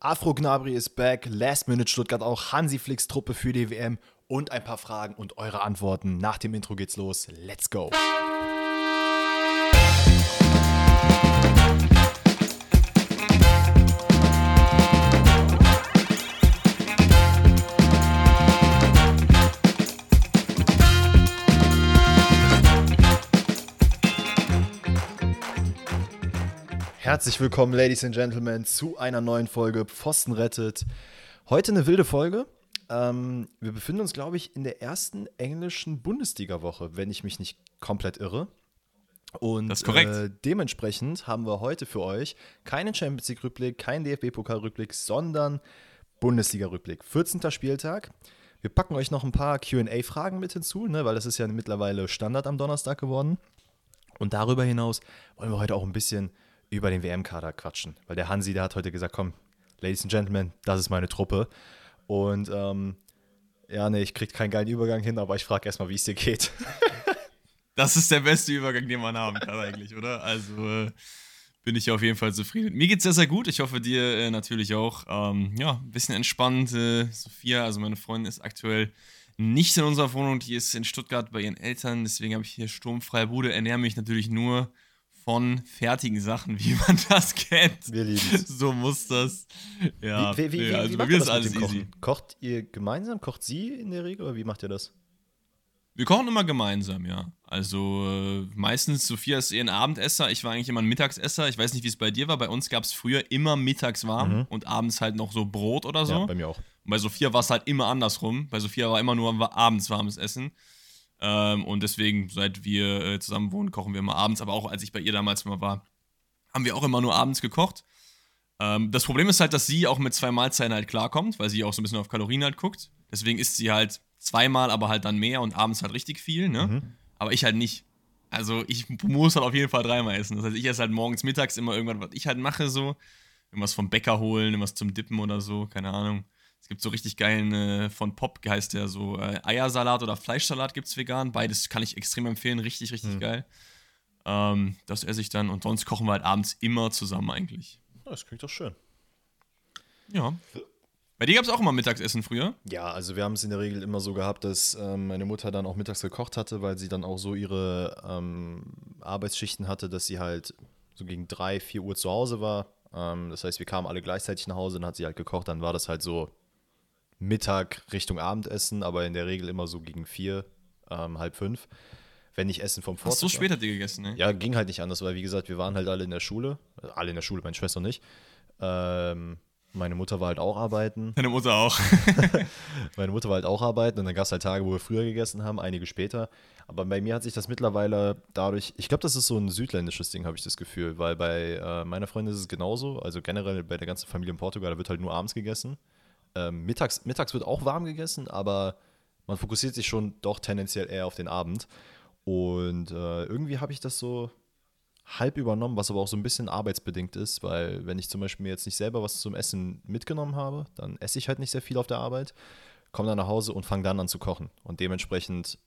Afro Gnabry ist back, Last Minute Stuttgart auch, Hansi Flicks Truppe für die WM und ein paar Fragen und eure Antworten. Nach dem Intro geht's los. Let's go! Herzlich willkommen, Ladies and Gentlemen, zu einer neuen Folge Pfosten rettet. Heute eine wilde Folge. Ähm, wir befinden uns, glaube ich, in der ersten englischen Bundesliga-Woche, wenn ich mich nicht komplett irre. Und das ist korrekt. Äh, dementsprechend haben wir heute für euch keinen Champions League-Rückblick, keinen DFB-Pokal-Rückblick, sondern Bundesliga-Rückblick. 14. Spieltag. Wir packen euch noch ein paar QA-Fragen mit hinzu, ne, weil das ist ja mittlerweile Standard am Donnerstag geworden. Und darüber hinaus wollen wir heute auch ein bisschen über den WM-Kader quatschen. Weil der Hansi, der hat heute gesagt, komm, Ladies and Gentlemen, das ist meine Truppe. Und ähm, ja, nee, ich krieg keinen geilen Übergang hin, aber ich frage erstmal, wie es dir geht. das ist der beste Übergang, den man haben kann eigentlich, oder? Also äh, bin ich auf jeden Fall zufrieden. Mir geht's sehr, sehr gut. Ich hoffe, dir äh, natürlich auch. Ähm, ja, ein bisschen entspannt. Äh, Sophia, also meine Freundin, ist aktuell nicht in unserer Wohnung. Die ist in Stuttgart bei ihren Eltern. Deswegen habe ich hier sturmfreie Bude. Ernähre mich natürlich nur von fertigen Sachen, wie man das kennt. Wir lieben es. So muss das. Ja, wie, wie, wie, also bei mir ist alles easy. Kocht ihr gemeinsam? Kocht sie in der Regel oder wie macht ihr das? Wir kochen immer gemeinsam, ja. Also äh, meistens, Sophia ist eher ein Abendesser, ich war eigentlich immer ein Mittagsesser. Ich weiß nicht, wie es bei dir war. Bei uns gab es früher immer mittags warm mhm. und abends halt noch so Brot oder so. Ja, bei mir auch. Und bei Sophia war es halt immer andersrum. Bei Sophia war immer nur abends warmes Essen. Ähm, und deswegen, seit wir äh, zusammen wohnen, kochen wir immer abends. Aber auch als ich bei ihr damals mal war, haben wir auch immer nur abends gekocht. Ähm, das Problem ist halt, dass sie auch mit zwei Mahlzeiten halt klarkommt, weil sie auch so ein bisschen auf Kalorien halt guckt. Deswegen isst sie halt zweimal, aber halt dann mehr und abends halt richtig viel, ne? Mhm. Aber ich halt nicht. Also ich muss halt auf jeden Fall dreimal essen. Das heißt, ich esse halt morgens, mittags immer irgendwas, was ich halt mache, so. Irgendwas vom Bäcker holen, irgendwas zum Dippen oder so, keine Ahnung. Es gibt so richtig geilen, äh, von Pop heißt der so, äh, Eiersalat oder Fleischsalat gibt es vegan. Beides kann ich extrem empfehlen, richtig, richtig mhm. geil. Ähm, das esse ich dann und sonst kochen wir halt abends immer zusammen eigentlich. Das klingt doch schön. Ja. Bei dir gab es auch immer Mittagsessen früher? Ja, also wir haben es in der Regel immer so gehabt, dass ähm, meine Mutter dann auch mittags gekocht hatte, weil sie dann auch so ihre ähm, Arbeitsschichten hatte, dass sie halt so gegen drei, vier Uhr zu Hause war. Ähm, das heißt, wir kamen alle gleichzeitig nach Hause, dann hat sie halt gekocht, dann war das halt so Mittag Richtung Abendessen, aber in der Regel immer so gegen vier, ähm, halb fünf. Wenn ich Essen vom Vortag. Ach, so spät hat ihr gegessen, ne? Ja, ging halt nicht anders, weil wie gesagt, wir waren halt alle in der Schule. Also alle in der Schule, meine Schwester nicht. Ähm, meine Mutter war halt auch arbeiten. Meine Mutter auch. meine Mutter war halt auch arbeiten und dann gab es halt Tage, wo wir früher gegessen haben, einige später. Aber bei mir hat sich das mittlerweile dadurch, ich glaube, das ist so ein südländisches Ding, habe ich das Gefühl, weil bei äh, meiner Freundin ist es genauso. Also generell bei der ganzen Familie in Portugal, da wird halt nur abends gegessen. Ähm, mittags, mittags wird auch warm gegessen, aber man fokussiert sich schon doch tendenziell eher auf den Abend. Und äh, irgendwie habe ich das so halb übernommen, was aber auch so ein bisschen arbeitsbedingt ist, weil wenn ich zum Beispiel mir jetzt nicht selber was zum Essen mitgenommen habe, dann esse ich halt nicht sehr viel auf der Arbeit, komme dann nach Hause und fange dann an zu kochen. Und dementsprechend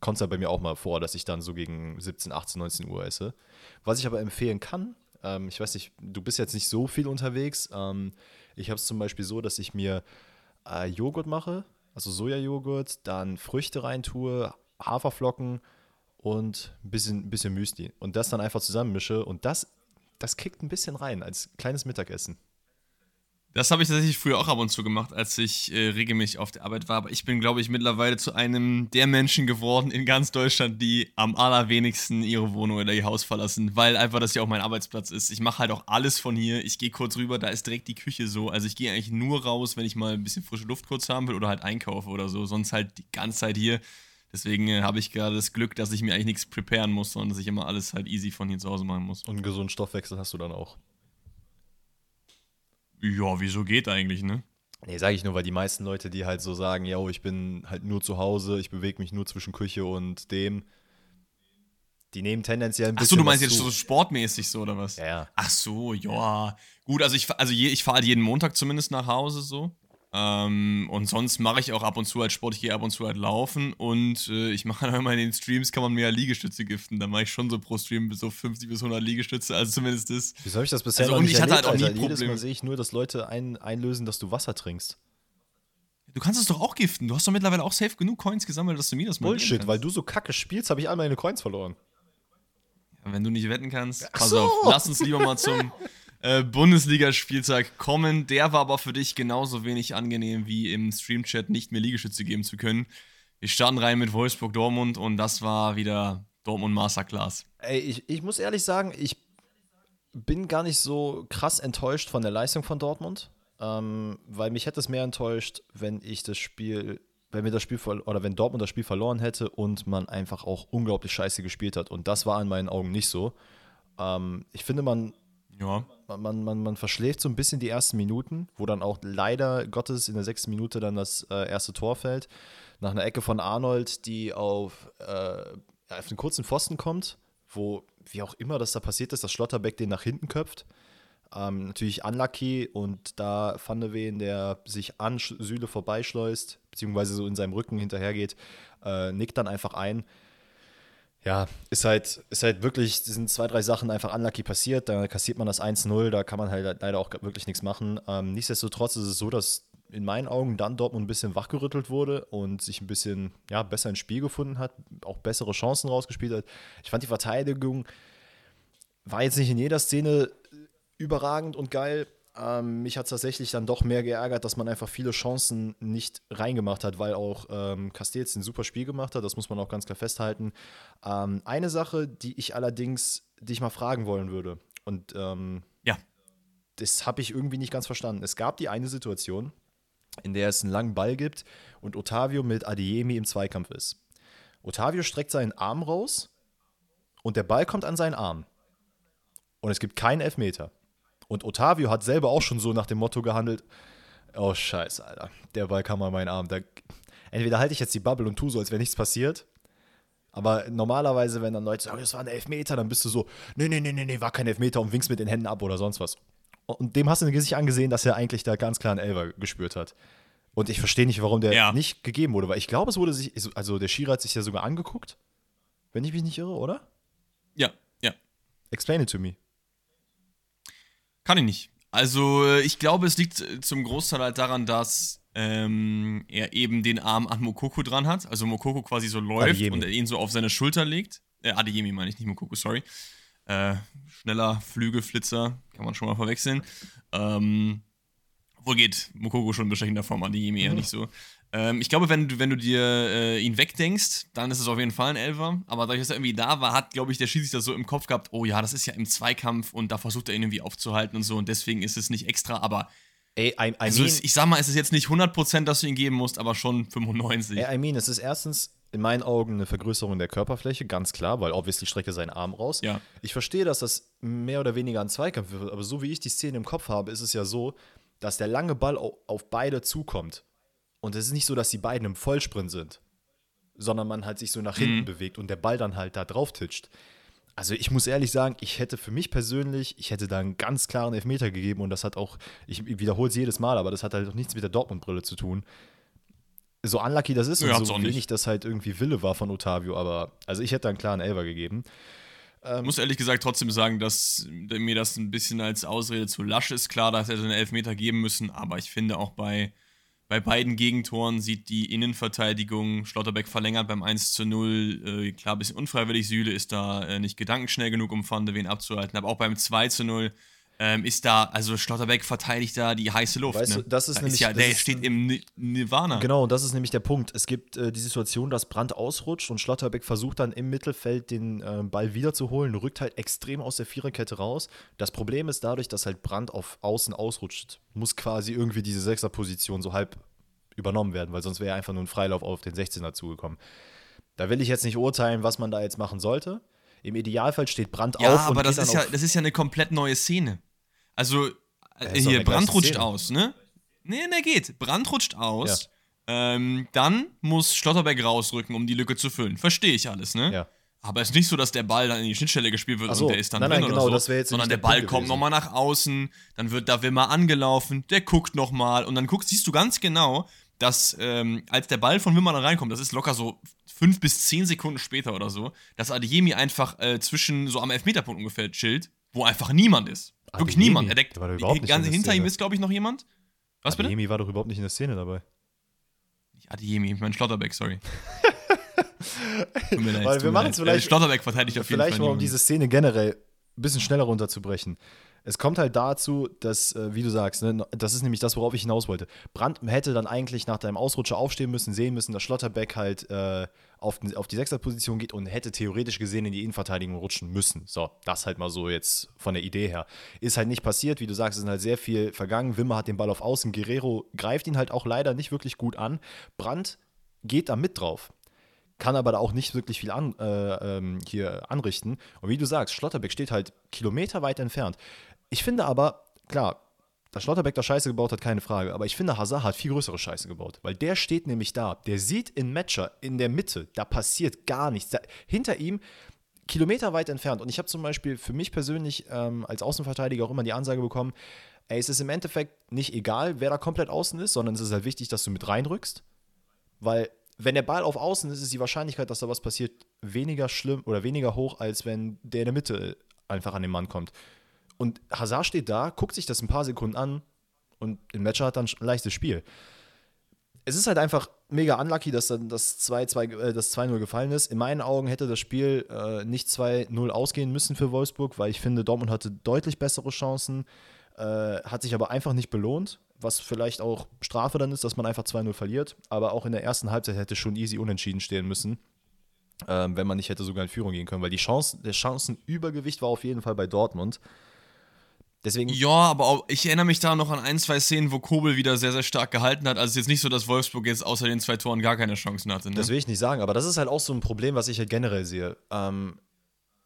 kommt es halt bei mir auch mal vor, dass ich dann so gegen 17, 18, 19 Uhr esse. Was ich aber empfehlen kann, ähm, ich weiß nicht, du bist jetzt nicht so viel unterwegs, ähm, ich habe es zum Beispiel so, dass ich mir äh, Joghurt mache, also Sojajoghurt, dann Früchte reintue, Haferflocken und ein bisschen, bisschen Müsli. Und das dann einfach zusammenmische und das, das kickt ein bisschen rein als kleines Mittagessen. Das habe ich tatsächlich früher auch ab und zu gemacht, als ich äh, regelmäßig auf der Arbeit war. Aber ich bin, glaube ich, mittlerweile zu einem der Menschen geworden in ganz Deutschland, die am allerwenigsten ihre Wohnung oder ihr Haus verlassen, weil einfach das ja auch mein Arbeitsplatz ist. Ich mache halt auch alles von hier. Ich gehe kurz rüber, da ist direkt die Küche so. Also ich gehe eigentlich nur raus, wenn ich mal ein bisschen frische Luft kurz haben will oder halt einkaufe oder so. Sonst halt die ganze Zeit hier. Deswegen äh, habe ich gerade das Glück, dass ich mir eigentlich nichts preparen muss, sondern dass ich immer alles halt easy von hier zu Hause machen muss. Und einen gesunden Stoffwechsel hast du dann auch. Ja, wieso geht eigentlich, ne? Nee, sage ich nur, weil die meisten Leute, die halt so sagen, ja, ich bin halt nur zu Hause, ich bewege mich nur zwischen Küche und dem, die nehmen tendenziell ein bisschen. Achso, du meinst jetzt so sportmäßig so oder was? Ja, ja. Ach so, ja. Gut, also ich, also je, ich fahre halt jeden Montag zumindest nach Hause so. Ähm, und sonst mache ich auch ab und zu halt Sport, ich gehe ab und zu halt laufen und äh, ich mache dann immer in den Streams, kann man mehr Liegestütze giften. Da mache ich schon so pro Stream bis so 50 bis 100 Liegestütze, also zumindest das. Wieso habe ich das bisher Also, noch und nicht ich hatte erlebt, halt auch nie Alter? Jedes Probleme. Mal sehe ich nur, dass Leute ein, einlösen, dass du Wasser trinkst. Du kannst es doch auch giften. Du hast doch mittlerweile auch safe genug Coins gesammelt, dass du mir das mal Bullshit, weil du so kacke spielst, habe ich all meine Coins verloren. Wenn du nicht wetten kannst, Ach pass so. auf, lass uns lieber mal zum äh, Bundesligaspieltag kommen. Der war aber für dich genauso wenig angenehm wie im Streamchat nicht mehr Liegestütze geben zu können. Wir starten rein mit Wolfsburg Dortmund und das war wieder Dortmund Masterclass. Ey, ich, ich muss ehrlich sagen, ich bin gar nicht so krass enttäuscht von der Leistung von Dortmund, ähm, weil mich hätte es mehr enttäuscht, wenn ich das Spiel, wenn wir das Spiel oder wenn Dortmund das Spiel verloren hätte und man einfach auch unglaublich scheiße gespielt hat. Und das war in meinen Augen nicht so. Ähm, ich finde, man, Ja. man, man, man, verschläft so ein bisschen die ersten Minuten, wo dann auch leider Gottes in der sechsten Minute dann das äh, erste Tor fällt. Nach einer Ecke von Arnold, die auf, äh, auf den kurzen Pfosten kommt, wo, wie auch immer das da passiert ist, dass Schlotterbeck den nach hinten köpft. Ähm, natürlich unlucky und da Van de Ven, der sich an Süle vorbeischleust, beziehungsweise so in seinem Rücken hinterhergeht, äh, nickt dann einfach ein. Ja, ist halt, ist halt wirklich, sind zwei, drei Sachen einfach unlucky passiert. Da kassiert man das 1-0, da kann man halt leider auch wirklich nichts machen. Ähm, nichtsdestotrotz ist es so, dass in meinen Augen dann Dortmund ein bisschen wachgerüttelt wurde und sich ein bisschen ja, besser ins Spiel gefunden hat, auch bessere Chancen rausgespielt hat. Ich fand die Verteidigung war jetzt nicht in jeder Szene überragend und geil. Ähm, mich hat es tatsächlich dann doch mehr geärgert, dass man einfach viele Chancen nicht reingemacht hat, weil auch ähm, Castells ein super Spiel gemacht hat. Das muss man auch ganz klar festhalten. Ähm, eine Sache, die ich allerdings dich mal fragen wollen würde, und ähm, Ja. das habe ich irgendwie nicht ganz verstanden. Es gab die eine Situation, in der es einen langen Ball gibt und Otavio mit Adiemi im Zweikampf ist. Otavio streckt seinen Arm raus und der Ball kommt an seinen Arm. Und es gibt keinen Elfmeter. Und Otavio hat selber auch schon so nach dem Motto gehandelt: Oh, Scheiße, Alter. Der Ball kam an meinen Arm. Da, entweder halte ich jetzt die Bubble und tu so, als wäre nichts passiert. Aber normalerweise, wenn dann Leute sagen, das war ein Elfmeter, dann bist du so: Nee, nee, nee, nee, nee, war kein Elfmeter und winkst mit den Händen ab oder sonst was. Und dem hast du sich angesehen, dass er eigentlich da ganz klar einen Elfer gespürt hat. Und ich verstehe nicht, warum der Ja. nicht gegeben wurde, weil ich glaube, es wurde sich, also der Schiri hat sich ja sogar angeguckt, wenn ich mich nicht irre, oder? Ja, ja. Explain it to me. Kann ich nicht. Also, äh, ich glaube, es liegt äh, zum Großteil halt daran, dass ähm, er eben den Arm an Mokoko dran hat. Also Mokoko quasi so läuft Adeyemi. und er ihn so auf seine Schulter legt. Äh, Adeyemi meine ich, nicht Mokoko, sorry. Äh, schneller Flügelflitzer, kann man schon mal verwechseln. Ähm, wo geht Mokoko schon in bestechender Form, Adeyemi eher nicht so. Ähm, ich glaube, wenn du, wenn du dir äh, ihn wegdenkst, dann ist es auf jeden Fall ein Elfer. Aber dadurch, dass er irgendwie da war, hat, glaube ich, der Schiedsrichter das so im Kopf gehabt, oh ja, das ist ja im Zweikampf und da versucht er ihn irgendwie aufzuhalten und so und deswegen ist es nicht extra. Aber Ey, I, I also mean, ich sag mal, es ist jetzt nicht 100%, dass du ihn geben musst, aber schon 95. ey, I mean, es ist erstens in meinen Augen eine Vergrößerung der Körperfläche, ganz klar, weil obviously streckt er seinen Arm raus. Ja. Ich verstehe, dass das mehr oder weniger ein Zweikampf wird, aber so wie ich die Szene im Kopf habe, ist es ja so, dass der lange Ball au- auf beide zukommt. Und es ist nicht so, dass die beiden im Vollsprint sind, sondern man halt sich so nach hinten bewegt und der Ball dann halt da drauf titscht. Also ich muss ehrlich sagen, ich hätte für mich persönlich, ich hätte da einen ganz klaren Elfmeter gegeben und das hat auch, ich wiederhole es jedes Mal, aber das hat halt auch nichts mit der Dortmund-Brille zu tun. So unlucky das ist Ja, und so auch nicht. wenig das halt irgendwie Wille war von Otavio, aber also ich hätte da einen klaren Elfer gegeben. Ich muss ehrlich gesagt trotzdem sagen, dass mir das ein bisschen als Ausrede zu lasch ist. Klar, dass er den Elfmeter geben müssen, aber ich finde auch bei, bei beiden Gegentoren sieht die Innenverteidigung Schlotterbeck verlängert beim 1 zu 0. Äh, klar, ein bisschen unfreiwillig. Süle ist da äh, nicht gedankenschnell genug, um Van de Ven abzuhalten. Aber auch beim 2 zu 0 ähm, ist da, also Schlotterbeck verteidigt da die heiße Luft. Weißt ne? du, das ist da nämlich- ja, das der ist- steht im Ni- Nirvana. Genau, und das ist nämlich der Punkt. Es gibt äh, die Situation, dass Brandt ausrutscht und Schlotterbeck versucht dann im Mittelfeld den äh, Ball wiederzuholen, rückt halt extrem aus der Viererkette raus. Das Problem ist dadurch, dass halt Brandt auf Außen ausrutscht, muss quasi irgendwie diese Sechserposition so halb übernommen werden, weil sonst wäre einfach nur ein Freilauf auf den 16er zugekommen. Da will ich jetzt nicht urteilen, was man da jetzt machen sollte. Im Idealfall steht Brandt Ja, auf und aber das geht ist, ja, das ist ja eine komplett neue Szene. Also, äh, hier, Brand rutscht Szene. aus, ne? Nee, ne, geht. Brand rutscht aus. Ähm, dann muss Schlotterbeck rausrücken, um die Lücke zu füllen. Verstehe ich alles, ne? Ja. Aber es ist nicht so, dass der Ball dann in die Schnittstelle gespielt wird so. und der ist dann Nein, drin nein, oder genau, so, das wäre jetzt sondern der der Ball kommt nochmal nach außen, dann wird da Wimmer angelaufen, der guckt nochmal und dann guckst, siehst du ganz genau, dass ähm, als der Ball von Wimmer dann reinkommt, das ist locker so fünf bis zehn Sekunden später oder so, dass Adeyemi einfach äh, zwischen so am Elfmeterpunkt ungefähr chillt, wo einfach niemand ist. Wirklich Adeyemi? niemand. Er deckt, Der war doch überhaupt nicht ganz, in der hinter ihm ist, glaube ich, noch jemand. Was bitte? Adeyemi war doch überhaupt nicht in der Szene dabei. Nicht Adeyemi, ich meine Schlotterbeck, sorry. Tut mir leid, Weil tut wir mir machen's leid. vielleicht- Äh, Schlotterbeck verteidigt auf jeden Vielleicht Fall. mal, um niemanden. diese Szene generell ein bisschen schneller runterzubrechen. Es kommt halt dazu, dass, äh, wie du sagst, ne, das ist nämlich das, worauf ich hinaus wollte. Brandt hätte dann eigentlich nach deinem Ausrutscher aufstehen müssen, sehen müssen, dass Schlotterbeck halt äh, auf, den- auf die Sechserposition geht und hätte theoretisch gesehen in die Innenverteidigung rutschen müssen. So, das halt mal so jetzt von der Idee her. Ist halt nicht passiert, wie du sagst, es ist halt sehr viel vergangen. Wimmer hat den Ball auf Außen, Guerrero greift ihn halt auch leider nicht wirklich gut an. Brandt geht da mit drauf kann aber da auch nicht wirklich viel an, äh, ähm, hier anrichten. Und wie du sagst, Schlotterbeck steht halt kilometerweit entfernt. Ich finde aber, klar, dass Schlotterbeck da Scheiße gebaut hat, keine Frage. Aber ich finde, Hazard hat viel größere Scheiße gebaut. Weil der steht nämlich da. Der sieht in Matcher in der Mitte, da passiert gar nichts. Da, hinter ihm kilometerweit entfernt. Und ich habe zum Beispiel für mich persönlich ähm, als Außenverteidiger auch immer die Ansage bekommen, ey, es ist im Endeffekt nicht egal, wer da komplett außen ist, sondern es ist halt wichtig, dass du mit reinrückst. Weil wenn der Ball auf Außen ist, ist die Wahrscheinlichkeit, dass da was passiert, weniger schlimm oder weniger hoch, als wenn der in der Mitte einfach an den Mann kommt. Und Hazard steht da, guckt sich das ein paar Sekunden an und im Matcher hat dann ein leichtes Spiel. Es ist halt einfach mega unlucky, dass dann das 2-2, äh, das 2-0 gefallen ist. In meinen Augen hätte das Spiel äh, nicht 2-0 ausgehen müssen für Wolfsburg, weil ich finde, Dortmund hatte deutlich bessere Chancen, äh, hat sich aber einfach nicht belohnt, was vielleicht auch Strafe dann ist, dass man einfach 2-0 verliert. Aber auch in der ersten Halbzeit hätte schon easy unentschieden stehen müssen, ähm, wenn man nicht hätte sogar in Führung gehen können, weil die Chancen, der Chancenübergewicht war auf jeden Fall bei Dortmund. Deswegen, Ja, aber auch, ich erinnere mich da noch an ein, zwei Szenen, wo Kobel wieder sehr, sehr stark gehalten hat. Also es ist jetzt nicht so, dass Wolfsburg jetzt außer den zwei Toren gar keine Chancen hatte. Ne? Das will ich nicht sagen, aber das ist halt auch so ein Problem, was ich halt generell sehe. Ähm,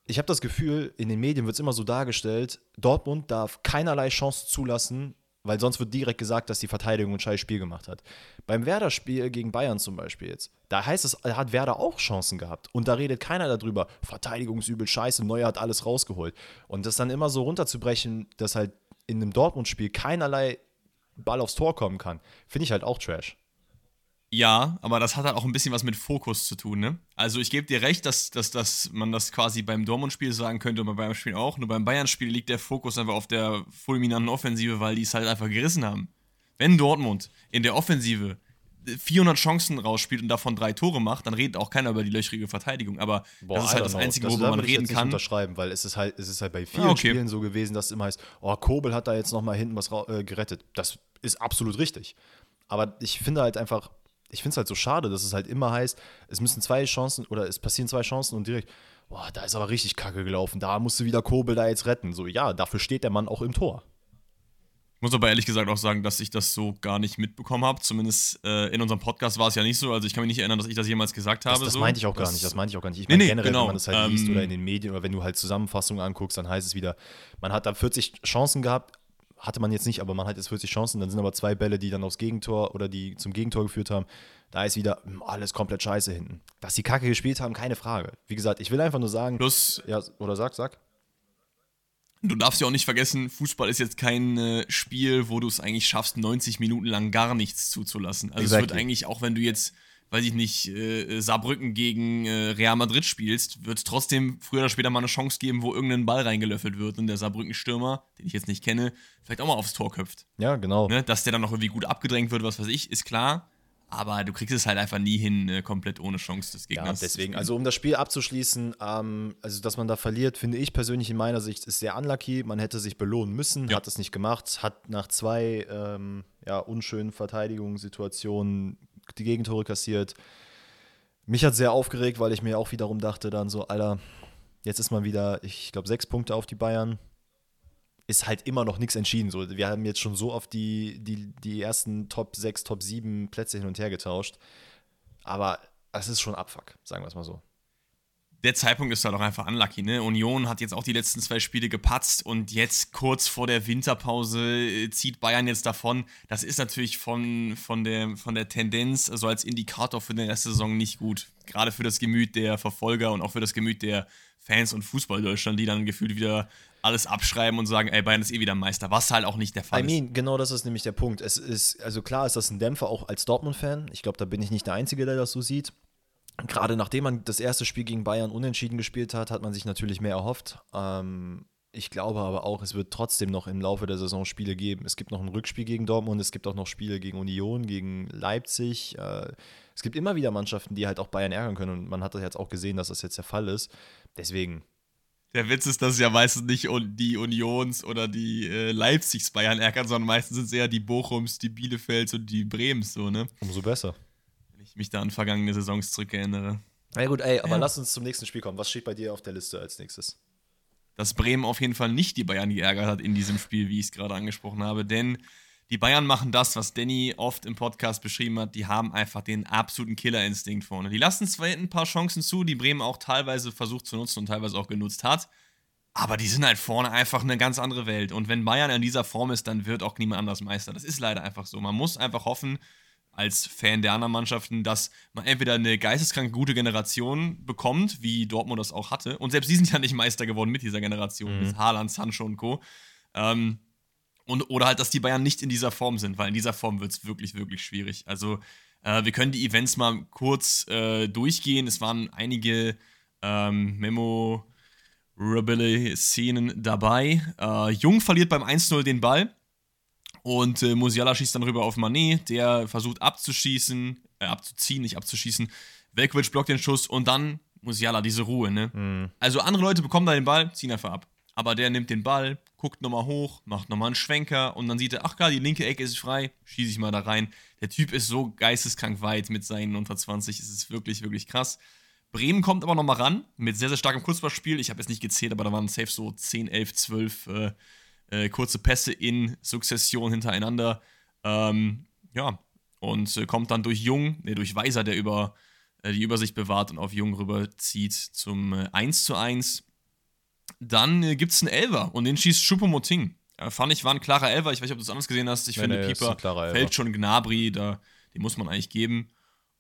ich habe das Gefühl, in den Medien wird es immer so dargestellt, Dortmund darf keinerlei Chance zulassen, weil sonst wird direkt gesagt, dass die Verteidigung ein scheiß Spiel gemacht hat. Beim Werder-Spiel gegen Bayern zum Beispiel jetzt, da heißt es, hat Werder auch Chancen gehabt. Und da redet keiner darüber, Verteidigungsübel, scheiße, Neuer hat alles rausgeholt. Und das dann immer so runterzubrechen, dass halt in einem Dortmund-Spiel keinerlei Ball aufs Tor kommen kann, finde ich halt auch Trash. Ja, aber das hat halt auch ein bisschen was mit Fokus zu tun, ne? Also ich gebe dir recht, dass, dass, dass man das quasi beim Dortmund-Spiel sagen könnte und beim Bayern-Spiel auch. Nur beim Bayern-Spiel liegt der Fokus einfach auf der fulminanten Offensive, weil die es halt einfach gerissen haben. Wenn Dortmund in der Offensive 400 Chancen rausspielt und davon drei Tore macht, dann redet auch keiner über die löchrige Verteidigung. Aber Boah, das ist halt das. Einzige, worüber man reden kann. unterschreiben, weil es ist halt, es ist halt bei vielen Ah, okay. Spielen so gewesen, dass es immer heißt, oh, Kobel hat da jetzt nochmal hinten was äh, gerettet. Das ist absolut richtig. Aber ich finde halt einfach, ich finde es halt so schade, dass es halt immer heißt, es müssen zwei Chancen oder es passieren zwei Chancen und direkt, boah, da ist aber richtig kacke gelaufen, da musste wieder Kobel da jetzt retten. So, ja, dafür steht der Mann auch im Tor. Ich muss aber ehrlich gesagt auch sagen, dass ich das so gar nicht mitbekommen habe. Zumindest äh, in unserem Podcast war es ja nicht so. Also ich kann mich nicht erinnern, dass ich das jemals gesagt habe. Das, das so. meinte ich auch gar Das- nicht, das meinte ich auch gar nicht. Ich Nee, meine nee, generell, genau. wenn man das halt liest Ähm, oder in den Medien oder wenn du halt Zusammenfassungen anguckst, dann heißt es wieder, man hat da 40 Chancen gehabt, hatte man jetzt nicht, aber man hat jetzt 40 Chancen, dann sind aber zwei Bälle, die dann aufs Gegentor oder die zum Gegentor geführt haben. Da ist wieder hm, alles komplett scheiße hinten. Dass die Kacke gespielt haben, keine Frage. Wie gesagt, ich will einfach nur sagen, Plus, ja, oder sag, sag. du darfst ja auch nicht vergessen, Fußball ist jetzt kein äh, Spiel, wo du es eigentlich schaffst, 90 Minuten lang gar nichts zuzulassen. Also es Exactly. wird eigentlich, auch wenn du jetzt, weiß ich nicht, äh, Saarbrücken gegen äh, Real Madrid spielst, wird es trotzdem früher oder später mal eine Chance geben, wo irgendein Ball reingelöffelt wird und der Saarbrücken-Stürmer, den ich jetzt nicht kenne, vielleicht auch mal aufs Tor köpft. Ja, genau. Ne? Dass der dann noch irgendwie gut abgedrängt wird, was weiß ich, ist klar. Aber du kriegst es halt einfach nie hin, äh, komplett ohne Chance des Ja, Gegners. zu deswegen, also um das Spiel abzuschließen, ähm, also dass man da verliert, finde ich persönlich in meiner Sicht ist sehr unlucky. Man hätte sich belohnen müssen, Ja. hat es nicht gemacht, hat nach zwei ähm, ja, unschönen Verteidigungssituationen die Gegentore kassiert. Mich hat sehr aufgeregt, weil ich mir auch wiederum dachte, dann so, Alter, jetzt ist man wieder, ich glaube, sechs Punkte auf die Bayern. Ist halt immer noch nichts entschieden. So, wir haben jetzt schon so oft die, die, die ersten Top 6, Top 7 Plätze hin und her getauscht. Aber es ist schon Abfuck, sagen wir es mal so. Der Zeitpunkt ist halt auch einfach unlucky, ne? Union hat jetzt auch die letzten zwei Spiele gepatzt und jetzt kurz vor der Winterpause äh, zieht Bayern jetzt davon. Das ist natürlich von, von, der, von der Tendenz, also als Indikator für den Rest der Saison nicht gut. Gerade für das Gemüt der Verfolger und auch für das Gemüt der Fans und Fußball Deutschland, die dann gefühlt wieder alles abschreiben und sagen, ey, Bayern ist eh wieder Meister, was halt auch nicht der Fall I mean, ist. Genau das ist nämlich der Punkt. Es ist, also klar ist das ein Dämpfer auch als Dortmund-Fan. Ich glaube, da bin ich nicht der Einzige, der das so sieht. Gerade nachdem man das erste Spiel gegen Bayern unentschieden gespielt hat, hat man sich natürlich mehr erhofft. Ähm, ich glaube aber auch, es wird trotzdem noch im Laufe der Saison Spiele geben. Es gibt noch ein Rückspiel gegen Dortmund, es gibt auch noch Spiele gegen Union, gegen Leipzig. Äh, es gibt immer wieder Mannschaften, die halt auch Bayern ärgern können und man hat das jetzt auch gesehen, dass das jetzt der Fall ist. Deswegen. Der Witz ist, dass es ja meistens nicht die Unions oder die äh, Leipzigs Bayern ärgern, sondern meistens sind es eher die Bochums, die Bielefelds und die Brems so, ne? Umso besser ich mich da an vergangene Saisons zurückerinnere. Na ja, gut, ey, aber ja. lass uns zum nächsten Spiel kommen. Was steht bei dir auf der Liste als nächstes? Dass Bremen auf jeden Fall nicht die Bayern geärgert hat in diesem Spiel, wie ich es gerade angesprochen habe, denn die Bayern machen das, was Danny oft im Podcast beschrieben hat. Die haben einfach den absoluten Killerinstinkt vorne. Die lassen zwar ein paar Chancen zu, die Bremen auch teilweise versucht zu nutzen und teilweise auch genutzt hat. Aber die sind halt vorne einfach eine ganz andere Welt. Und wenn Bayern in dieser Form ist, dann wird auch niemand anders Meister. Das ist leider einfach so. Man muss einfach hoffen, als Fan der anderen Mannschaften, dass man entweder eine geisteskrank gute Generation bekommt, wie Dortmund das auch hatte. Und selbst die sind ja nicht Meister geworden mit dieser Generation, mhm. mit Haaland, Sancho und Co. Ähm, und, oder halt, dass die Bayern nicht in dieser Form sind, weil in dieser Form wird es wirklich, wirklich schwierig. Also, äh, wir können die Events mal kurz äh, durchgehen. Es waren einige ähm, Memorability-Szenen dabei. Äh, Jung verliert beim 1-0 den Ball und äh, Musiala schießt dann rüber auf Manet, der versucht abzuschießen, äh, abzuziehen, nicht abzuschießen. Velkovic blockt den Schuss und dann Musiala, diese Ruhe, ne? Mhm. Also andere Leute bekommen da den Ball, ziehen einfach ab. Aber der nimmt den Ball, guckt nochmal hoch, macht nochmal einen Schwenker und dann sieht er, ach klar, die linke Ecke ist frei, schieße ich mal da rein. Der Typ ist so geisteskrank weit mit seinen unter 20, es ist wirklich, wirklich krass. Bremen kommt aber nochmal ran mit sehr, sehr starkem Kurzballspiel. Ich habe jetzt nicht gezählt, aber da waren safe so 10, 11, 12 äh, äh, kurze Pässe in Sukzession hintereinander. Ähm, ja, und äh, kommt dann durch Jung, ne, durch Weiser, der über äh, die Übersicht bewahrt und auf Jung rüberzieht zum äh, 1 zu 1. Dann äh, gibt es einen Elver und den schießt Schuppomoting. Äh, fand ich, war ein klarer Elver. Ich weiß nicht, ob du das anders gesehen hast. Ich nee, finde, nee, Pieper fällt schon Gnabri, da, den muss man eigentlich geben.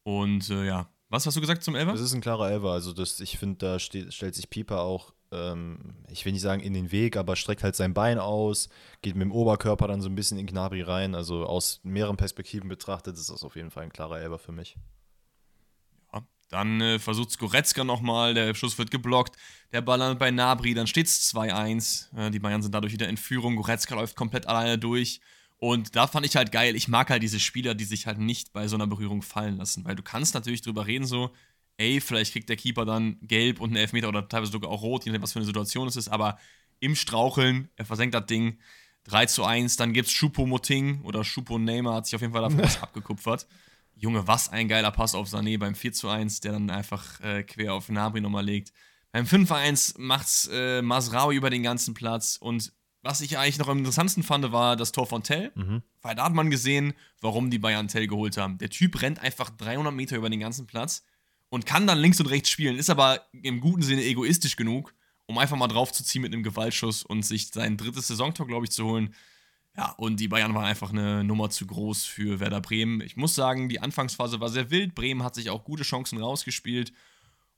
Und äh, ja, was hast du gesagt zum Elver? Das ist ein klarer Elver. Also das, ich finde, da steht, stellt sich Pieper auch ähm, ich will nicht sagen in den Weg, aber streckt halt sein Bein aus, geht mit dem Oberkörper dann so ein bisschen in Gnabry rein. Also aus mehreren Perspektiven betrachtet ist das auf jeden Fall ein klarer Elber für mich. Dann äh, versucht Skoretzka nochmal, der Schuss wird geblockt, der Ball landet bei Nabri, dann steht es 2-1. Äh, die Bayern sind dadurch wieder in Führung, Goretzka läuft komplett alleine durch. Und da fand ich halt geil, ich mag halt diese Spieler, die sich halt nicht bei so einer Berührung fallen lassen, weil du kannst natürlich drüber reden, so, ey, vielleicht kriegt der Keeper dann gelb und einen Elfmeter oder teilweise sogar auch rot, je nachdem, was für eine Situation es ist, aber im Straucheln, er versenkt das Ding, 3 zu 1, dann gibt's Schupo Moting oder Schupo Neymar hat sich auf jeden Fall davon was abgekupfert. Junge, was ein geiler Pass auf Sané beim 4 zu 1, der dann einfach äh, quer auf Nabri nochmal legt. Beim 5-1 macht's äh, Masraui über den ganzen Platz und was ich eigentlich noch am interessantesten fand, war das Tor von Tell. Mhm. Weil da hat man gesehen, warum die Bayern Tell geholt haben. Der Typ rennt einfach 300 Meter über den ganzen Platz und kann dann links und rechts spielen, ist aber im guten Sinne egoistisch genug, um einfach mal draufzuziehen mit einem Gewaltschuss und sich sein drittes Saisontor, glaube ich, zu holen. Ja, und die Bayern waren einfach eine Nummer zu groß für Werder Bremen. Ich muss sagen, die Anfangsphase war sehr wild. Bremen hat sich auch gute Chancen rausgespielt.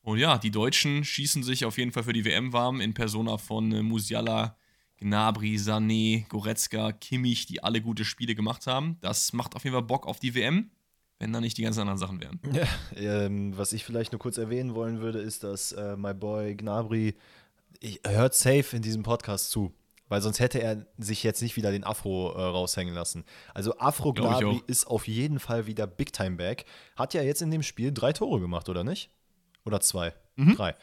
Und ja, die Deutschen schießen sich auf jeden Fall für die WM warm in Persona von äh, Musiala, Gnabry, Sané, Goretzka, Kimmich, die alle gute Spiele gemacht haben. Das macht auf jeden Fall Bock auf die WM wenn da nicht die ganzen anderen Sachen wären. Ja, ähm, was ich vielleicht nur kurz erwähnen wollen würde, ist, dass äh, my boy Gnabry ich, hört safe in diesem Podcast zu. Weil sonst hätte er sich jetzt nicht wieder den Afro äh, raushängen lassen. Also Afro Gnabry ist auf jeden Fall wieder Big Time Back. Hat ja jetzt in dem Spiel drei Tore gemacht, oder nicht? Oder zwei? Mhm. Drei.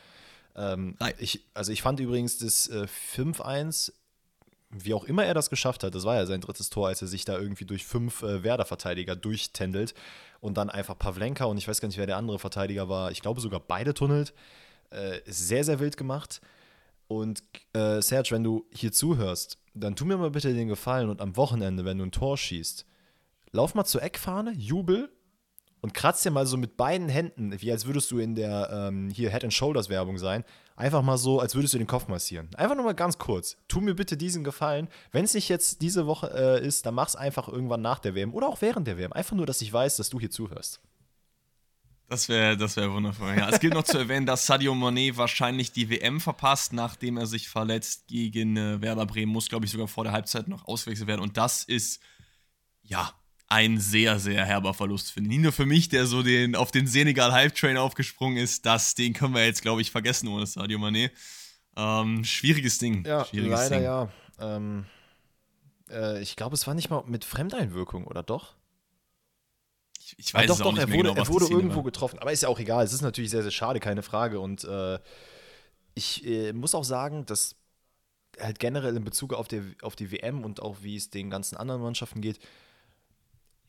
Ähm. Ich, also ich fand übrigens das äh, 5-1 wie auch immer er das geschafft hat, das war ja sein drittes Tor, als er sich da irgendwie durch fünf äh, Werder-Verteidiger durchtändelt und dann einfach Pavlenka und ich weiß gar nicht, wer der andere Verteidiger war, ich glaube sogar beide tunnelt. Äh, sehr, sehr wild gemacht. Und äh, Serge, wenn du hier zuhörst, dann tu mir mal bitte den Gefallen und am Wochenende, wenn du ein Tor schießt, lauf mal zur Eckfahne, jubel, und kratzt dir mal so mit beiden Händen, wie als würdest du in der ähm, hier Head and Shoulders Werbung sein, einfach mal so, als würdest du den Kopf massieren. Einfach nur mal ganz kurz. Tu mir bitte diesen Gefallen. Wenn es nicht jetzt diese Woche äh, ist, dann mach's einfach irgendwann nach der WM oder auch während der WM. Einfach nur, dass ich weiß, dass du hier zuhörst. Das wäre das wär wundervoll. Ja, es gilt noch zu erwähnen, dass Sadio Monet wahrscheinlich die WM verpasst, nachdem er sich verletzt gegen äh, Werder Bremen. Muss, glaube ich, sogar vor der Halbzeit noch auswechselt werden. Und das ist, ja, ein sehr, sehr herber Verlust finde. Nicht nur für mich, der so den, auf den Senegal-Hype-Train aufgesprungen ist, das, den können wir jetzt, glaube ich, vergessen ohne Sadio Mané. Ähm, schwieriges Ding. Ja, schwieriges leider Ding. ja. Ähm, äh, ich glaube, es war nicht mal mit Fremdeinwirkung, oder doch? Ich, ich weiß ah, doch, es auch doch, nicht er wurde, genau, er wurde irgendwo war. getroffen. Aber ist ja auch egal. Es ist natürlich sehr, sehr schade, keine Frage. Und äh, ich äh, muss auch sagen, dass halt generell in Bezug auf die, auf die WM und auch wie es den ganzen anderen Mannschaften geht,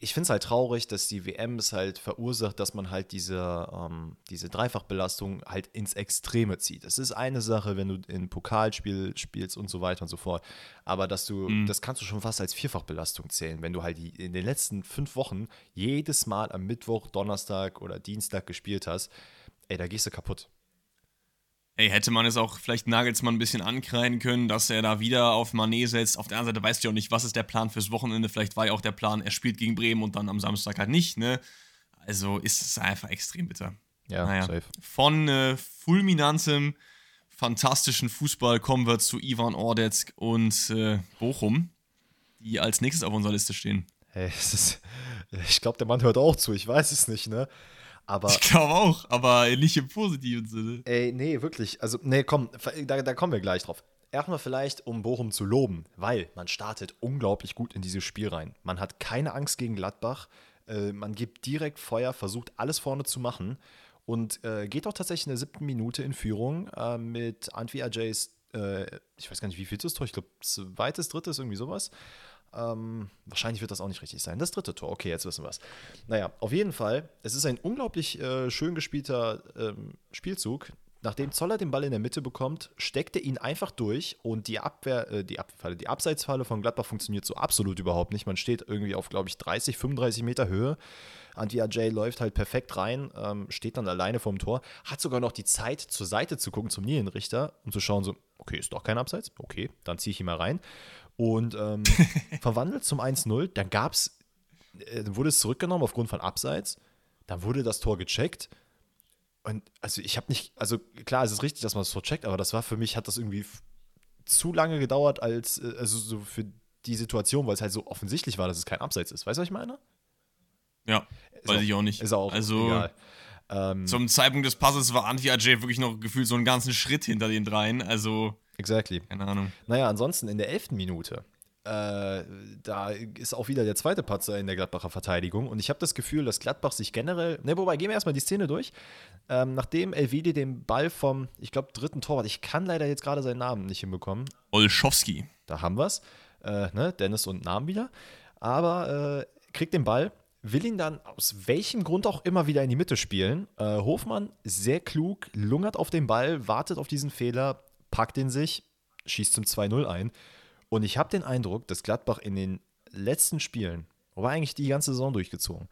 ich finde es halt traurig, dass die WM es halt verursacht, dass man halt diese, ähm, diese Dreifachbelastung halt ins Extreme zieht. Es ist eine Sache, wenn du in Pokalspiel spielst und so weiter und so fort. Aber dass du, mhm. das kannst du schon fast als Vierfachbelastung zählen, wenn du halt die, in den letzten fünf Wochen jedes Mal am Mittwoch, Donnerstag oder Dienstag gespielt hast, ey, da gehst du kaputt. Ey, hätte man es auch vielleicht Nagelsmann ein bisschen ankreiden können, dass er da wieder auf Manet setzt. Auf der anderen Seite weißt du ja auch nicht, was ist der Plan fürs Wochenende. Vielleicht war ja auch der Plan, er spielt gegen Bremen und dann am Samstag halt nicht, ne? Also ist es einfach extrem bitter. Ja, naja. safe. Von äh, fulminantem, fantastischen Fußball kommen wir zu Ivan Ordetsk und äh, Bochum, die als nächstes auf unserer Liste stehen. Hey, es ist, ich glaube, der Mann hört auch zu, ich weiß es nicht, ne? Aber, ich glaube auch, aber nicht im positiven Sinne. Ey, nee, wirklich. Also, nee, komm, da, da kommen wir gleich drauf. Erstmal vielleicht, um Bochum zu loben, weil man startet unglaublich gut in dieses Spiel rein. Man hat keine Angst gegen Gladbach. Äh, man gibt direkt Feuer, versucht alles vorne zu machen und äh, geht auch tatsächlich in der siebten Minute in Führung äh, mit Antwi Ajays, äh, ich weiß gar nicht, wie viel das Tor, ich glaube, zweites, drittes, irgendwie sowas. Ähm, wahrscheinlich wird das auch nicht richtig sein. Das dritte Tor, okay, jetzt wissen wir es. Naja, auf jeden Fall, es ist ein unglaublich äh, schön gespielter ähm, Spielzug. Nachdem Zoller den Ball in der Mitte bekommt, steckt er ihn einfach durch und die Abwehr, äh, die Abwehrfalle, die Abseitsfalle von Gladbach funktioniert so absolut überhaupt nicht. Man steht irgendwie auf, glaube ich, 30, 35 Meter Höhe. Antia Jay läuft halt perfekt rein, ähm, steht dann alleine vorm Tor, hat sogar noch die Zeit, zur Seite zu gucken zum Linienrichter und zu schauen, so, okay, ist doch kein Abseits, okay, dann ziehe ich ihn mal rein und ähm, verwandelt zum 1-0. Dann gab's, äh, wurde es zurückgenommen aufgrund von Abseits. Dann wurde das Tor gecheckt. Und also ich habe nicht, also klar, es ist richtig, dass man das Tor checkt, aber das war für mich, hat das irgendwie zu lange gedauert, als, äh, also so für die Situation, weil es halt so offensichtlich war, dass es kein Abseits ist. Weißt du, was ich meine? Ja, ist weiß auch, ich auch nicht. Ist auch also, egal. Ähm, zum Zeitpunkt des Passes war Anti Ajay wirklich noch gefühlt so einen ganzen Schritt hinter den dreien. Also Exactly. Keine Ahnung. Naja, ansonsten in der elften Minute, äh, da ist auch wieder der zweite Patzer in der Gladbacher Verteidigung. Und ich habe das Gefühl, dass Gladbach sich generell. Ne, wobei, gehen wir erstmal die Szene durch. Ähm, nachdem Elvidi den Ball vom, ich glaube, dritten Torwart, ich kann leider jetzt gerade seinen Namen nicht hinbekommen. Olschowski. Da haben wir es. Äh, ne, Dennis und Namen wieder. Aber äh, kriegt den Ball, will ihn dann aus welchem Grund auch immer wieder in die Mitte spielen. Äh, Hofmann, sehr klug, lungert auf den Ball, wartet auf diesen Fehler, packt ihn sich, schießt zum 2-0 ein. Und ich habe den Eindruck, dass Gladbach in den letzten Spielen, aber eigentlich die ganze Saison durchgezogen,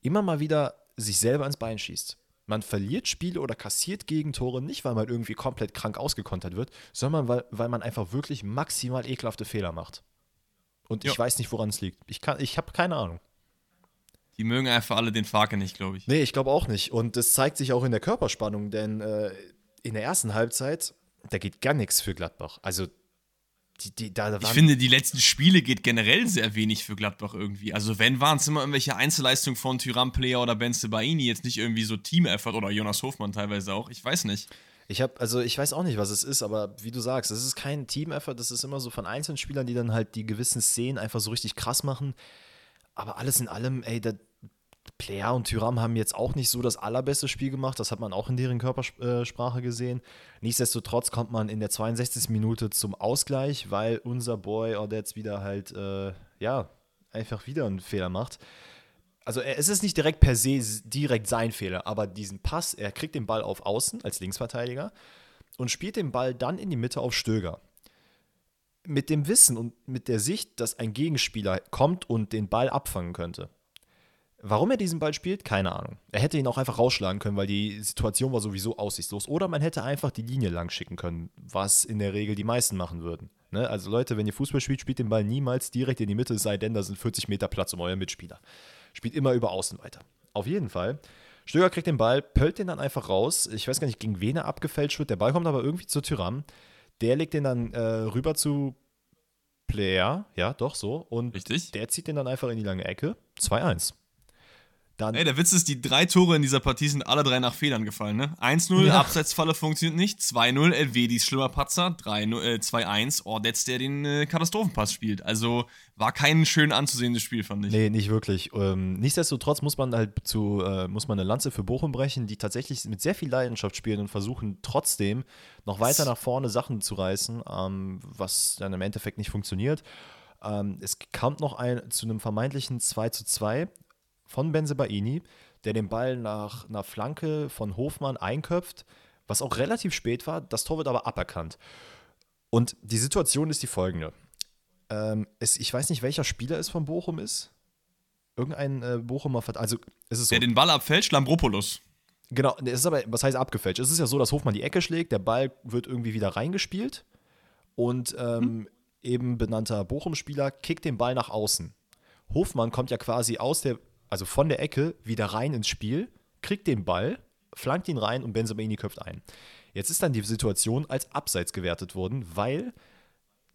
immer mal wieder sich selber ins Bein schießt. Man verliert Spiele oder kassiert Gegentore nicht, weil man irgendwie komplett krank ausgekontert wird, sondern weil, weil man einfach wirklich maximal ekelhafte Fehler macht. Und ich ja. weiß nicht, woran es liegt. Ich, ich habe keine Ahnung. Die mögen einfach alle den Farke nicht, glaube ich. Nee, ich glaube auch nicht. Und das zeigt sich auch in der Körperspannung, denn äh, in der ersten Halbzeit da geht gar nichts für Gladbach. Also die, die, da ich finde, die letzten Spiele geht generell sehr wenig für Gladbach irgendwie. Also, wenn, waren es immer irgendwelche Einzelleistungen von Tyram Player oder Ben Sebaini, jetzt nicht irgendwie so Team-Effort oder Jonas Hofmann teilweise auch. Ich weiß nicht. Ich habe, also ich weiß auch nicht, was es ist, aber wie du sagst, es ist kein Team-Effort, das ist immer so von einzelnen Spielern, die dann halt die gewissen Szenen einfach so richtig krass machen. Aber alles in allem, ey, da, Player und Tyram haben jetzt auch nicht so das allerbeste Spiel gemacht. Das hat man auch in deren Körpersprache gesehen. Nichtsdestotrotz kommt man in der 62. Minute zum Ausgleich, weil unser Boy Odets wieder halt, äh, ja, einfach wieder einen Fehler macht. Also es ist nicht direkt per se direkt sein Fehler, aber diesen Pass, er kriegt den Ball auf Außen als Linksverteidiger und spielt den Ball dann in die Mitte auf Stöger. Mit dem Wissen und mit der Sicht, dass ein Gegenspieler kommt und den Ball abfangen könnte Warum er diesen Ball spielt, keine Ahnung. Er hätte ihn auch einfach rausschlagen können, weil die Situation war sowieso aussichtslos. Oder man hätte einfach die Linie lang schicken können, was in der Regel die meisten machen würden. Ne? Also Leute, wenn ihr Fußball spielt, spielt den Ball niemals direkt in die Mitte, es sei denn, da sind 40 Meter Platz um euren Mitspieler. Spielt immer über Außen weiter. Auf jeden Fall. Stöger kriegt den Ball, pöllt den dann einfach raus. Ich weiß gar nicht, gegen wen er abgefälscht wird. Der Ball kommt aber irgendwie zu Tyram. Der legt den dann äh, rüber zu Player. Ja, doch so. Und Richtig. der zieht den dann einfach in die lange Ecke. 2-1. Dann, Ey, der Witz ist, die drei Tore in dieser Partie sind alle drei nach Fehlern gefallen, ne? 1-0, Ja. Abseitsfalle funktioniert nicht. 2-0, Elvedis schlimmer Patzer. 3-0, äh, 2-1, Ordetz, der den äh, Katastrophenpass spielt. Also war kein schön anzusehendes Spiel, fand ich. Nee, nicht wirklich. Ähm, nichtsdestotrotz muss man halt zu, äh, muss man eine Lanze für Bochum brechen, die tatsächlich mit sehr viel Leidenschaft spielen und versuchen trotzdem noch weiter nach vorne Sachen zu reißen, ähm, was dann im Endeffekt nicht funktioniert. Ähm, es kam noch ein, zu einem vermeintlichen 2 zu 2 von Benzebaini, der den Ball nach einer Flanke von Hofmann einköpft, was auch relativ spät war. Das Tor wird aber aberkannt. Und die Situation ist die folgende. Ähm, es, ich weiß nicht, welcher Spieler es von Bochum ist. Irgendein äh, Bochumer Vert Also, es ist so. Der den Ball abfälscht, Lambropoulos. Genau, es ist aber, was heißt abgefälscht? Es ist ja so, dass Hofmann die Ecke schlägt, der Ball wird irgendwie wieder reingespielt und ähm, eben benannter Bochum-Spieler kickt den Ball nach außen. Hofmann kommt ja quasi aus der, also von der Ecke wieder rein ins Spiel, kriegt den Ball, flankt ihn rein und Benzemaini köpft ein. Jetzt ist dann die Situation als Abseits gewertet worden, weil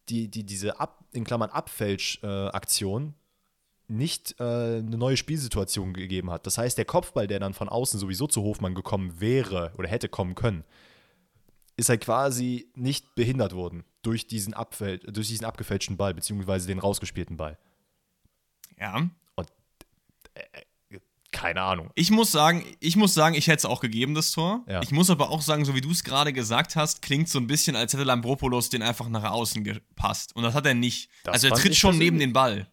die, die, diese Ab, in Klammern Abfälsch-Aktion nicht äh, eine neue Spielsituation gegeben hat. Das heißt, der Kopfball, der dann von außen sowieso zu Hofmann gekommen wäre oder hätte kommen können, ist halt quasi nicht behindert worden durch diesen, Abfäl durch diesen abgefälschten Ball, beziehungsweise den rausgespielten Ball. Ja. Keine Ahnung. Ich muss sagen, ich muss sagen, ich hätte es auch gegeben, das Tor. Ja. Ich muss aber auch sagen, so wie du es gerade gesagt hast, klingt so ein bisschen, als hätte Lambropoulos den einfach nach außen gepasst. Und das hat er nicht. Das also er tritt schon neben den Ball.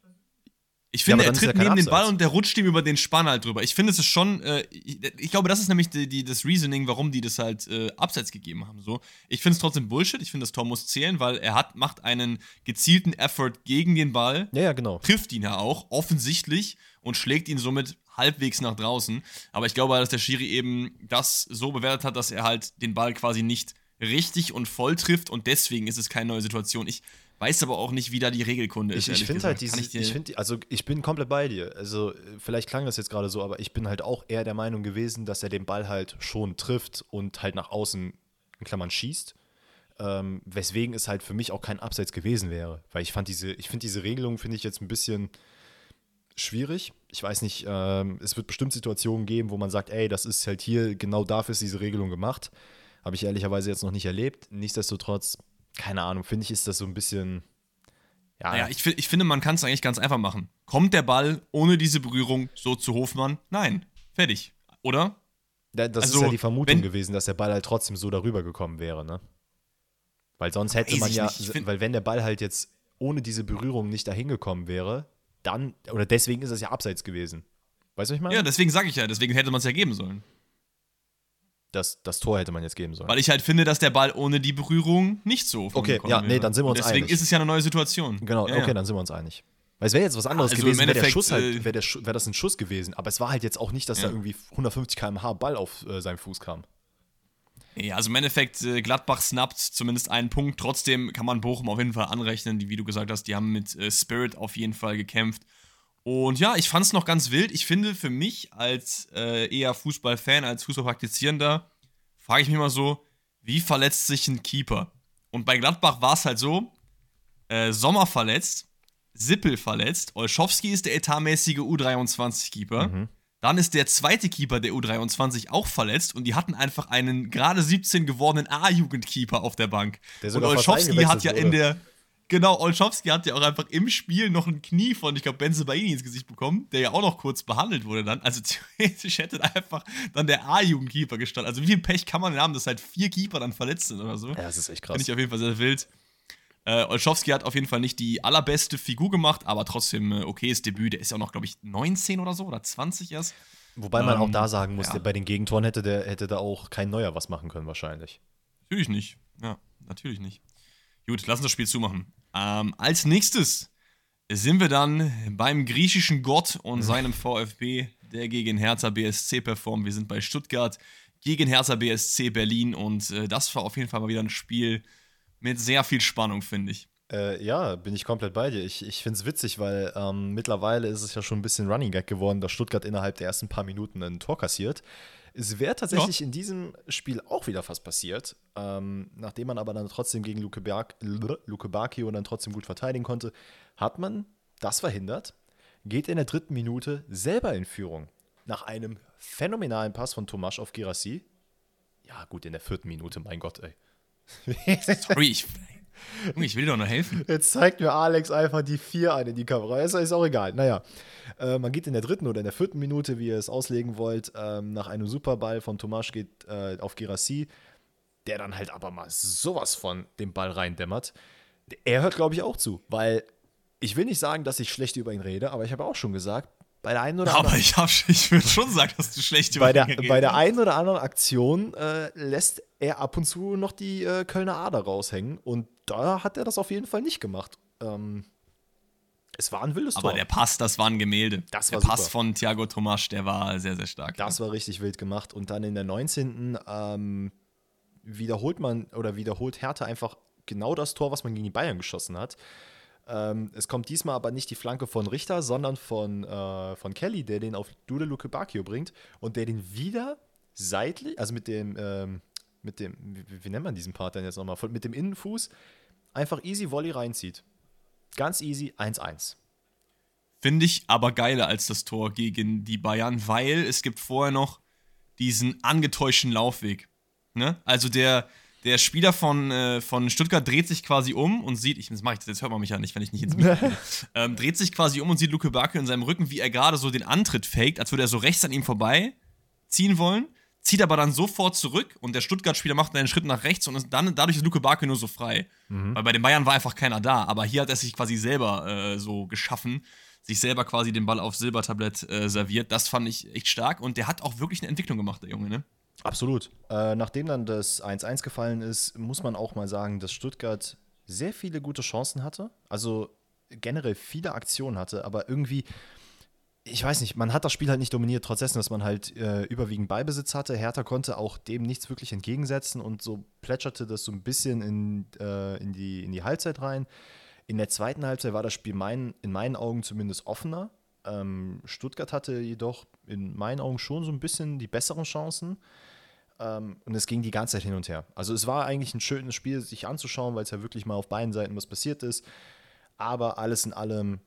Ich Ja, finde, aber er tritt ja neben den Ball Abseits. und der rutscht ihm über den Spann halt drüber. Ich finde, es ist schon, äh, ich, ich glaube, das ist nämlich die, die, das Reasoning, warum die das halt äh, abseits gegeben haben. So. Ich finde es trotzdem Bullshit. Ich finde, das Tor muss zählen, weil er hat, macht einen gezielten Effort gegen den Ball Ja, ja, genau. trifft ihn ja auch, offensichtlich, und schlägt ihn somit halbwegs nach draußen. Aber ich glaube, dass der Schiri eben das so bewertet hat, dass er halt den Ball quasi nicht richtig und voll trifft und deswegen ist es keine neue Situation. Ich weiß aber auch nicht, wie da die Regelkunde ist. Ich, ich finde halt diese, ich, dir- finde, also ich bin komplett bei dir. Also vielleicht klang das jetzt gerade so, aber ich bin halt auch eher der Meinung gewesen, dass er den Ball halt schon trifft und halt nach außen in Klammern schießt. Ähm, weswegen es halt für mich auch kein Abseits gewesen wäre. Weil ich fand diese, ich finde diese Regelung, finde ich jetzt ein bisschen schwierig. Ich weiß nicht, ähm, es wird bestimmt Situationen geben, wo man sagt, ey, das ist halt hier, genau dafür ist diese Regelung gemacht. Habe ich ehrlicherweise jetzt noch nicht erlebt. Nichtsdestotrotz, keine Ahnung, finde ich, ist das so ein bisschen. Ja, Naja, ich, ich finde, man kann es eigentlich ganz einfach machen. Kommt der Ball ohne diese Berührung so zu Hofmann? Nein. Fertig. Oder? Da- Das Also, ist ja die Vermutung wenn- gewesen, dass der Ball halt trotzdem so darüber gekommen wäre, ne? Weil sonst hätte man ja, weil wenn der Ball halt jetzt ohne diese Berührung nicht dahin gekommen wäre, dann, oder deswegen ist es ja abseits gewesen. Weißt du, was ich meine? Ja, deswegen sage ich ja, deswegen hätte man es ja geben sollen. das, das Tor hätte man jetzt geben sollen. Weil ich halt finde, dass der Ball ohne die Berührung nicht so Okay, ja, nee, wäre. dann sind wir uns Deswegen einig. ist es ja eine neue Situation. Genau, ja, okay, ja. dann sind wir uns einig. Weil es wäre jetzt was anderes Also gewesen, wäre der Endeffekt, Schuss halt, äh, wäre wäre das ein Schuss gewesen. Aber es war halt jetzt auch nicht, dass Ja. da irgendwie 150 km/h Ball auf äh, seinen Fuß kam. Ja, also im Endeffekt, äh, Gladbach snappt zumindest einen Punkt. Trotzdem kann man Bochum auf jeden Fall anrechnen. Die, wie du gesagt hast, die haben mit äh, Spirit auf jeden Fall gekämpft. Und ja, ich fand es noch ganz wild. Ich finde für mich als äh, eher Fußballfan, als Fußballpraktizierender, frage ich mich mal so, wie verletzt sich ein Keeper? Und bei Gladbach war es halt so, äh, Sommer verletzt, Sippel verletzt, Olschowski ist der etatmäßige U23-Keeper. Dann ist der zweite Keeper der U23 auch verletzt und die hatten einfach einen gerade 17 gewordenen A-Jugendkeeper auf der Bank. Der und Olschowski hat ja eingewechselt in wurde. der. Genau, Olschowski hat ja auch einfach im Spiel noch ein Knie von, ich glaube, Benze Baini ins Gesicht bekommen, der ja auch noch kurz behandelt wurde dann. Also theoretisch hätte einfach dann der A-Jugendkeeper gestanden. Also wie viel Pech kann man denn haben, dass halt vier Keeper dann verletzt sind oder so? Ja, das ist echt krass. Finde ich auf jeden Fall sehr wild. Äh, Olschowski hat auf jeden Fall nicht die allerbeste Figur gemacht, aber trotzdem äh, okayes Debüt. Der ist ja auch noch, glaube ich, 19 oder so oder 20 erst. Wobei man auch Ähm, da sagen muss, ja. der, bei den Gegentoren hätte, der, hätte da auch kein Neuer was machen können, wahrscheinlich. Natürlich nicht. Ja, natürlich nicht. Gut, lass uns das Spiel zumachen. Ähm, als nächstes sind wir dann beim griechischen Gott und seinem VfB der gegen Hertha BSC performt. Wir sind bei Stuttgart gegen Hertha BSC Berlin und äh, das war auf jeden Fall mal wieder ein Spiel mit sehr viel Spannung, finde ich. Äh, ja, bin ich komplett bei dir. Ich, ich finde es witzig, weil ähm, mittlerweile ist es ja schon ein bisschen Running Gag geworden, dass Stuttgart innerhalb der ersten paar Minuten ein Tor kassiert. Es wäre tatsächlich ja. in diesem Spiel auch wieder fast passiert, ähm, nachdem man aber dann trotzdem gegen Luke, Berg, Luke Bakio dann trotzdem gut verteidigen konnte, hat man das verhindert, geht in der dritten Minute selber in Führung. Nach einem phänomenalen Pass von Tomasch auf Girassi. Ja, gut, in der vierten Minute, mein Gott, ey. Sorry, ich, ich will doch nur helfen. Jetzt zeigt mir Alex einfach die vier ein in die Kamera. Ist, ist auch egal. Naja, äh, man geht in der dritten oder in der vierten Minute, wie ihr es auslegen wollt, ähm, nach einem Superball von Tomasch geht äh, auf Girassi, der dann halt aber mal sowas von dem Ball reindämmert. Er hört, glaube ich, auch zu, weil ich will nicht sagen, dass ich schlecht über ihn rede, aber ich habe auch schon gesagt, bei der einen oder anderen. Aber ich, ich würde schon sagen, dass du schlecht über bei der, ihn Bei der einen oder anderen Aktion äh, lässt er ab und zu noch die äh, Kölner Ader raushängen und da hat er das auf jeden Fall nicht gemacht. Ähm, es war ein wildes Aber Tor. der Pass, das war ein Gemälde. Das war der Pass von Thiago Tomasch, der war sehr, sehr stark. Das ja. war richtig wild gemacht. Und dann in der 19. Ähm, wiederholt man oder wiederholt Hertha einfach genau das Tor, was man gegen die Bayern geschossen hat. Ähm, es kommt diesmal aber nicht die Flanke von Richter, sondern von, äh, von Kelly, der den auf Dude Luke Bacchio bringt und der den wieder seitlich, also mit dem, ähm, mit dem, wie, wie, nennt man diesen Part denn jetzt nochmal, mit dem Innenfuß einfach easy Volley reinzieht. Ganz easy 1-1. Finde ich aber geiler als das Tor gegen die Bayern, weil es gibt vorher noch diesen angetäuschten Laufweg. Ne? Also der, der Spieler von, äh, von Stuttgart dreht sich quasi um und sieht, ich, das mache ich, jetzt hört man mich ja nicht, wenn ich nicht ins Mikro ähm, dreht sich quasi um und sieht Luke Bakio in seinem Rücken, wie er gerade so den Antritt faked, als würde er so rechts an ihm vorbei ziehen wollen, zieht aber dann sofort zurück und der Stuttgart-Spieler macht einen Schritt nach rechts und ist dann, dadurch ist Luke Bakio nur so frei. Mhm. Weil bei den Bayern war einfach keiner da, aber hier hat er sich quasi selber äh, so geschaffen, sich selber quasi den Ball auf Silbertablett äh, serviert. Das fand ich echt stark und der hat auch wirklich eine Entwicklung gemacht, der Junge, ne? Absolut. Äh, nachdem dann das 1-1 gefallen ist, muss man auch mal sagen, dass Stuttgart sehr viele gute Chancen hatte. Also generell viele Aktionen hatte, aber irgendwie, ich weiß nicht, man hat das Spiel halt nicht dominiert, trotz dessen, dass man halt äh, überwiegend Beibesitz hatte. Hertha konnte auch dem nichts wirklich entgegensetzen und so plätscherte das so ein bisschen in, äh, in, die, in die Halbzeit rein. In der zweiten Halbzeit war das Spiel mein, in meinen Augen zumindest offener. Ähm, Stuttgart hatte jedoch in meinen Augen schon so ein bisschen die besseren Chancen. Ähm, und es ging die ganze Zeit hin und her. Also es war eigentlich ein schönes Spiel, sich anzuschauen, weil es ja wirklich mal auf beiden Seiten was passiert ist. Aber alles in allem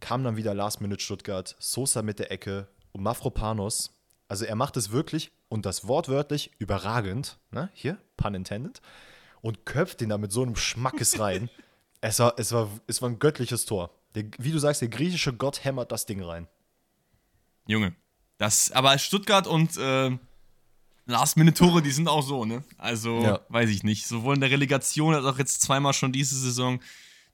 kam dann wieder Last Minute Stuttgart, Sosa mit der Ecke und Mafropanos. Also er macht es wirklich und das wortwörtlich überragend, ne? hier, pun intended, und köpft ihn da mit so einem Schmackes rein. es, war, es, war, es war ein göttliches Tor. Der, wie du sagst, der griechische Gott hämmert das Ding rein. Junge, das, aber Stuttgart und äh, Last-Minute-Tore, die sind auch so, ne? Also, ja. weiß ich nicht. Sowohl in der Relegation als auch jetzt zweimal schon diese Saison.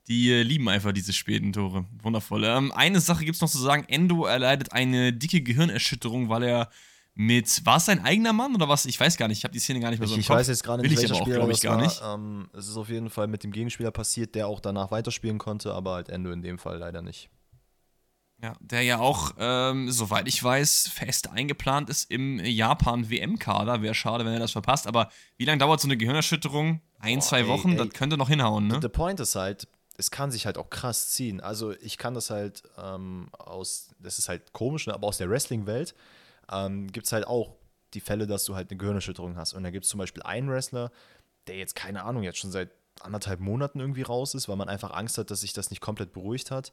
Die äh, lieben einfach diese späten Tore. Wundervoll. Ähm, eine Sache gibt es noch zu sagen: Endo erleidet eine dicke Gehirnerschütterung, weil er mit. War es sein eigener Mann oder was? Ich weiß gar nicht. Ich habe die Szene gar nicht mehr so Ich, ich weiß jetzt gerade nicht, welcher Spieler auch, ich, gar war. nicht. Ähm, es ist auf jeden Fall mit dem Gegenspieler passiert, der auch danach weiterspielen konnte, aber halt Endo in dem Fall leider nicht. Ja, der ja auch, ähm, soweit ich weiß, fest eingeplant ist im Japan-WM-Kader. Wäre schade, wenn er das verpasst. Aber wie lange dauert so eine Gehirnerschütterung? Ein, Boah, zwei ey, Wochen? Ey, das könnte noch hinhauen, ne? Der Point ist halt, es kann sich halt auch krass ziehen. Also ich kann das halt ähm, aus, das ist halt komisch, ne? aber aus der Wrestling-Welt ähm, gibt es halt auch die Fälle, dass du halt eine Gehirnerschütterung hast. Und da gibt es zum Beispiel einen Wrestler, der jetzt, keine Ahnung, jetzt schon seit anderthalb Monaten irgendwie raus ist, weil man einfach Angst hat, dass sich das nicht komplett beruhigt hat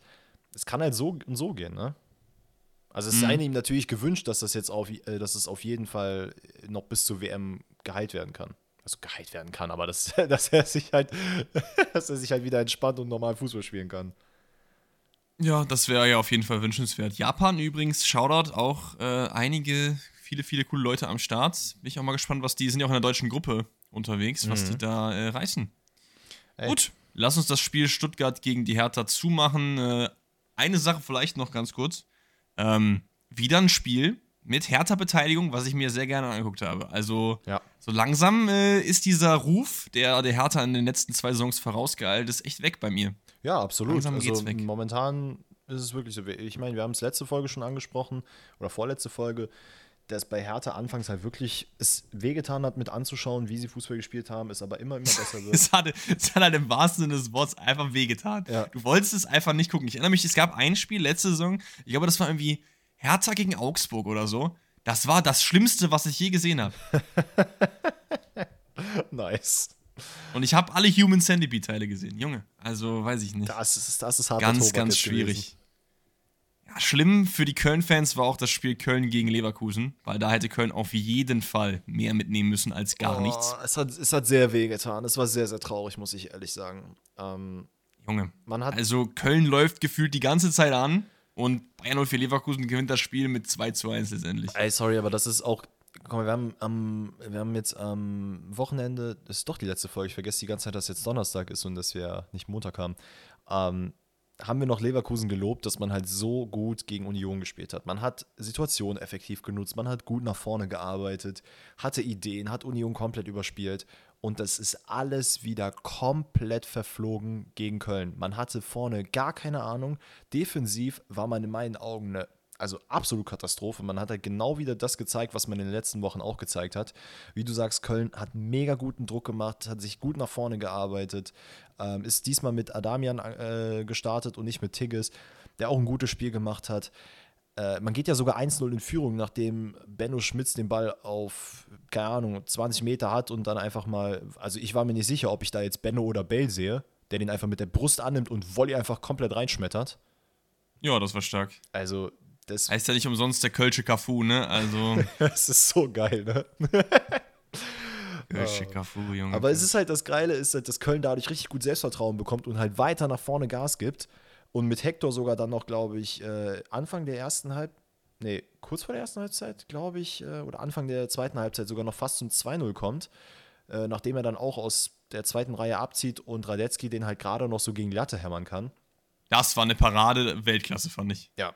es kann halt so und so gehen, ne? Also es mhm. sei ihm natürlich gewünscht, dass das jetzt auf, äh, dass es auf jeden Fall noch bis zur WM geheilt werden kann. Also geheilt werden kann, aber dass, dass er sich halt, dass er sich halt wieder entspannt und normal Fußball spielen kann. Ja, das wäre ja auf jeden Fall wünschenswert. Japan übrigens, Shoutout, auch äh, einige, viele, viele coole Leute am Start. Bin ich auch mal gespannt, was die sind ja auch in der deutschen Gruppe unterwegs, was mhm. die da äh, reißen. Ey. Gut, lass uns das Spiel Stuttgart gegen die Hertha zumachen. Äh, eine Sache vielleicht noch ganz kurz. Ähm, wieder ein Spiel mit härter Beteiligung, was ich mir sehr gerne angeguckt habe. Also ja. so langsam äh, ist dieser Ruf, der der Hertha in den letzten zwei Saisons vorausgeeilt ist, echt weg bei mir. Ja, absolut. Langsam also geht's weg. Momentan es ist wirklich so. Ich meine, wir haben es letzte Folge schon angesprochen oder vorletzte Folge, dass bei Hertha anfangs halt wirklich es wehgetan hat, mit anzuschauen, wie sie Fußball gespielt haben, es aber immer, immer besser wird. es, hat, es hat halt im wahrsten Sinne des Wortes einfach wehgetan. Ja. Du wolltest es einfach nicht gucken. Ich erinnere mich, es gab ein Spiel letzte Saison, ich glaube, das war irgendwie Hertha gegen Augsburg oder so. Das war das Schlimmste, was ich je gesehen habe. nice. Und ich habe alle Human Centipede-Teile gesehen. Junge, also weiß ich nicht. Das ist, das ist harte Ganz, Tobak ganz schwierig. Ja, schlimm für die Köln-Fans war auch das Spiel Köln gegen Leverkusen, weil da hätte Köln auf jeden Fall mehr mitnehmen müssen als gar oh, nichts. Es hat, es hat sehr weh getan. Es war sehr, sehr traurig, muss ich ehrlich sagen. Ähm, Junge, man hat also Köln läuft gefühlt die ganze Zeit an und Bayern 04 Leverkusen gewinnt das Spiel mit 2 zu 1 letztendlich. Ey, sorry, aber das ist auch. Mal, wir haben, am, wir haben jetzt am Wochenende, das ist doch die letzte Folge, ich vergesse die ganze Zeit, dass jetzt Donnerstag ist und dass wir nicht Montag haben. Ähm, haben wir noch Leverkusen gelobt, dass man halt so gut gegen Union gespielt hat. Man hat Situationen effektiv genutzt, man hat gut nach vorne gearbeitet, hatte Ideen, hat Union komplett überspielt und das ist alles wieder komplett verflogen gegen Köln. Man hatte vorne gar keine Ahnung. Defensiv war man in meinen Augen eine also absolut Katastrophe. Man hat halt genau wieder das gezeigt, was man in den letzten Wochen auch gezeigt hat. Wie du sagst, Köln hat mega guten Druck gemacht, hat sich gut nach vorne gearbeitet, ähm, ist diesmal mit Adamian äh, gestartet und nicht mit Tigges, der auch ein gutes Spiel gemacht hat. Äh, man geht ja sogar 1-0 in Führung, nachdem Benno Schmitz den Ball auf, keine Ahnung, 20 Meter hat und dann einfach mal, also ich war mir nicht sicher, ob ich da jetzt Benno oder Bell sehe, der den einfach mit der Brust annimmt und Volley einfach komplett reinschmettert. Ja, das war stark. Also das Heißt ja nicht umsonst der Kölsche Cafu, ne? Also. das ist so geil, ne? Kölsche Cafu, Junge. Aber es ist halt das Geile, ist halt, dass Köln dadurch richtig gut Selbstvertrauen bekommt und halt weiter nach vorne Gas gibt. Und mit Hector sogar dann noch, glaube ich, äh, Anfang der ersten Halb, nee, kurz vor der ersten Halbzeit, glaube ich, äh, oder Anfang der zweiten Halbzeit sogar noch fast zum 2-0 kommt, äh, nachdem er dann auch aus der zweiten Reihe abzieht und Radetzky den halt gerade noch so gegen Latte hämmern kann. Das war eine Parade Weltklasse, fand ich. Ja.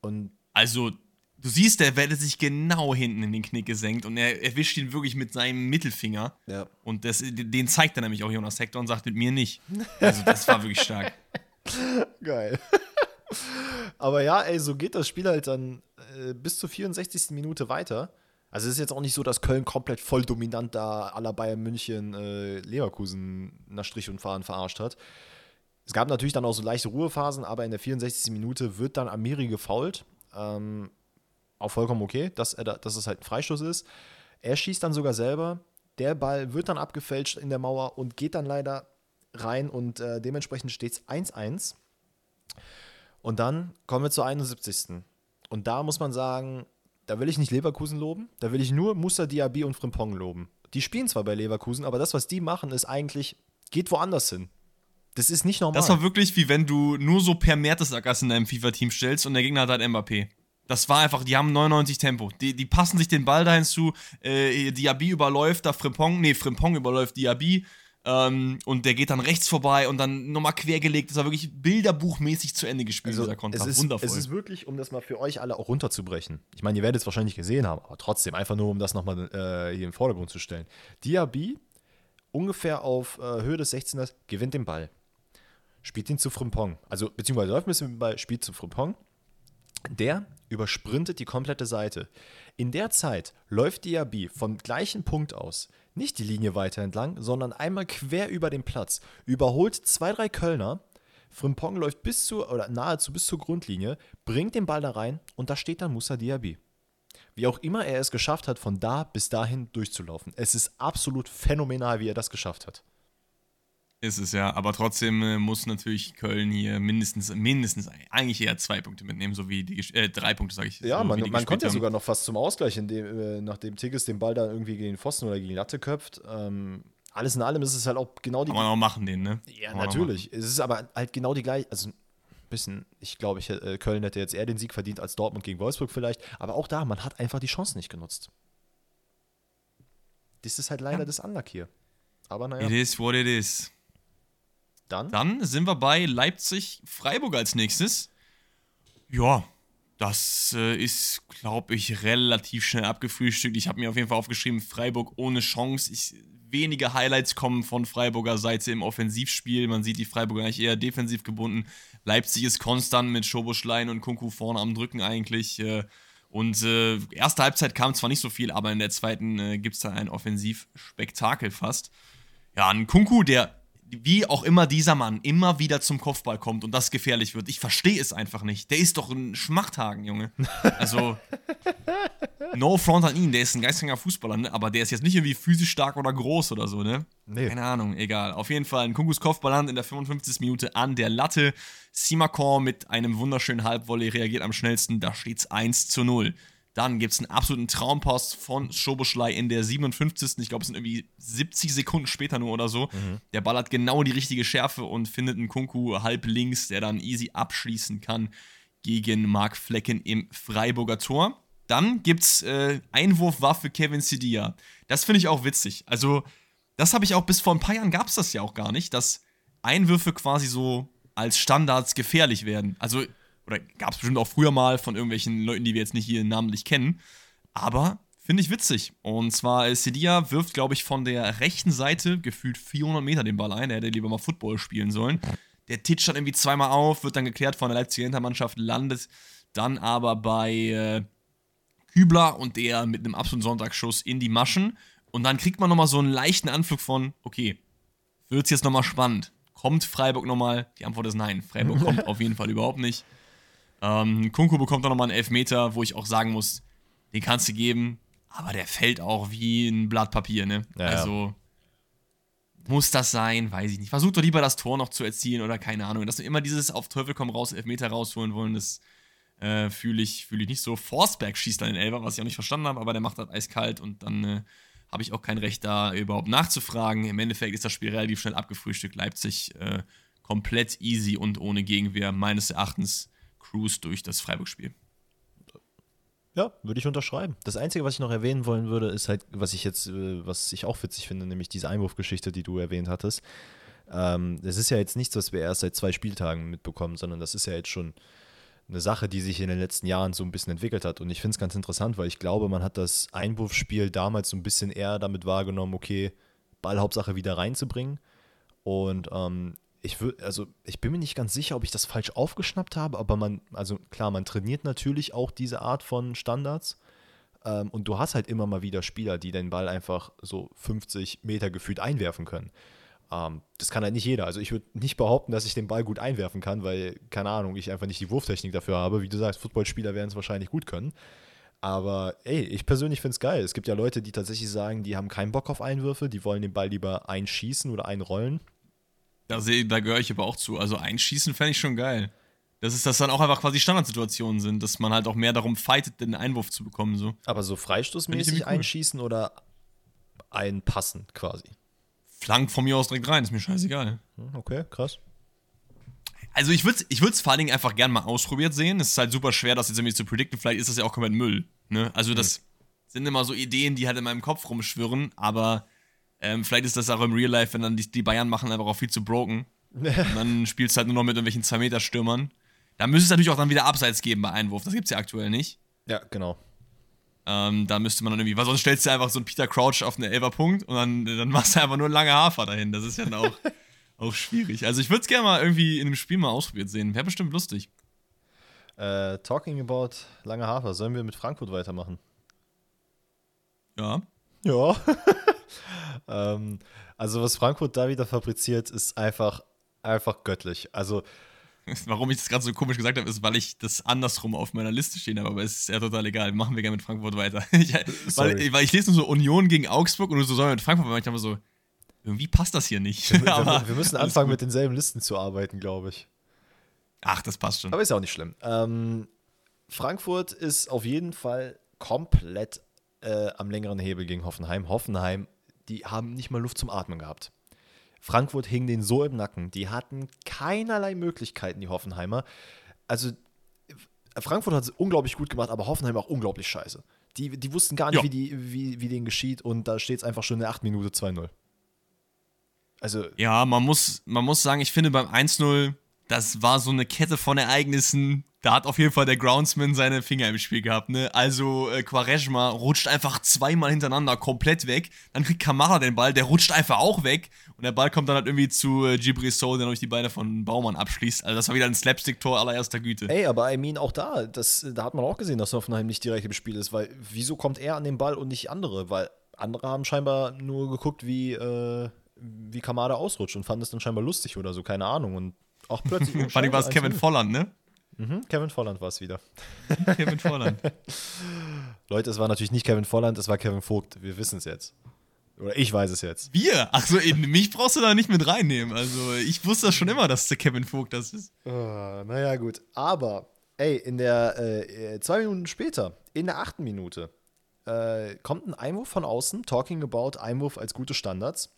Und Also, du siehst, der Welle sich genau hinten in den Knick gesenkt und er erwischt ihn wirklich mit seinem Mittelfinger. ja. Und das, den zeigt er nämlich auch Jonas Hector und sagt mit mir nicht. Also, das war wirklich stark. Geil. Aber ja, ey, so geht das Spiel halt dann äh, bis zur 64. Minute weiter. Also es ist jetzt auch nicht so, dass Köln komplett voll dominant da aller Bayern München äh, Leverkusen nach Strich und Fahren verarscht hat. Es gab natürlich dann auch so leichte Ruhephasen, aber in der 64. Minute wird dann Amiri gefault. Ähm, auch vollkommen okay, dass, er da, dass es halt ein Freistoß ist. Er schießt dann sogar selber. Der Ball wird dann abgefälscht in der Mauer und geht dann leider rein und äh, dementsprechend steht es 1-1. Und dann kommen wir zur 71. Und da muss man sagen, da will ich nicht Leverkusen loben, da will ich nur Musa Diaby und Frimpong loben. Die spielen zwar bei Leverkusen, aber das, was die machen, ist eigentlich, geht woanders hin. Das ist nicht normal. Das war wirklich wie wenn du nur so per Mertesackers in deinem FIFA-Team stellst und der Gegner hat halt Mbappé. Das war einfach, die haben 99 Tempo. Die, die passen sich den Ball dahin zu. Äh, Diaby überläuft da Frimpong, nee, Frimpong überläuft Diaby. Ähm, und der geht dann rechts vorbei und dann nochmal quergelegt. Das war wirklich bilderbuchmäßig zu Ende gespielt, dieser Konter. Also, es ist, Wundervoll. Es ist wirklich, um das mal für euch alle auch runterzubrechen. Ich meine, ihr werdet es wahrscheinlich gesehen haben, aber trotzdem, einfach nur, um das nochmal äh, hier im Vordergrund zu stellen. Diaby, ungefähr auf äh, Höhe des 16ers, gewinnt den Ball. Spielt ihn zu Frimpong. Also, beziehungsweise läuft ein bisschen mit dem Ball, spielt zu Frimpong. Der übersprintet die komplette Seite. In der Zeit läuft Diaby vom gleichen Punkt aus nicht die Linie weiter entlang, sondern einmal quer über den Platz, überholt zwei, drei Kölner. Frimpong läuft bis zu, oder nahezu bis zur Grundlinie, bringt den Ball da rein und da steht dann Musa Diaby. Wie auch immer er es geschafft hat, von da bis dahin durchzulaufen. Es ist absolut phänomenal, wie er das geschafft hat. Ist es ja, aber trotzdem äh, muss natürlich Köln hier mindestens, mindestens eigentlich eher zwei Punkte mitnehmen, so wie die, äh, drei Punkte, sage ich. Ja, so man, man kommt ja sogar noch fast zum Ausgleich, indem, äh, nachdem Tigges den Ball dann irgendwie gegen den Pfosten oder gegen die Latte köpft. Ähm, alles in allem ist es halt auch genau die Kann man auch machen, den, ne? Ja, Kann natürlich. Es ist aber halt genau die gleiche. Also ein bisschen, ich glaube, ich, äh, Köln hätte jetzt eher den Sieg verdient als Dortmund gegen Wolfsburg vielleicht. Aber auch da, man hat einfach die Chance nicht genutzt. Das ist halt leider Ja. das Unluck hier. Aber naja, It is what it is. Dann. Dann sind wir bei Leipzig-Freiburg als nächstes. Ja, Das äh, ist, glaube ich, relativ schnell abgefrühstückt. Ich habe mir auf jeden Fall aufgeschrieben, Freiburg ohne Chance. Ich, wenige Highlights kommen von Freiburger Seite im Offensivspiel. Man sieht die Freiburger eigentlich eher defensiv gebunden. Leipzig ist konstant mit Schoboschlein und Kunku vorne am Drücken eigentlich. Äh, und äh, erste Halbzeit kam zwar nicht so viel, aber in der zweiten äh, gibt es da ein Offensivspektakel fast. Ja, ein Kunku, der wie auch immer dieser Mann immer wieder zum Kopfball kommt und das gefährlich wird. Ich verstehe es einfach nicht. Der ist doch ein Schmachthagen, Junge. Also, no front an ihn, der ist ein geistreicher Fußballer, ne? aber der ist jetzt nicht irgendwie physisch stark oder groß oder so, ne? Nee. Keine Ahnung, egal. Auf jeden Fall ein Kungus Kopfballand in der 55. Minute an der Latte. Simakor mit einem wunderschönen Halbvolley reagiert am schnellsten. Da steht's 1 zu 0. Dann gibt es einen absoluten Traumpass von Schoboschlei in der 57. Ich glaube, es sind irgendwie 70 Sekunden später nur oder so. Mhm. Der Ball hat genau die richtige Schärfe und findet einen Kunku halb links, der dann easy abschließen kann gegen Marc Flecken im Freiburger Tor. Dann gibt's äh, Einwurfwaffe Kevin Sidia. Das finde ich auch witzig. Also, das habe ich auch bis vor ein paar Jahren gab es das ja auch gar nicht, dass Einwürfe quasi so als Standards gefährlich werden. Also, oder gab es bestimmt auch früher mal von irgendwelchen Leuten, die wir jetzt nicht hier namentlich kennen. Aber finde ich witzig. Und zwar, äh, Sedia wirft, glaube ich, von der rechten Seite gefühlt 400 Meter den Ball ein. Er hätte lieber mal Football spielen sollen. Der titscht dann irgendwie zweimal auf, wird dann geklärt von der Leipziger Hintermannschaft, landet dann aber bei äh, Kübler und der mit einem absoluten Sonntagsschuss in die Maschen. Und dann kriegt man nochmal so einen leichten Anflug von, okay, wird es jetzt nochmal spannend? Kommt Freiburg nochmal? Die Antwort ist nein. Freiburg kommt auf jeden Fall überhaupt nicht. Ähm, Kunku bekommt dann nochmal einen Elfmeter, wo ich auch sagen muss, den kannst du geben, aber der fällt auch wie ein Blatt Papier, ne? Ja, also muss das sein, weiß ich nicht. Versucht doch lieber das Tor noch zu erzielen oder keine Ahnung. Dass wir immer dieses auf Teufel komm raus, Elfmeter rausholen wollen, das äh, fühle ich, fühl ich nicht so. Forsberg schießt dann den Elfer, was ich auch nicht verstanden habe, aber der macht das eiskalt und dann äh, habe ich auch kein Recht da überhaupt nachzufragen. Im Endeffekt ist das Spiel relativ schnell abgefrühstückt. Leipzig äh, komplett easy und ohne Gegenwehr, meines Erachtens Cruise durch das Freiburg-Spiel. Ja, würde ich unterschreiben. Das Einzige, was ich noch erwähnen wollen würde, ist halt, was ich jetzt, äh, was ich auch witzig finde, nämlich diese Einwurfgeschichte, die du erwähnt hattest. Ähm, das ist ja jetzt nichts, was wir erst seit zwei Spieltagen mitbekommen, sondern das ist ja jetzt schon eine Sache, die sich in den letzten Jahren so ein bisschen entwickelt hat. Und ich finde es ganz interessant, weil ich glaube, man hat das Einwurfspiel damals so ein bisschen eher damit wahrgenommen, okay, Ballhauptsache wieder reinzubringen. Und ähm, ich würde, also ich bin mir nicht ganz sicher, ob ich das falsch aufgeschnappt habe, aber man, also klar, man trainiert natürlich auch diese Art von Standards. Ähm, und du hast halt immer mal wieder Spieler, die den Ball einfach so 50 Meter gefühlt einwerfen können. Ähm, das kann halt nicht jeder. Also ich würde nicht behaupten, dass ich den Ball gut einwerfen kann, weil, keine Ahnung, ich einfach nicht die Wurftechnik dafür habe. Wie du sagst, Footballspieler werden es wahrscheinlich gut können. Aber ey, ich persönlich finde es geil. Es gibt ja Leute, die tatsächlich sagen, die haben keinen Bock auf Einwürfe, die wollen den Ball lieber einschießen oder einrollen. Da, da gehöre ich aber auch zu. Also einschießen fände ich schon geil. Das ist, dass dann auch einfach quasi Standardsituationen sind, dass man halt auch mehr darum fightet, den Einwurf zu bekommen. So. Aber so freistoßmäßig cool. einschießen oder einpassen quasi? Flank von mir aus direkt rein, ist mir scheißegal. Hm, okay, krass. Also ich würde es ich vor allen Dingen einfach gern mal ausprobiert sehen. Es ist halt super schwer, das jetzt irgendwie zu predikten. Vielleicht ist das ja auch komplett Müll. Ne? Also das hm. sind immer so Ideen, die halt in meinem Kopf rumschwirren, aber ähm, vielleicht ist das auch im Real Life, wenn dann die, die Bayern machen einfach auch viel zu broken. und dann spielst du halt nur noch mit irgendwelchen 2-Meter-Stürmern. Da müsste es natürlich auch dann wieder Abseits geben bei Einwurf. Das gibt es ja aktuell nicht. Ja, genau. Ähm, da müsste man dann irgendwie, weil sonst stellst du einfach so einen Peter Crouch auf einen Elfer-Punkt und dann, dann machst du einfach nur lange Hafer dahin. Das ist ja dann auch, auch schwierig. Also ich würde es gerne mal irgendwie in einem Spiel mal ausprobiert sehen. Wäre bestimmt lustig. Äh, talking about lange Hafer, sollen wir mit Frankfurt weitermachen? Ja. Ja. ähm, also, was Frankfurt da wieder fabriziert, ist einfach, einfach göttlich. Also. Warum ich das gerade so komisch gesagt habe, ist, weil ich das andersrum auf meiner Liste stehen habe, aber es ist ja total egal. Machen wir gerne mit Frankfurt weiter. ich, weil, weil, ich lese nur so Union gegen Augsburg und so sollen wir mit Frankfurt, weil ich habe so, irgendwie passt das hier nicht. Wir, wir, wir müssen anfangen, mit denselben Listen zu arbeiten, glaube ich. Ach, das passt schon. Aber ist ja auch nicht schlimm. Ähm, Frankfurt ist auf jeden Fall komplett äh, am längeren Hebel gegen Hoffenheim. Hoffenheim die haben nicht mal Luft zum Atmen gehabt. Frankfurt hing denen so im Nacken. Die hatten keinerlei Möglichkeiten, die Hoffenheimer. Also, Frankfurt hat es unglaublich gut gemacht, aber Hoffenheim auch unglaublich scheiße. Die, die wussten gar nicht, ja. wie, die, wie, wie denen geschieht und da steht es einfach schon in der 8 Minute 2-0. Also. Ja, man muss, man muss sagen, ich finde beim 1-0 das war so eine Kette von Ereignissen. Da hat auf jeden Fall der Groundsman seine Finger im Spiel gehabt, ne? Also äh, Quaresma rutscht einfach zweimal hintereinander komplett weg. Dann kriegt Kamara den Ball, der rutscht einfach auch weg. Und der Ball kommt dann halt irgendwie zu äh, Gibri Soul, der durch die Beine von Baumann abschließt. Also das war wieder ein Slapstick-Tor allererster Güte. Ey, aber I mean, auch da, das, da hat man auch gesehen, dass Hoffenheim nicht direkt im Spiel ist, weil wieso kommt er an den Ball und nicht andere? Weil andere haben scheinbar nur geguckt, wie, äh, wie Kamada ausrutscht und fanden es dann scheinbar lustig oder so, keine Ahnung. Und auch plötzlich. Vor allem war es Kevin Volland, ne? Mhm, Kevin Volland war es wieder. Kevin Volland. Leute, es war natürlich nicht Kevin Volland, es war Kevin Vogt. Wir wissen es jetzt. Oder ich weiß es jetzt. Wir? Achso, mich brauchst du da nicht mit reinnehmen. Also, ich wusste das schon immer, dass der Kevin Vogt das ist. Oh, naja, gut. Aber, ey, in der, äh, zwei Minuten später, in der achten Minute, äh, kommt ein Einwurf von außen, talking about Einwurf als gute Standards.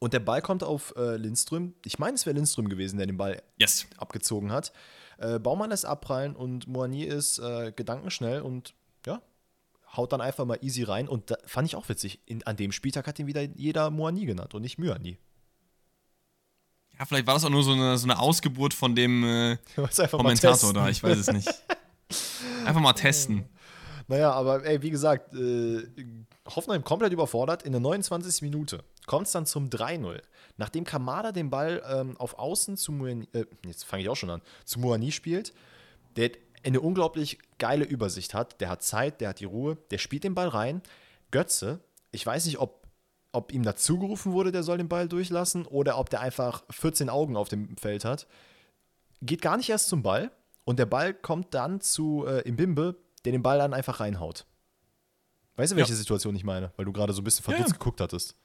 Und der Ball kommt auf äh, Lindström. Ich meine, es wäre Lindström gewesen, der den Ball yes. abgezogen hat. Äh, Baumann lässt abprallen und Moani ist äh, gedankenschnell und ja, haut dann einfach mal easy rein. Und da fand ich auch witzig. In, an dem Spieltag hat ihn wieder jeder Moani genannt und nicht Myani. Ja, vielleicht war das auch nur so eine, so eine Ausgeburt von dem äh, Kommentator da. Ich weiß es nicht. Einfach mal testen. Naja, aber ey, wie gesagt, äh, Hoffenheim komplett überfordert. In der 29. Minute kommt es dann zum 3-0. Nachdem Kamada den Ball ähm, auf Außen zu Muani, äh, jetzt fange ich auch schon an, zu Muani spielt, der eine unglaublich geile Übersicht hat. Der hat Zeit, der hat die Ruhe, der spielt den Ball rein. Götze, ich weiß nicht, ob, ob ihm dazu gerufen wurde, der soll den Ball durchlassen oder ob der einfach 14 Augen auf dem Feld hat. Geht gar nicht erst zum Ball und der Ball kommt dann zu äh, Imbimbe, der den Ball dann einfach reinhaut. Weißt du, welche ja. Situation ich meine? Weil du gerade so ein bisschen verdutzt ja. geguckt hattest.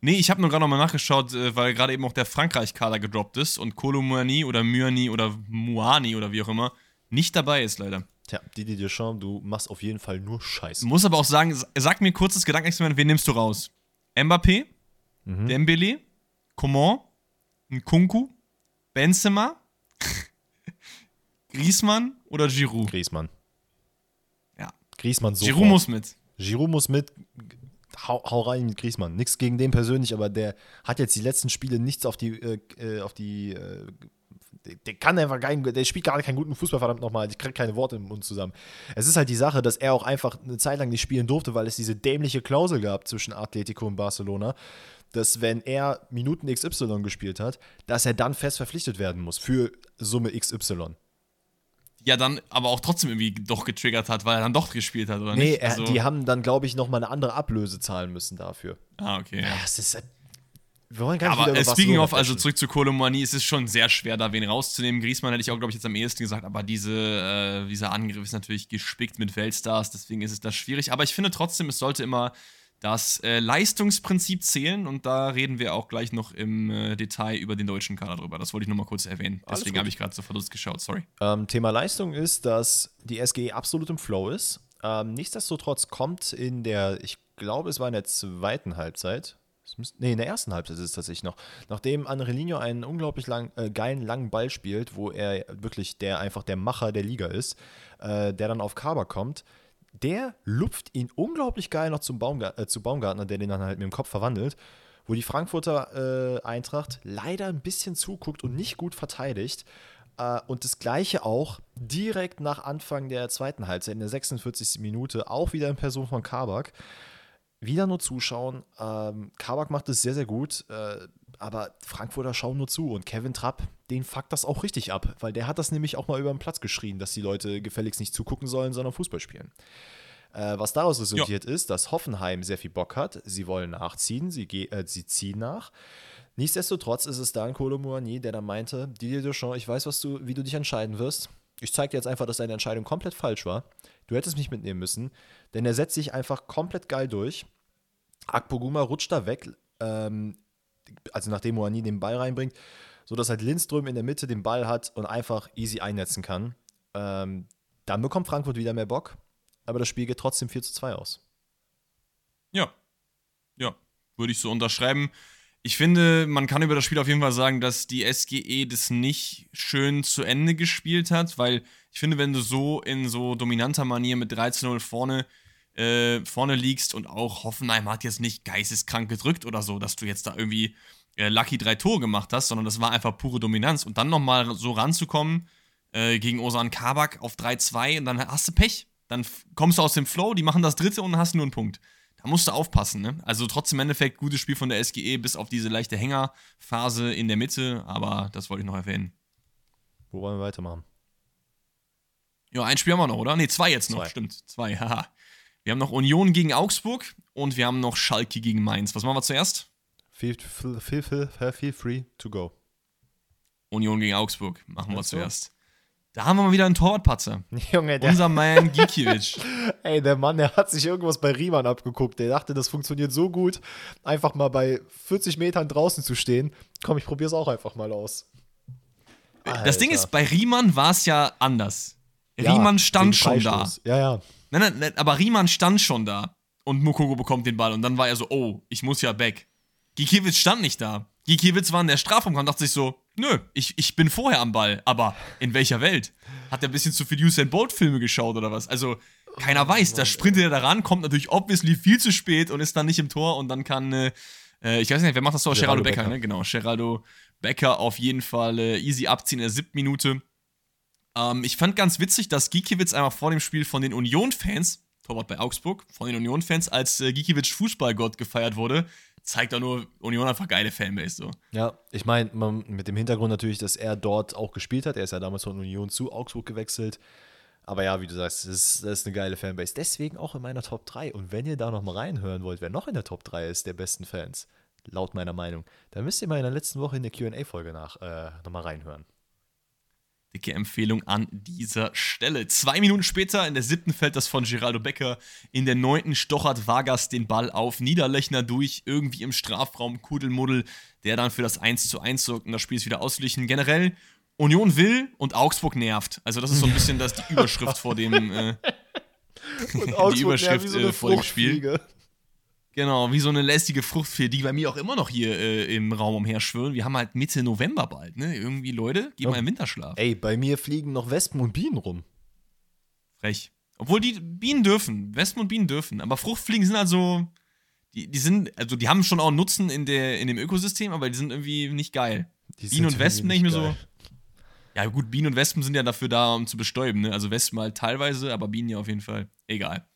Nee, ich habe nur gerade nochmal nachgeschaut, äh, weil gerade eben auch der Frankreich-Kader gedroppt ist und Kolomani oder Myani oder Muani oder wie auch immer nicht dabei ist, leider. Tja, Didier Deschamps, du machst auf jeden Fall nur Scheiße. Muss aber auch sagen, sag mir kurzes Gedankenexperiment, wen nimmst du raus? Mbappé, mhm. Dembele, Coman, Nkunku, Benzema, Griezmann oder Giroud? Griezmann. Griesmann so. Giroud muss mit. Giroud muss mit. Hau, hau, rein mit Griesmann. Nichts gegen den persönlich, aber der hat jetzt die letzten Spiele nichts auf die, äh, äh auf die, äh, der kann einfach keinen, der spielt gerade keinen guten Fußball, verdammt nochmal, ich kriege keine Worte im Mund zusammen. Es ist halt die Sache, dass er auch einfach eine Zeit lang nicht spielen durfte, weil es diese dämliche Klausel gab zwischen Atletico und Barcelona, dass wenn er Minuten XY gespielt hat, dass er dann fest verpflichtet werden muss für Summe XY ja dann aber auch trotzdem irgendwie doch getriggert hat, weil er dann doch gespielt hat, oder nee, nicht? Nee, also die haben dann, glaube ich, nochmal eine andere Ablöse zahlen müssen dafür. Ah, okay. Ja, es ist. Wir wollen gar nicht aber äh, speaking of, also zurück zu Kolomani, es ist schon sehr schwer, da wen rauszunehmen. Griesmann hätte ich auch, glaube ich, jetzt am ehesten gesagt, aber diese, äh, dieser Angriff ist natürlich gespickt mit Weltstars, deswegen ist es da schwierig. Aber ich finde trotzdem, es sollte immer das äh, Leistungsprinzip zählen und da reden wir auch gleich noch im äh, Detail über den deutschen Kader drüber. Das wollte ich nur mal kurz erwähnen. Deswegen habe ich gerade so Verlust geschaut, sorry. Ähm, Thema Leistung ist, dass die SGE absolut im Flow ist. Ähm, nichtsdestotrotz kommt in der, ich glaube, es war in der zweiten Halbzeit, nee, in der ersten Halbzeit ist es tatsächlich noch, nachdem Anrelinho einen unglaublich lang, äh, geilen langen Ball spielt, wo er wirklich der einfach der Macher der Liga ist, äh, der dann auf Kaber kommt, der lupft ihn unglaublich geil noch zum Baumgart äh, zu Baumgartner, der den dann halt mit dem Kopf verwandelt, wo die Frankfurter äh, Eintracht leider ein bisschen zuguckt und nicht gut verteidigt. Äh, und das gleiche auch direkt nach Anfang der zweiten Halbzeit, in der 46. Minute, auch wieder in Person von Kabak. Wieder nur zuschauen. Ähm, Kabak macht es sehr, sehr gut. Aber Frankfurter schauen nur zu und Kevin Trapp, den fuckt das auch richtig ab, weil der hat das nämlich auch mal über den Platz geschrien, dass die Leute gefälligst nicht zugucken sollen, sondern Fußball spielen. Äh, was daraus resultiert ja. ist, dass Hoffenheim sehr viel Bock hat, sie wollen nachziehen, sie, äh, sie ziehen nach. Nichtsdestotrotz ist es dann Kolo Muani, der dann meinte, Didier Deschamps, ich weiß, was du, wie du dich entscheiden wirst. Ich zeige dir jetzt einfach, dass deine Entscheidung komplett falsch war. Du hättest mich mitnehmen müssen, denn er setzt sich einfach komplett geil durch. Akpoguma rutscht da weg, ähm, also nachdem Moani den Ball reinbringt, sodass halt Lindström in der Mitte den Ball hat und einfach easy einnetzen kann. Ähm, dann bekommt Frankfurt wieder mehr Bock, aber das Spiel geht trotzdem 4 zu 2 aus. Ja. Ja, würde ich so unterschreiben. Ich finde, man kann über das Spiel auf jeden Fall sagen, dass die SGE das nicht schön zu Ende gespielt hat, weil ich finde, wenn du so in so dominanter Manier mit 13-0 vorne äh, vorne liegst und auch Hoffenheim hat jetzt nicht geisteskrank gedrückt oder so, dass du jetzt da irgendwie äh, Lucky drei Tore gemacht hast, sondern das war einfach pure Dominanz. Und dann nochmal so ranzukommen äh, gegen Osan Kabak auf 3-2 und dann hast du Pech. Dann kommst du aus dem Flow, die machen das dritte und hast nur einen Punkt. Da musst du aufpassen, ne? Also trotzdem im Endeffekt gutes Spiel von der SGE, bis auf diese leichte Hängerphase in der Mitte, aber das wollte ich noch erwähnen. Wo wollen wir weitermachen? Ja, ein Spiel haben wir noch, oder? Ne, zwei jetzt noch, zwei. stimmt. Zwei, haha. Wir haben noch Union gegen Augsburg und wir haben noch Schalke gegen Mainz. Was machen wir zuerst? Feel, feel, feel, feel free to go. Union gegen Augsburg machen wir zuerst. Da haben wir mal wieder einen Torwartpatzer. Junge, der. Unser Mann Gikiewicz. Ey, der Mann, der hat sich irgendwas bei Riemann abgeguckt. Der dachte, das funktioniert so gut, einfach mal bei 40 Metern draußen zu stehen. Komm, ich probier's auch einfach mal aus. Alter. Das Ding ist, bei Riemann war es ja anders. Ja, Riemann stand schon da. Ja, ja. Nein, nein, nein, aber Riemann stand schon da. Und Mokoko bekommt den Ball. Und dann war er so, oh, ich muss ja back. Gikiewicz stand nicht da. Gikiewicz war in der Strafraum und dachte sich so, nö, ich, ich bin vorher am Ball, aber in welcher Welt? Hat er ein bisschen zu viel Usain Bolt Filme geschaut oder was? Also, keiner oh, weiß, da sprintet er da ran, kommt natürlich obviously viel zu spät und ist dann nicht im Tor und dann kann, äh, äh ich weiß nicht, wer macht das so? Geraldo, Geraldo Becker, Becker, ne? Genau, Geraldo Becker auf jeden Fall äh, easy abziehen in der siebten Minute. Ähm, ich fand ganz witzig, dass Gikiewicz einmal vor dem Spiel von den Union-Fans, Torwart bei Augsburg, von den Union-Fans als äh, Gikiewicz Fußballgott gefeiert wurde zeigt doch nur, Union einfach geile Fanbase so. Ja, ich meine, mit dem Hintergrund natürlich, dass er dort auch gespielt hat. Er ist ja damals von Union zu Augsburg gewechselt. Aber ja, wie du sagst, das ist, das ist eine geile Fanbase. Deswegen auch in meiner Top 3. Und wenn ihr da noch mal reinhören wollt, wer noch in der Top 3 ist, der besten Fans, laut meiner Meinung, dann müsst ihr mal in der letzten Woche in der QA-Folge nach äh, nochmal reinhören. Dicke Empfehlung an dieser Stelle. Zwei Minuten später, in der siebten fällt das von Geraldo Becker. In der neunten stochert Vargas den Ball auf Niederlechner durch, irgendwie im Strafraum, Kudelmuddel, der dann für das 1 zu 1 sorgt und das Spiel ist wieder ausgeglichen. Generell, Union will und Augsburg nervt. Also, das ist so ein bisschen das, die Überschrift vor dem. Äh, die Überschrift so äh, vor dem Spiel. Genau, wie so eine lästige Fruchtfee, die bei mir auch immer noch hier äh, im Raum umherschwirren. Wir haben halt Mitte November bald, ne? Irgendwie, Leute, gehen ja. mal im Winterschlaf. Ey, bei mir fliegen noch Wespen und Bienen rum. Frech. Obwohl die Bienen dürfen, Wespen und Bienen dürfen. Aber Fruchtfliegen sind also, die, die sind, also die haben schon auch einen Nutzen in, der, in dem Ökosystem, aber die sind irgendwie nicht geil. Die Bienen und Wespen, denke ich mir geil. so. Ja, gut, Bienen und Wespen sind ja dafür da, um zu bestäuben, ne? Also Wespen halt teilweise, aber Bienen ja auf jeden Fall. Egal.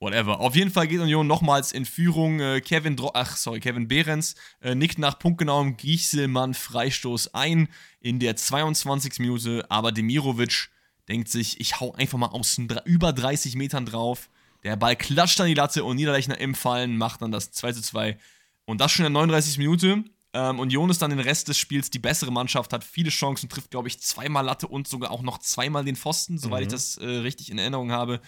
Whatever. Auf jeden Fall geht Union nochmals in Führung. Äh, Kevin, Dro ach sorry, Kevin Behrens äh, nickt nach punktgenauem Giechelmann Freistoß ein in der 22. Minute, aber Demirovic denkt sich, ich hau einfach mal aus über 30 Metern drauf. Der Ball klatscht an die Latte und Niederlechner im Fallen macht dann das 2 zu 2. Und das schon in der 39. Minute. Ähm, Union ist dann den Rest des Spiels die bessere Mannschaft, hat viele Chancen, trifft, glaube ich, zweimal Latte und sogar auch noch zweimal den Pfosten, soweit mhm. ich das äh, richtig in Erinnerung habe.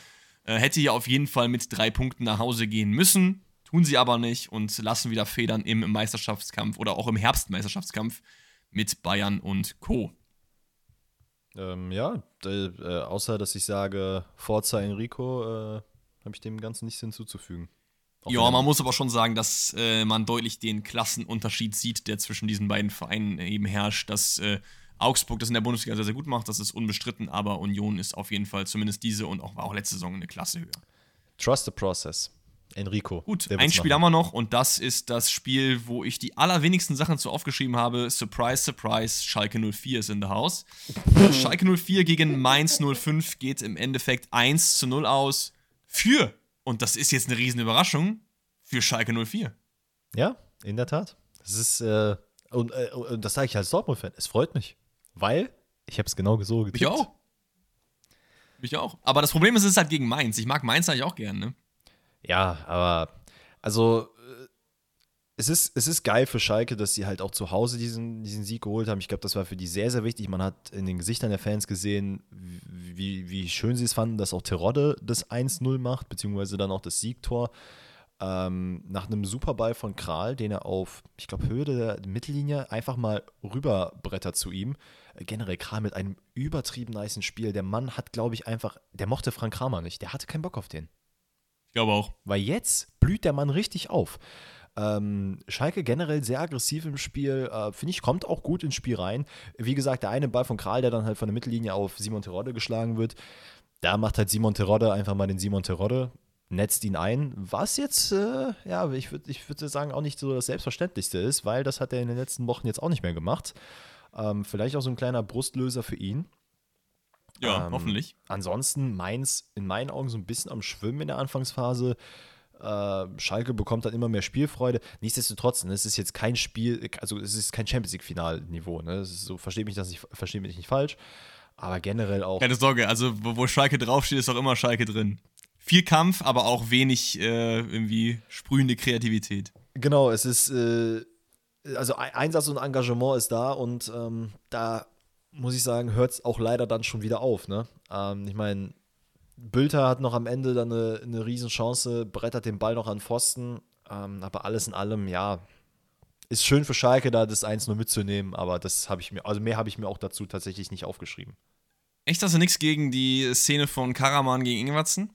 Äh, hätte ja auf jeden Fall mit drei Punkten nach Hause gehen müssen. Tun sie aber nicht und lassen wieder Federn im Meisterschaftskampf oder auch im Herbstmeisterschaftskampf mit Bayern und Co. Ähm, ja, äh, außer dass ich sage, Forza Enrico, äh, habe ich dem Ganzen nichts hinzuzufügen. Auch ja, man muss aber schon sagen, dass äh, man deutlich den Klassenunterschied sieht, der zwischen diesen beiden Vereinen eben herrscht, dass äh, Augsburg das in der Bundesliga sehr, sehr gut macht, das ist unbestritten, aber Union ist auf jeden Fall zumindest diese und auch, war auch letzte Saison eine Klasse höher. Trust the process. Enrico. Gut, ein Spiel machen. haben wir noch und das ist das Spiel, wo ich die allerwenigsten Sachen zu aufgeschrieben habe. Surprise, surprise, Schalke 04 ist in the house. Schalke 04 gegen Mainz 05 geht im Endeffekt 1 zu 0 aus für, und das ist jetzt eine riesen Überraschung, für Schalke 04. Ja, in der Tat. Das ist, äh, und, äh, und das sage ich als Dortmund-Fan, es freut mich. Weil ich habe es genau so getippt. Ich auch. Ich auch. Aber das Problem ist, es ist halt gegen Mainz. Ich mag Mainz eigentlich auch gern, ne? Ja, aber also äh, es ist, es ist geil für Schalke, dass sie halt auch zu Hause diesen, diesen Sieg geholt haben. Ich glaube, das war für die sehr, sehr wichtig. Man hat in den Gesichtern der Fans gesehen, wie, wie schön sie es fanden, dass auch Terodde das 1-0 macht, beziehungsweise dann auch das Siegtor ähm, nach einem Superball von Kral, den er auf, ich glaube, Höhe der Mittellinie einfach mal rüberbrettert zu ihm. Äh, generell Kral mit einem übertrieben niceen Spiel. Der Mann hat, glaube ich, einfach, der mochte Frank Kramer nicht. Der hatte keinen Bock auf den. Ich glaube auch. Weil jetzt blüht der Mann richtig auf. Ähm, Schalke generell sehr aggressiv im Spiel, äh, finde ich, kommt auch gut ins Spiel rein. Wie gesagt, der eine Ball von Kral, der dann halt von der Mittellinie auf Simon Terodde geschlagen wird, da macht halt Simon Terodde einfach mal den Simon Terodde netzt ihn ein, was jetzt, äh, ja, ich würde ich würd sagen, auch nicht so das Selbstverständlichste ist, weil das hat er in den letzten Wochen jetzt auch nicht mehr gemacht. Ähm, vielleicht auch so ein kleiner Brustlöser für ihn. Ja, Ähm, hoffentlich. Ansonsten Mainz in meinen Augen so ein bisschen am Schwimmen in der Anfangsphase. Äh, Schalke bekommt dann immer mehr Spielfreude. Nichtsdestotrotz, ne, es ist jetzt kein Spiel, also es ist kein Champions League-Finalniveau. Ne? So, versteht mich das nicht, mich nicht falsch. Aber generell auch. Keine Sorge, also wo, wo Schalke draufsteht, ist auch immer Schalke drin. Viel Kampf, aber auch wenig äh, irgendwie sprühende Kreativität. Genau, es ist, äh, also Ei- Einsatz und Engagement ist da und ähm, da muss ich sagen, hört es auch leider dann schon wieder auf. Ne? Ähm, ich meine, Bülter hat noch am Ende dann eine, eine Riesenchance, brettert den Ball noch an Pfosten, ähm, aber alles in allem, ja, ist schön für Schalke da das 1 nur mitzunehmen, aber das habe ich mir, also mehr habe ich mir auch dazu tatsächlich nicht aufgeschrieben. Echt hast du nichts gegen die Szene von Karaman gegen Ingwertsen?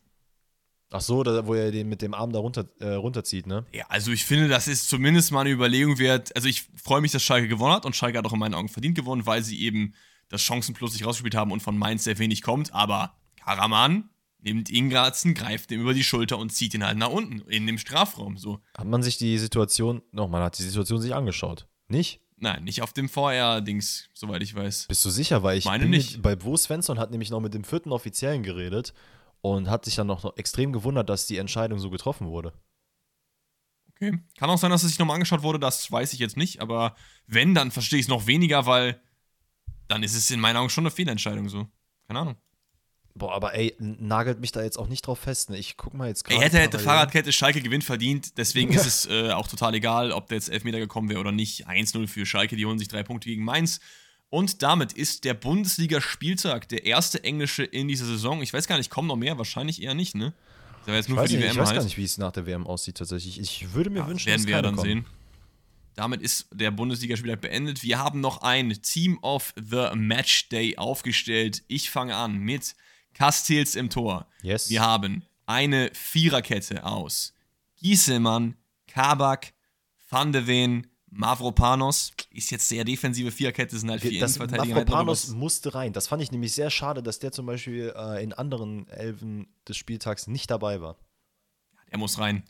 Ach so, da, wo er den mit dem Arm da runter, äh, runterzieht, ne? Ja, also ich finde, das ist zumindest mal eine Überlegung wert. Also ich freue mich, dass Schalke gewonnen hat und Schalke hat auch in meinen Augen verdient gewonnen, weil sie eben das Chancenplus sich rausgespielt haben und von Mainz sehr wenig kommt. Aber Karaman nimmt Ingrazen, greift ihm über die Schulter und zieht ihn halt nach unten in dem Strafraum. So, Hat man sich die Situation, noch, man hat die Situation sich angeschaut. Nicht? nein, nicht auf dem VR-Dings, soweit ich weiß. Bist du sicher? Weil ich Meine nicht. Mit, bei Bo Svensson hat nämlich noch mit dem vierten Offiziellen geredet und hat sich dann noch, extrem gewundert, dass die Entscheidung so getroffen wurde. Okay. Kann auch sein, dass es sich nochmal angeschaut wurde, das weiß ich jetzt nicht. Aber wenn, dann verstehe ich es noch weniger, weil dann ist es in meinen Augen schon eine Fehlentscheidung so. Keine Ahnung. Boah, aber ey, nagelt mich da jetzt auch nicht drauf fest. Ne? Ich guck mal jetzt gerade. hätte, hätte. Fahrradkette, Schalke gewinnt verdient. Deswegen ist es äh, auch total egal, ob der jetzt Elfmeter gekommen wäre oder nicht. 1-0 für Schalke, die holen sich drei Punkte gegen Mainz. Und damit ist der Bundesliga-Spieltag der erste englische in dieser Saison. Ich weiß gar nicht, kommen noch mehr? Wahrscheinlich eher nicht, ne? Jetzt Ich nur für weiß, die nicht, ich weiß halt. gar nicht, wie es nach der WM aussieht tatsächlich. Ich würde mir Ja, wünschen, werden dass wir ja dann kommen. sehen. Damit ist der Bundesligaspieltag beendet. Wir haben noch ein Team of the Match Day aufgestellt. Ich fange an mit Castells im Tor. Yes. Wir haben eine Viererkette aus Gieselmann, Kabak, Van de Ven, Mavropanos. Ist jetzt sehr defensive Viererkette, sind halt vier Das noch musste rein. Das fand ich nämlich sehr schade, dass der zum Beispiel äh, in anderen Elfen des Spieltags nicht dabei war. Er muss rein.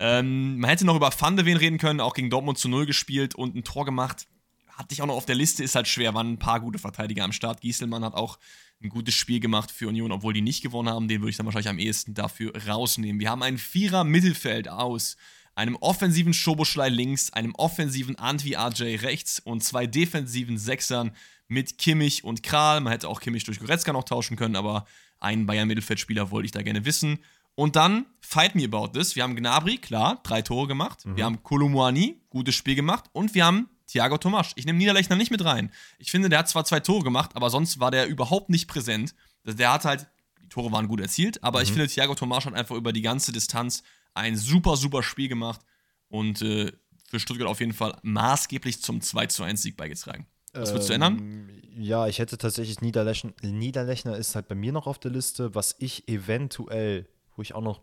Ähm, man hätte noch über Van de Ven reden können, auch gegen Dortmund zu Null gespielt und ein Tor gemacht. Hatte ich auch noch auf der Liste, ist halt schwer, waren ein paar gute Verteidiger am Start. Gieselmann hat auch ein gutes Spiel gemacht für Union, obwohl die nicht gewonnen haben. Den würde ich dann wahrscheinlich am ehesten dafür rausnehmen. Wir haben ein Vierer-Mittelfeld aus einem offensiven Schoboschlei links, einem offensiven Antwi AJ rechts und zwei defensiven Sechsern mit Kimmich und Kral. Man hätte auch Kimmich durch Goretzka noch tauschen können, aber einen Bayern-Mittelfeldspieler wollte ich da gerne wissen. Und dann, fight me about this. Wir haben Gnabry, klar, drei Tore gemacht. Wir haben Kolumuani, gutes Spiel gemacht. Und wir haben Thiago Tomasch. Ich nehme Niederlechner nicht mit rein. Ich finde, der hat zwar zwei Tore gemacht, aber sonst war der überhaupt nicht präsent. Der hat halt, die Tore waren gut erzielt, aber ich finde, Thiago Tomasch hat einfach über die ganze Distanz ein super, super Spiel gemacht und äh, für Stuttgart auf jeden Fall maßgeblich zum 2 zu 1 Sieg beigetragen. Was würdest du ändern? Ähm, Ja, ich hätte tatsächlich Niederlechner, Niederlechner ist halt bei mir noch auf der Liste. Was ich eventuell, wo ich auch noch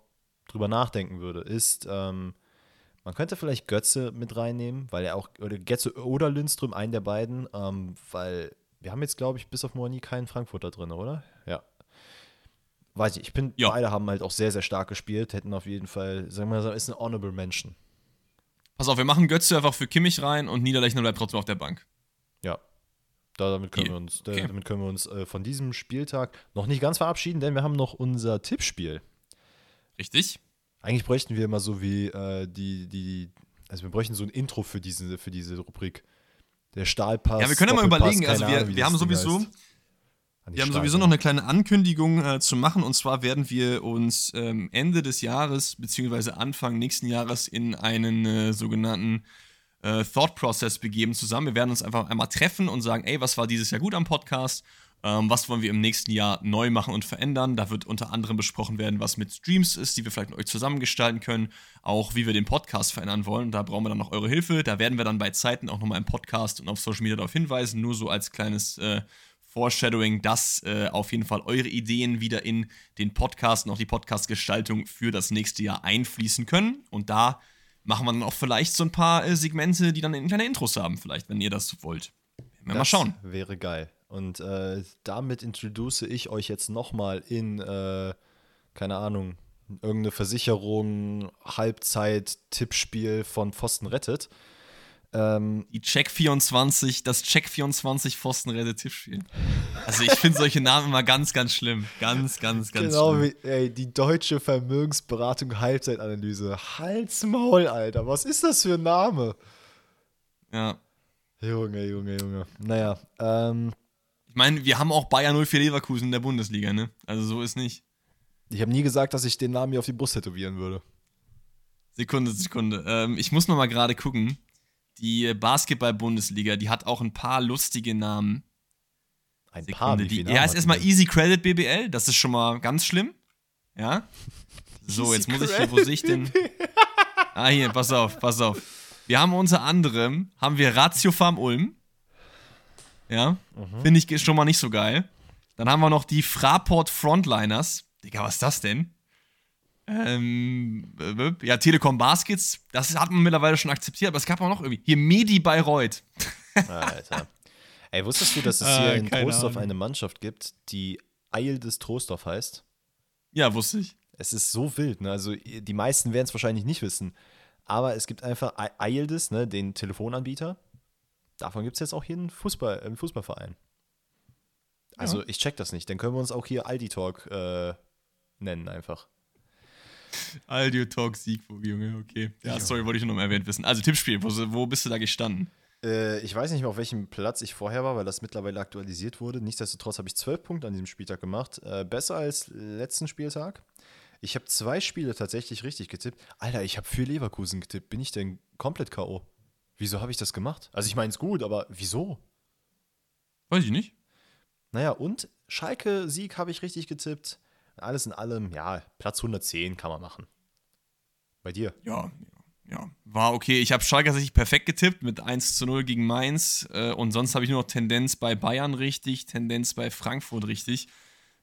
drüber nachdenken würde, ist, ähm, man könnte vielleicht Götze mit reinnehmen, weil er auch, oder Götze oder Lindström, einen der beiden, ähm, weil wir haben jetzt, glaube ich, bis auf Moani keinen Frankfurter drin, oder? Ja. Weiß ich, ich bin, Ja. beide haben halt auch sehr, sehr stark gespielt, hätten auf jeden Fall, sagen wir mal, ist ein Honorable Mention. Pass auf, wir machen Götze einfach für Kimmich rein und Niederlechner bleibt trotzdem auf der Bank. Ja. Da, damit können wir uns, da, okay. damit können wir uns äh, von diesem Spieltag noch nicht ganz verabschieden, denn wir haben noch unser Tippspiel. Richtig? Eigentlich bräuchten wir immer so wie äh, die, die, also wir bräuchten so ein Intro für diese, für diese Rubrik. Der Stahlpass. Ja, wir können ja mal überlegen. Also wir, Ahnung, wir haben sowieso, heißt. Wir haben sowieso noch eine kleine Ankündigung äh, zu machen. Und zwar werden wir uns ähm, Ende des Jahres beziehungsweise Anfang nächsten Jahres in einen äh, sogenannten äh, Thought Process begeben zusammen. Wir werden uns einfach einmal treffen und sagen, ey, was war dieses Jahr gut am Podcast? Ähm, was wollen wir im nächsten Jahr neu machen und verändern? Da wird unter anderem besprochen werden, was mit Streams ist, die wir vielleicht mit euch zusammengestalten können. Auch wie wir den Podcast verändern wollen. Da brauchen wir dann noch eure Hilfe. Da werden wir dann bei Zeiten auch nochmal im Podcast und auf Social Media darauf hinweisen. Nur so als kleines äh, Foreshadowing, dass äh, auf jeden Fall eure Ideen wieder in den Podcast und auch die Podcast-Gestaltung für das nächste Jahr einfließen können. Und da machen wir dann auch vielleicht so ein paar äh, Segmente, die dann in kleine Intros haben, vielleicht, wenn ihr das wollt. Wir mal Das schauen. Wäre geil. Und äh, damit introduce ich euch jetzt nochmal in, äh, keine Ahnung, irgendeine Versicherung, Halbzeit, Tippspiel von Pfosten rettet. Ähm, die Check 24, das Check 24 Pfosten rettet Tippspiel. Also ich finde solche Namen immer ganz, ganz schlimm. Ganz, ganz, ganz genau schlimm. Genau wie, ey, die deutsche Vermögensberatung Halbzeitanalyse. Halt's Maul, Alter. Was ist das für ein Name? Ja. Junge, Junge, Junge. Naja, ähm. Ich meine, wir haben auch Bayern 04 Leverkusen in der Bundesliga, ne? Also so ist nicht. Ich habe nie gesagt, dass ich den Namen hier auf die Brust tätowieren würde. Sekunde, Sekunde. Ähm, ich muss noch mal gerade gucken. Die Basketball-Bundesliga, die hat auch ein paar lustige Namen. Ein Sekunde, paar? Die, ja, ist erstmal Easy Credit BBL. Das ist schon mal ganz schlimm. Ja. So, jetzt muss ich hier, wo sehe ich denn? Ah, hier, pass auf, pass auf. Wir haben unter anderem, haben wir Ratio Farm Ulm. Ja, mhm. finde ich schon mal nicht so geil. Dann haben wir noch die Fraport Frontliners. Digga, was ist das denn? Ähm, ja, Telekom Baskets, das hat man mittlerweile schon akzeptiert, aber es gab auch noch irgendwie. Hier Medi Bayreuth. Alter. Ey, wusstest du, dass es hier ah, in Trostorf Ahnung. eine Mannschaft gibt, die Eil des Trostorf heißt? Ja, wusste ich. Es ist so wild, ne? Also, die meisten werden es wahrscheinlich nicht wissen. Aber es gibt einfach Eildes, ne, den Telefonanbieter. Davon gibt es jetzt auch hier einen, Fußball, einen Fußballverein. Also, ja. ich check das nicht. Dann können wir uns auch hier Aldi Talk äh, nennen, einfach. Aldi Talk Siegburg, Junge, okay. Ja, ja, sorry, wollte ich nur noch erwähnt wissen. Also, Tippspiel, wo, wo bist du da gestanden? Äh, ich weiß nicht mehr, auf welchem Platz ich vorher war, weil das mittlerweile aktualisiert wurde. Nichtsdestotrotz habe ich zwölf Punkte an diesem Spieltag gemacht. Äh, besser als letzten Spieltag. Ich habe zwei Spiele tatsächlich richtig getippt. Alter, ich habe für Leverkusen getippt. Bin ich denn komplett K.O.? Wieso habe ich das gemacht? Also ich meine es gut, aber wieso? Weiß ich nicht. Naja, und Schalke-Sieg habe ich richtig getippt. Alles in allem, ja, Platz 110 kann man machen. Bei dir? Ja, ja, war okay. Ich habe Schalke tatsächlich perfekt getippt mit 1 zu 0 gegen Mainz. Äh, und sonst habe ich nur noch Tendenz bei Bayern richtig, Tendenz bei Frankfurt richtig.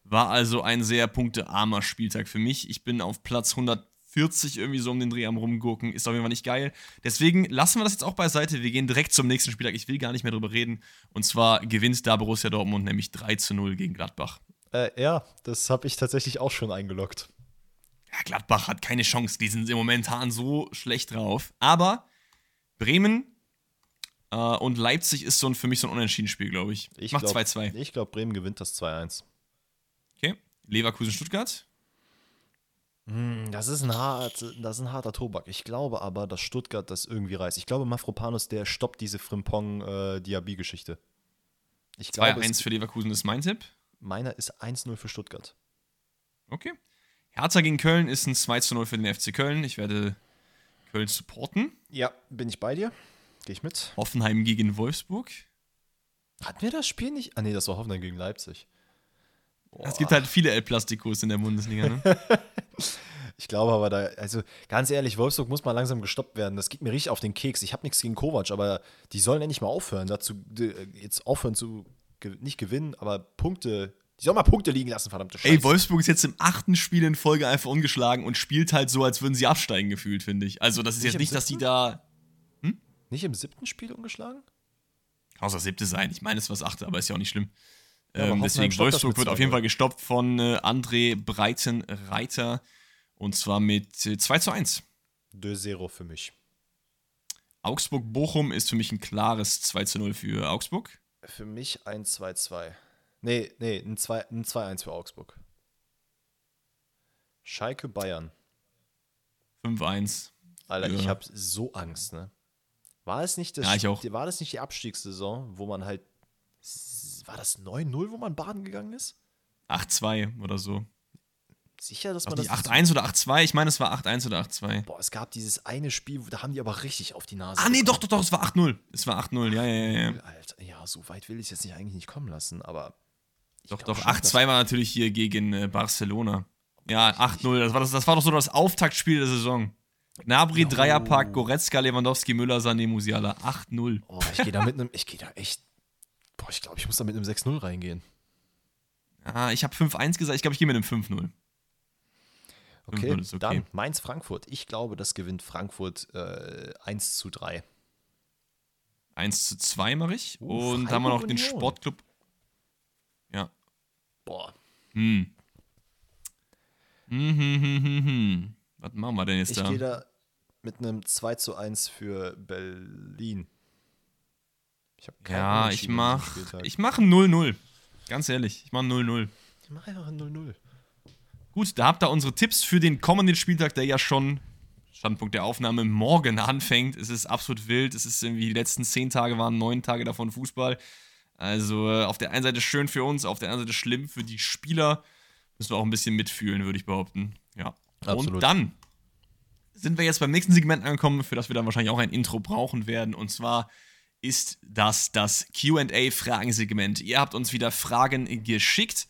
War also ein sehr punktearmer Spieltag für mich. Ich bin auf Platz 140 irgendwie so um den Dreh am Rumgurken. Ist auf jeden Fall nicht geil. Deswegen lassen wir das jetzt auch beiseite. Wir gehen direkt zum nächsten Spieltag. Ich will gar nicht mehr drüber reden. Und zwar gewinnt da Borussia Dortmund nämlich 3 zu 0 gegen Gladbach. Äh, ja, das habe ich tatsächlich auch schon eingeloggt ja, Gladbach hat keine Chance. Die sind momentan so schlecht drauf. Aber Bremen äh, und Leipzig ist so ein, für mich so ein Unentschieden-Spiel, glaube ich. Ich mach 2-2. Ich glaube, Bremen gewinnt das 2-1. Okay. Leverkusen-Stuttgart? Hm, das ist, ein hart, das ist ein harter Tobak. Ich glaube aber, dass Stuttgart das irgendwie reißt. Ich glaube, Mafropanus, der stoppt diese Frimpong-Diaby-Geschichte. Äh, 2-1 für Leverkusen ist mein Tipp. Meiner ist 1-0 für Stuttgart. Okay. Hertha gegen Köln ist ein 2 zu 0 für den FC Köln. Ich werde Köln supporten. Ja, bin ich bei dir. Gehe ich mit. Hoffenheim gegen Wolfsburg. Hatten wir das Spiel nicht? Ah, nee, das war Hoffenheim gegen Leipzig. Boah. Es gibt halt viele El Plasticos in der Bundesliga, ne? ich glaube aber da, also ganz ehrlich, Wolfsburg muss mal langsam gestoppt werden. Das geht mir richtig auf den Keks. Ich habe nichts gegen Kovac, aber die sollen endlich mal aufhören, dazu jetzt aufhören zu nicht gewinnen, aber Punkte die soll mal Punkte liegen lassen, verdammte Scheiße. Ey, Wolfsburg ist jetzt im achten Spiel in Folge einfach ungeschlagen und spielt halt so, als würden sie absteigen gefühlt, finde ich. Also, das ist nicht jetzt nicht, dass die da. Hm? Nicht im siebten Spiel ungeschlagen? Kann auch das siebte sein. Ich meine, es war das achte, aber ist ja auch nicht schlimm. Ja, ähm, deswegen, Wolfsburg wird auf jeden Fall gestoppt von äh, André Breitenreiter. Und zwar mit äh, 2 zu 1. 2-0 für mich. Augsburg-Bochum ist für mich ein klares 2 zu 0 für Augsburg. Für mich ein 2-2. Nee, nee, ein 2-1 für Augsburg. Schalke Bayern. 5-1. Alter, ja. ich habe so Angst, ne? War es nicht das ja, ich auch. war das nicht die Abstiegssaison, wo man halt war das 9-0, wo man baden gegangen ist? 8-2 oder so. Sicher, dass man das 8-1 oder 8-2? Ich meine, es war 8-1 oder 8-2. Boah, es gab dieses eine Spiel, da haben die aber richtig auf die Nase. Ah, nee, bekommen. doch, doch, doch, es war 8-0. Es war 8-0, ja, ja, ja. Alter, ja, so weit will ich es jetzt nicht eigentlich nicht kommen lassen, aber doch, doch, 8-2 war natürlich hier gegen äh, Barcelona. Ja, 8-0. Das war, das, das war doch so das Auftaktspiel der Saison. Gnabry, oh. Dreierpack, Goretzka, Lewandowski, Müller, Sané, Musiala. 8-0. Oh, ich gehe da mit einem, ich gehe da echt, boah, ich glaube, ich muss da mit einem 6-0 reingehen. Ah, ich habe 5-1 gesagt, ich glaube, ich gehe mit einem 5-0. Okay, okay, dann Mainz-Frankfurt. Ich glaube, das gewinnt Frankfurt äh, 1 zu 3. 1 zu 2 mache ich. Uh, Und dann haben wir noch den Sportclub Boah. Hm. Hm, hm, hm, hm, hm. Was machen wir denn jetzt Ich da? gehe da mit einem 2 zu 1 für Berlin. Ich hab keinen Ja, ich Unentschieden an mach, diesem Spieltag. ich mach ein 0-0. Ganz ehrlich, ich mach ein 0-0. Ich mach einfach ein 0-0. Gut, da habt ihr unsere Tipps für den kommenden Spieltag, der ja schon, Standpunkt der Aufnahme, morgen anfängt. Es ist absolut wild. Es ist irgendwie, die letzten zehn Tage waren neun Tage davon Fußball. Also äh, auf der einen Seite schön für uns, auf der anderen Seite schlimm für die Spieler. Müssen wir auch ein bisschen mitfühlen, würde ich behaupten. Ja. Absolut. Und dann sind wir jetzt beim nächsten Segment angekommen, für das wir dann wahrscheinlich auch ein Intro brauchen werden. Und zwar ist das das QA-Fragensegment. Ihr habt uns wieder Fragen geschickt,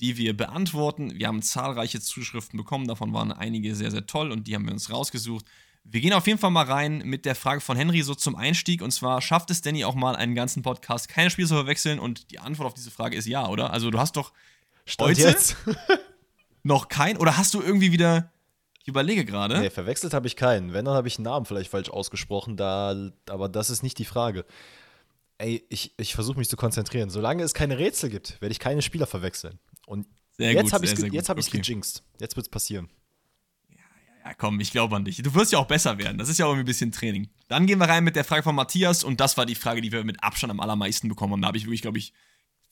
die wir beantworten. Wir haben zahlreiche Zuschriften bekommen, davon waren einige sehr, sehr toll und die haben wir uns rausgesucht. Wir gehen auf jeden Fall mal rein mit der Frage von Henry so zum Einstieg. Und zwar, schafft es Danny auch mal einen ganzen Podcast keine Spiele zu verwechseln? Und die Antwort auf diese Frage ist ja, oder? Also du hast doch Stand Heute? jetzt? noch kein, oder hast du irgendwie wieder, ich überlege gerade, Nee, verwechselt habe ich keinen. Wenn, dann habe ich einen Namen vielleicht falsch ausgesprochen, da, aber das ist nicht die Frage. Ey, ich, ich versuche mich zu konzentrieren. Solange es keine Rätsel gibt, werde ich keine Spieler verwechseln. Und Sehr jetzt habe ich es jetzt hab Okay. gejinxt. Jetzt wird es passieren. Ja, komm, ich glaube an dich. Du wirst ja auch besser werden. Das ist ja auch irgendwie ein bisschen Training. Dann gehen wir rein mit der Frage von Matthias und das war die Frage, die wir mit Abstand am allermeisten bekommen haben. Da habe ich wirklich, glaube ich,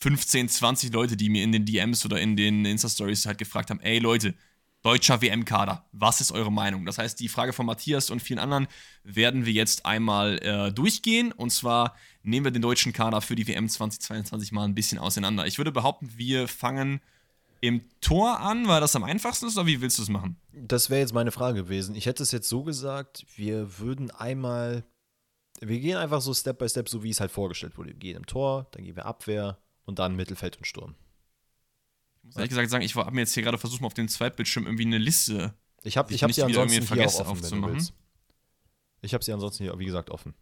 15, 20 Leute, die mir in den DMs oder in den Insta-Stories halt gefragt haben: Ey Leute, deutscher WM-Kader, was ist eure Meinung? Das heißt, die Frage von Matthias und vielen anderen werden wir jetzt einmal äh, durchgehen. Und zwar nehmen wir den deutschen Kader für die WM 2022 mal ein bisschen auseinander. Ich würde behaupten, wir fangen im Tor an, weil das am einfachsten ist, oder wie willst du es machen? Das wäre jetzt meine Frage gewesen. Ich hätte es jetzt so gesagt, wir würden einmal. Wir gehen einfach so Step by Step, so wie es halt vorgestellt wurde. Wir gehen im Tor, dann gehen wir Abwehr und dann Mittelfeld und Sturm. Ich muss ehrlich gesagt sagen, ich habe mir jetzt hier gerade versucht, mal auf dem Zweitbildschirm irgendwie eine Liste. Ich habe ich hab sie ansonsten hier auch vergessen offen, aufzumachen. Ich habe sie ansonsten hier, wie gesagt, offen.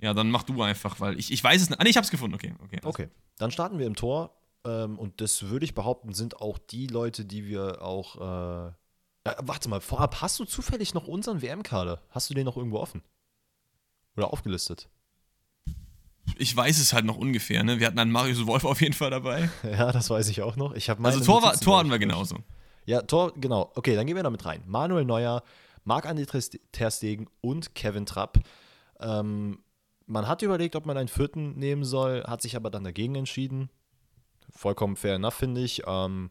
Ja, dann mach du einfach, weil ich, ich weiß es nicht. Ah, nee, ich hab's gefunden. Okay, okay. Okay, dann starten wir im Tor. Ähm, und das würde ich behaupten, sind auch die Leute, die wir auch. Äh, warte mal, vorab, hast du zufällig noch unseren WM-Kader? Hast du den noch irgendwo offen? Oder aufgelistet? Ich weiß es halt noch ungefähr, ne? Wir hatten einen Marius Wolf auf jeden Fall dabei. Ja, das weiß ich auch noch. Ich habe Also Tor, war, Tor hatten wir genauso. Ja, Tor, genau. Okay, dann gehen wir damit rein. Manuel Neuer, Marc-André Ter- Ter Stegen und Kevin Trapp. Ähm, man hat überlegt, ob man einen vierten nehmen soll, hat sich aber dann dagegen entschieden. Vollkommen fair enough, finde ich. Ähm,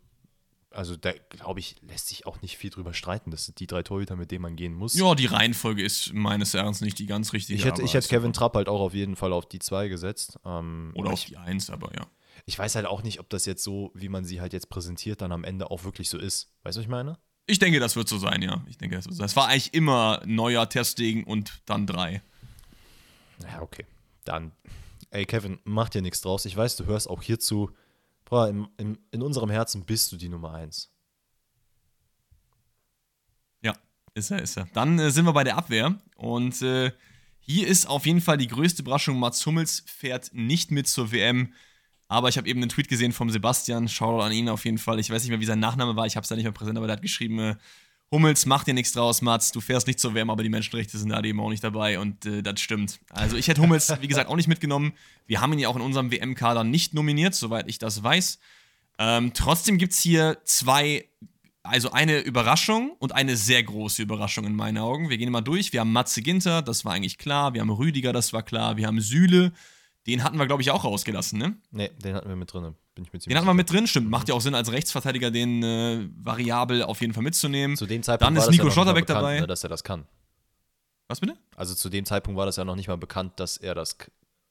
also da, glaube ich, lässt sich auch nicht viel drüber streiten. Das sind die drei Torhüter, mit denen man gehen muss. Ja, die Reihenfolge ist meines Erachtens nicht die ganz richtige. ich hätte, ich hätte Kevin. Trapp halt auch auf jeden Fall auf die zwei gesetzt. Ähm, Oder auf ich, die Eins, aber ja. ich weiß halt auch nicht, ob das jetzt so, wie man sie halt jetzt präsentiert, dann am Ende auch wirklich so ist. Weißt du, was ich meine? Ich denke, das wird so sein, ja. Ich denke, das wird so sein. Es war eigentlich immer Neuer, Testegen und dann drei. Ja, okay. Dann, ey, Kevin, mach dir nichts draus. Ich weiß, du hörst auch hierzu. Boah, im, im, in unserem Herzen bist du die Nummer eins. Ja, ist er, ist er. Dann äh, sind wir bei der Abwehr und äh, hier ist auf jeden Fall die größte Überraschung. Mats Hummels fährt nicht mit zur WM, aber ich habe eben einen Tweet gesehen vom Sebastian. Shoutout an ihn auf jeden Fall. Ich weiß nicht mehr, wie sein Nachname war, ich habe es da nicht mehr präsent, aber der hat geschrieben, äh, Hummels, mach dir nichts draus, Mats, du fährst nicht zur WM, aber die Menschenrechte sind da eben auch nicht dabei und äh, das stimmt. Also ich hätte Hummels, wie gesagt, auch nicht mitgenommen. Wir haben ihn ja auch in unserem WM-Kader nicht nominiert, soweit ich das weiß. Ähm, trotzdem gibt es hier zwei, also eine Überraschung und eine sehr große Überraschung in meinen Augen. Wir gehen mal durch. Wir haben Matze Ginter, das war eigentlich klar. Wir haben Rüdiger, das war klar. Wir haben Süle, den hatten wir, glaube ich, auch rausgelassen, ne? Nee, den hatten wir mit drin. Bin ich mir Den hatten wir mit drin, stimmt. Macht ja auch Sinn, als Rechtsverteidiger den äh, variabel auf jeden Fall mitzunehmen. Zu dem Zeitpunkt Dann war ist das Nico ja noch nicht mal Schlotterbeck bekannt, dabei. Ne, dass er das kann. Was bitte? Also zu dem Zeitpunkt war das ja noch nicht mal bekannt, dass er das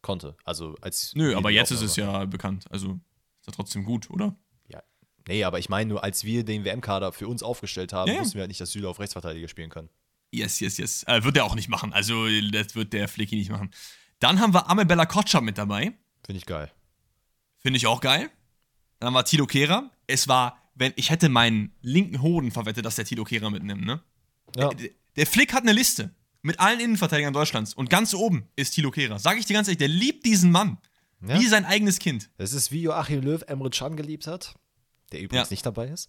konnte. Also als Nö, aber jetzt ist es ja bekannt. Also ist ja trotzdem gut, oder? ja. Nee, aber ich meine nur, als wir den WM-Kader für uns aufgestellt haben, Ja, ja. wussten wir halt nicht, dass Süle auf Rechtsverteidiger spielen kann. Yes, yes, yes. Äh, wird er auch nicht machen. Also, das wird der Flicky nicht machen. Dann haben wir Amel Bella Kotschap mit dabei. Finde ich geil. Finde ich auch geil. Dann haben wir Tilo Kehrer. Es war, wenn ich hätte meinen linken Hoden verwettet, dass der Tilo Kehrer mitnimmt, ne? Ja, Der, der Flick hat eine Liste mit allen Innenverteidigern Deutschlands und ganz oben ist Tilo Kehrer. Sag ich dir ganz ehrlich, der liebt diesen Mann. Ja. Wie sein eigenes Kind. Es ist wie Joachim Löw Emre Can geliebt hat, der übrigens Ja. nicht dabei ist.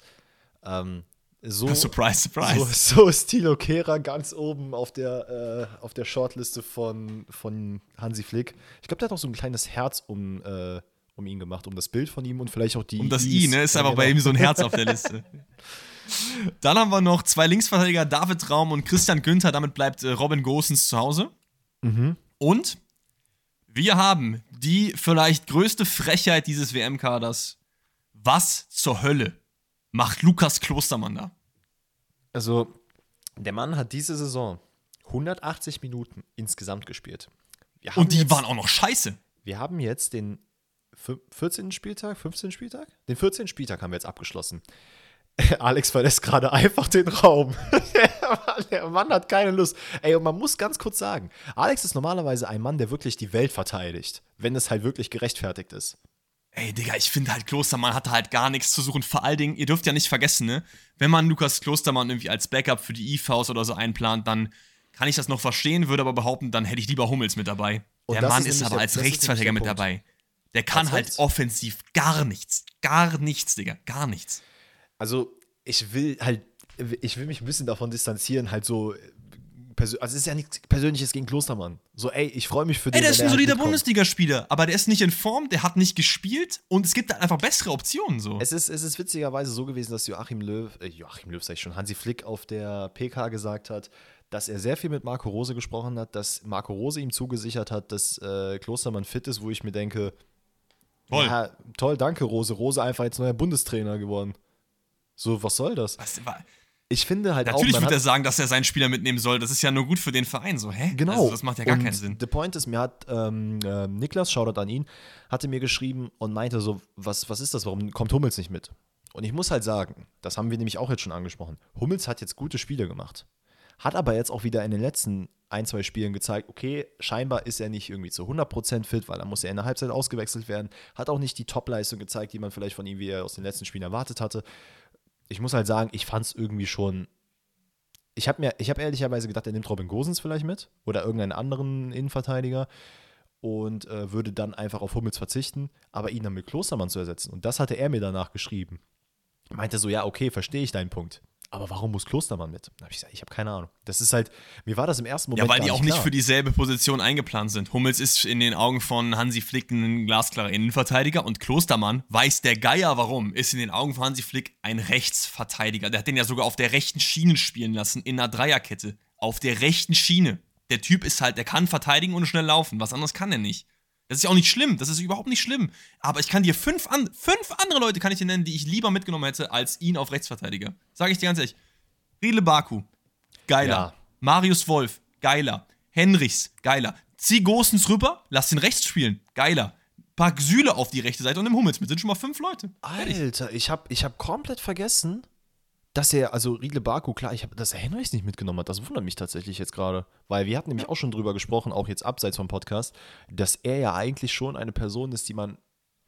Ähm, so, surprise, surprise. So, so ist Thilo Kehrer ganz oben auf der, äh, auf der Shortliste von, von Hansi Flick. Ich glaube, der hat auch so ein kleines Herz um, äh, um ihn gemacht, um das Bild von ihm und vielleicht auch die. um das. I, ne? Ist einfach bei ihm so ein Herz auf der Liste. Dann haben wir noch zwei Linksverteidiger, David Raum und Christian Günther. Damit bleibt äh, Robin Gosens zu Hause. Mhm. Und wir haben die vielleicht größte Frechheit dieses WM-Kaders. Was zur Hölle macht Lukas Klostermann da? Also, der Mann hat diese Saison 180 Minuten insgesamt gespielt. Und die jetzt, waren auch noch scheiße. Wir haben jetzt den 14. Spieltag, 15. Spieltag? Den 14. Spieltag haben wir jetzt abgeschlossen. Alex verlässt gerade einfach den Raum. der Mann hat keine Lust. Ey, und man muss ganz kurz sagen, Alex ist normalerweise ein Mann, der wirklich die Welt verteidigt, wenn es halt wirklich gerechtfertigt ist. Ey, Digga, ich finde halt, Klostermann hatte halt gar nichts zu suchen. Vor allen Dingen, ihr dürft ja nicht vergessen, ne? Wenn man Lukas Klostermann irgendwie als Backup für die IVs oder so einplant, dann kann ich das noch verstehen, würde aber behaupten, dann hätte ich lieber Hummels mit dabei. Und der Mann ist, ist aber der, als Rechtsverteidiger mit dabei. Der kann halt offensiv gar nichts. Gar nichts, Digga. Gar nichts. Also, ich will halt, ich will mich ein bisschen davon distanzieren, halt so also es ist ja nichts Persönliches gegen Klostermann. So, ey, ich freue mich für den. Ey, der ist ein solider Bundesligaspieler, aber der ist nicht in Form, der hat nicht gespielt und es gibt halt einfach bessere Optionen so. Es ist, es ist witzigerweise so gewesen, dass Joachim Löw, äh, Joachim Löw sag ich schon, Hansi Flick auf der PK gesagt hat, dass er sehr viel mit Marco Rose gesprochen hat, dass Marco Rose ihm zugesichert hat, dass äh, Klostermann fit ist, wo ich mir denke, toll, ja, toll, danke Rose. Rose einfach jetzt neuer Bundestrainer geworden. So, was soll das? Was, war, ich finde halt Natürlich auch. Natürlich wird er sagen, dass er seinen Spieler mitnehmen soll. Das ist ja nur gut für den Verein. So, hä? Genau. Also, das macht ja gar und keinen Sinn. Der Point ist, mir hat ähm, äh, Niklas, Shoutout an ihn, hatte mir geschrieben und meinte so, was, was ist das? Warum kommt Hummels nicht mit? Und ich muss halt sagen, das haben wir nämlich auch jetzt schon angesprochen. Hummels hat jetzt gute Spiele gemacht. Hat aber jetzt auch wieder in den letzten ein, zwei Spielen gezeigt, okay, scheinbar ist er nicht irgendwie zu 100% fit, weil er muss ja in der Halbzeit ausgewechselt werden. Hat auch nicht die Topleistung gezeigt, die man vielleicht von ihm, wie er aus den letzten Spielen erwartet hatte. Ich muss halt sagen, ich fand es irgendwie schon ich habe mir, ich habe ehrlicherweise gedacht, er nimmt Robin Gosens vielleicht mit oder irgendeinen anderen Innenverteidiger und äh, würde dann einfach auf Hummels verzichten, aber ihn dann mit Klostermann zu ersetzen. Und das hatte er mir danach geschrieben. Meinte so, ja, okay, verstehe ich deinen Punkt aber warum muss Klostermann mit? Da habe ich gesagt, ich habe keine Ahnung. Das ist halt, mir war das im ersten Moment. Ja, weil die auch nicht, für dieselbe Position eingeplant sind. Hummels ist in den Augen von Hansi Flick ein glasklarer Innenverteidiger und Klostermann, weiß der Geier warum, ist in den Augen von Hansi Flick ein Rechtsverteidiger. Der hat den ja sogar auf der rechten Schiene spielen lassen, in einer Dreierkette. Auf der rechten Schiene. Der Typ ist halt, der kann verteidigen und schnell laufen. Was anderes kann er nicht. Das ist ja auch nicht schlimm, das ist überhaupt nicht schlimm. Aber ich kann dir fünf, an, fünf andere Leute kann ich dir nennen, die ich lieber mitgenommen hätte, als ihn auf Rechtsverteidiger. Sage ich dir ganz ehrlich. Riedle Baku, geiler. Ja. Marius Wolf, geiler. Henrichs, geiler. Zieh Gosens rüber, lass den rechts spielen, geiler. Pack Süle auf die rechte Seite und im Hummels mit. Sind schon mal fünf Leute. Alter, ich habe ich hab komplett vergessen, dass er, also Riedle Baku, klar, ich hab, dass er Henrichs nicht mitgenommen hat, das wundert mich tatsächlich jetzt gerade. Weil wir hatten nämlich auch schon drüber gesprochen, auch jetzt abseits vom Podcast, dass er ja eigentlich schon eine Person ist, die man,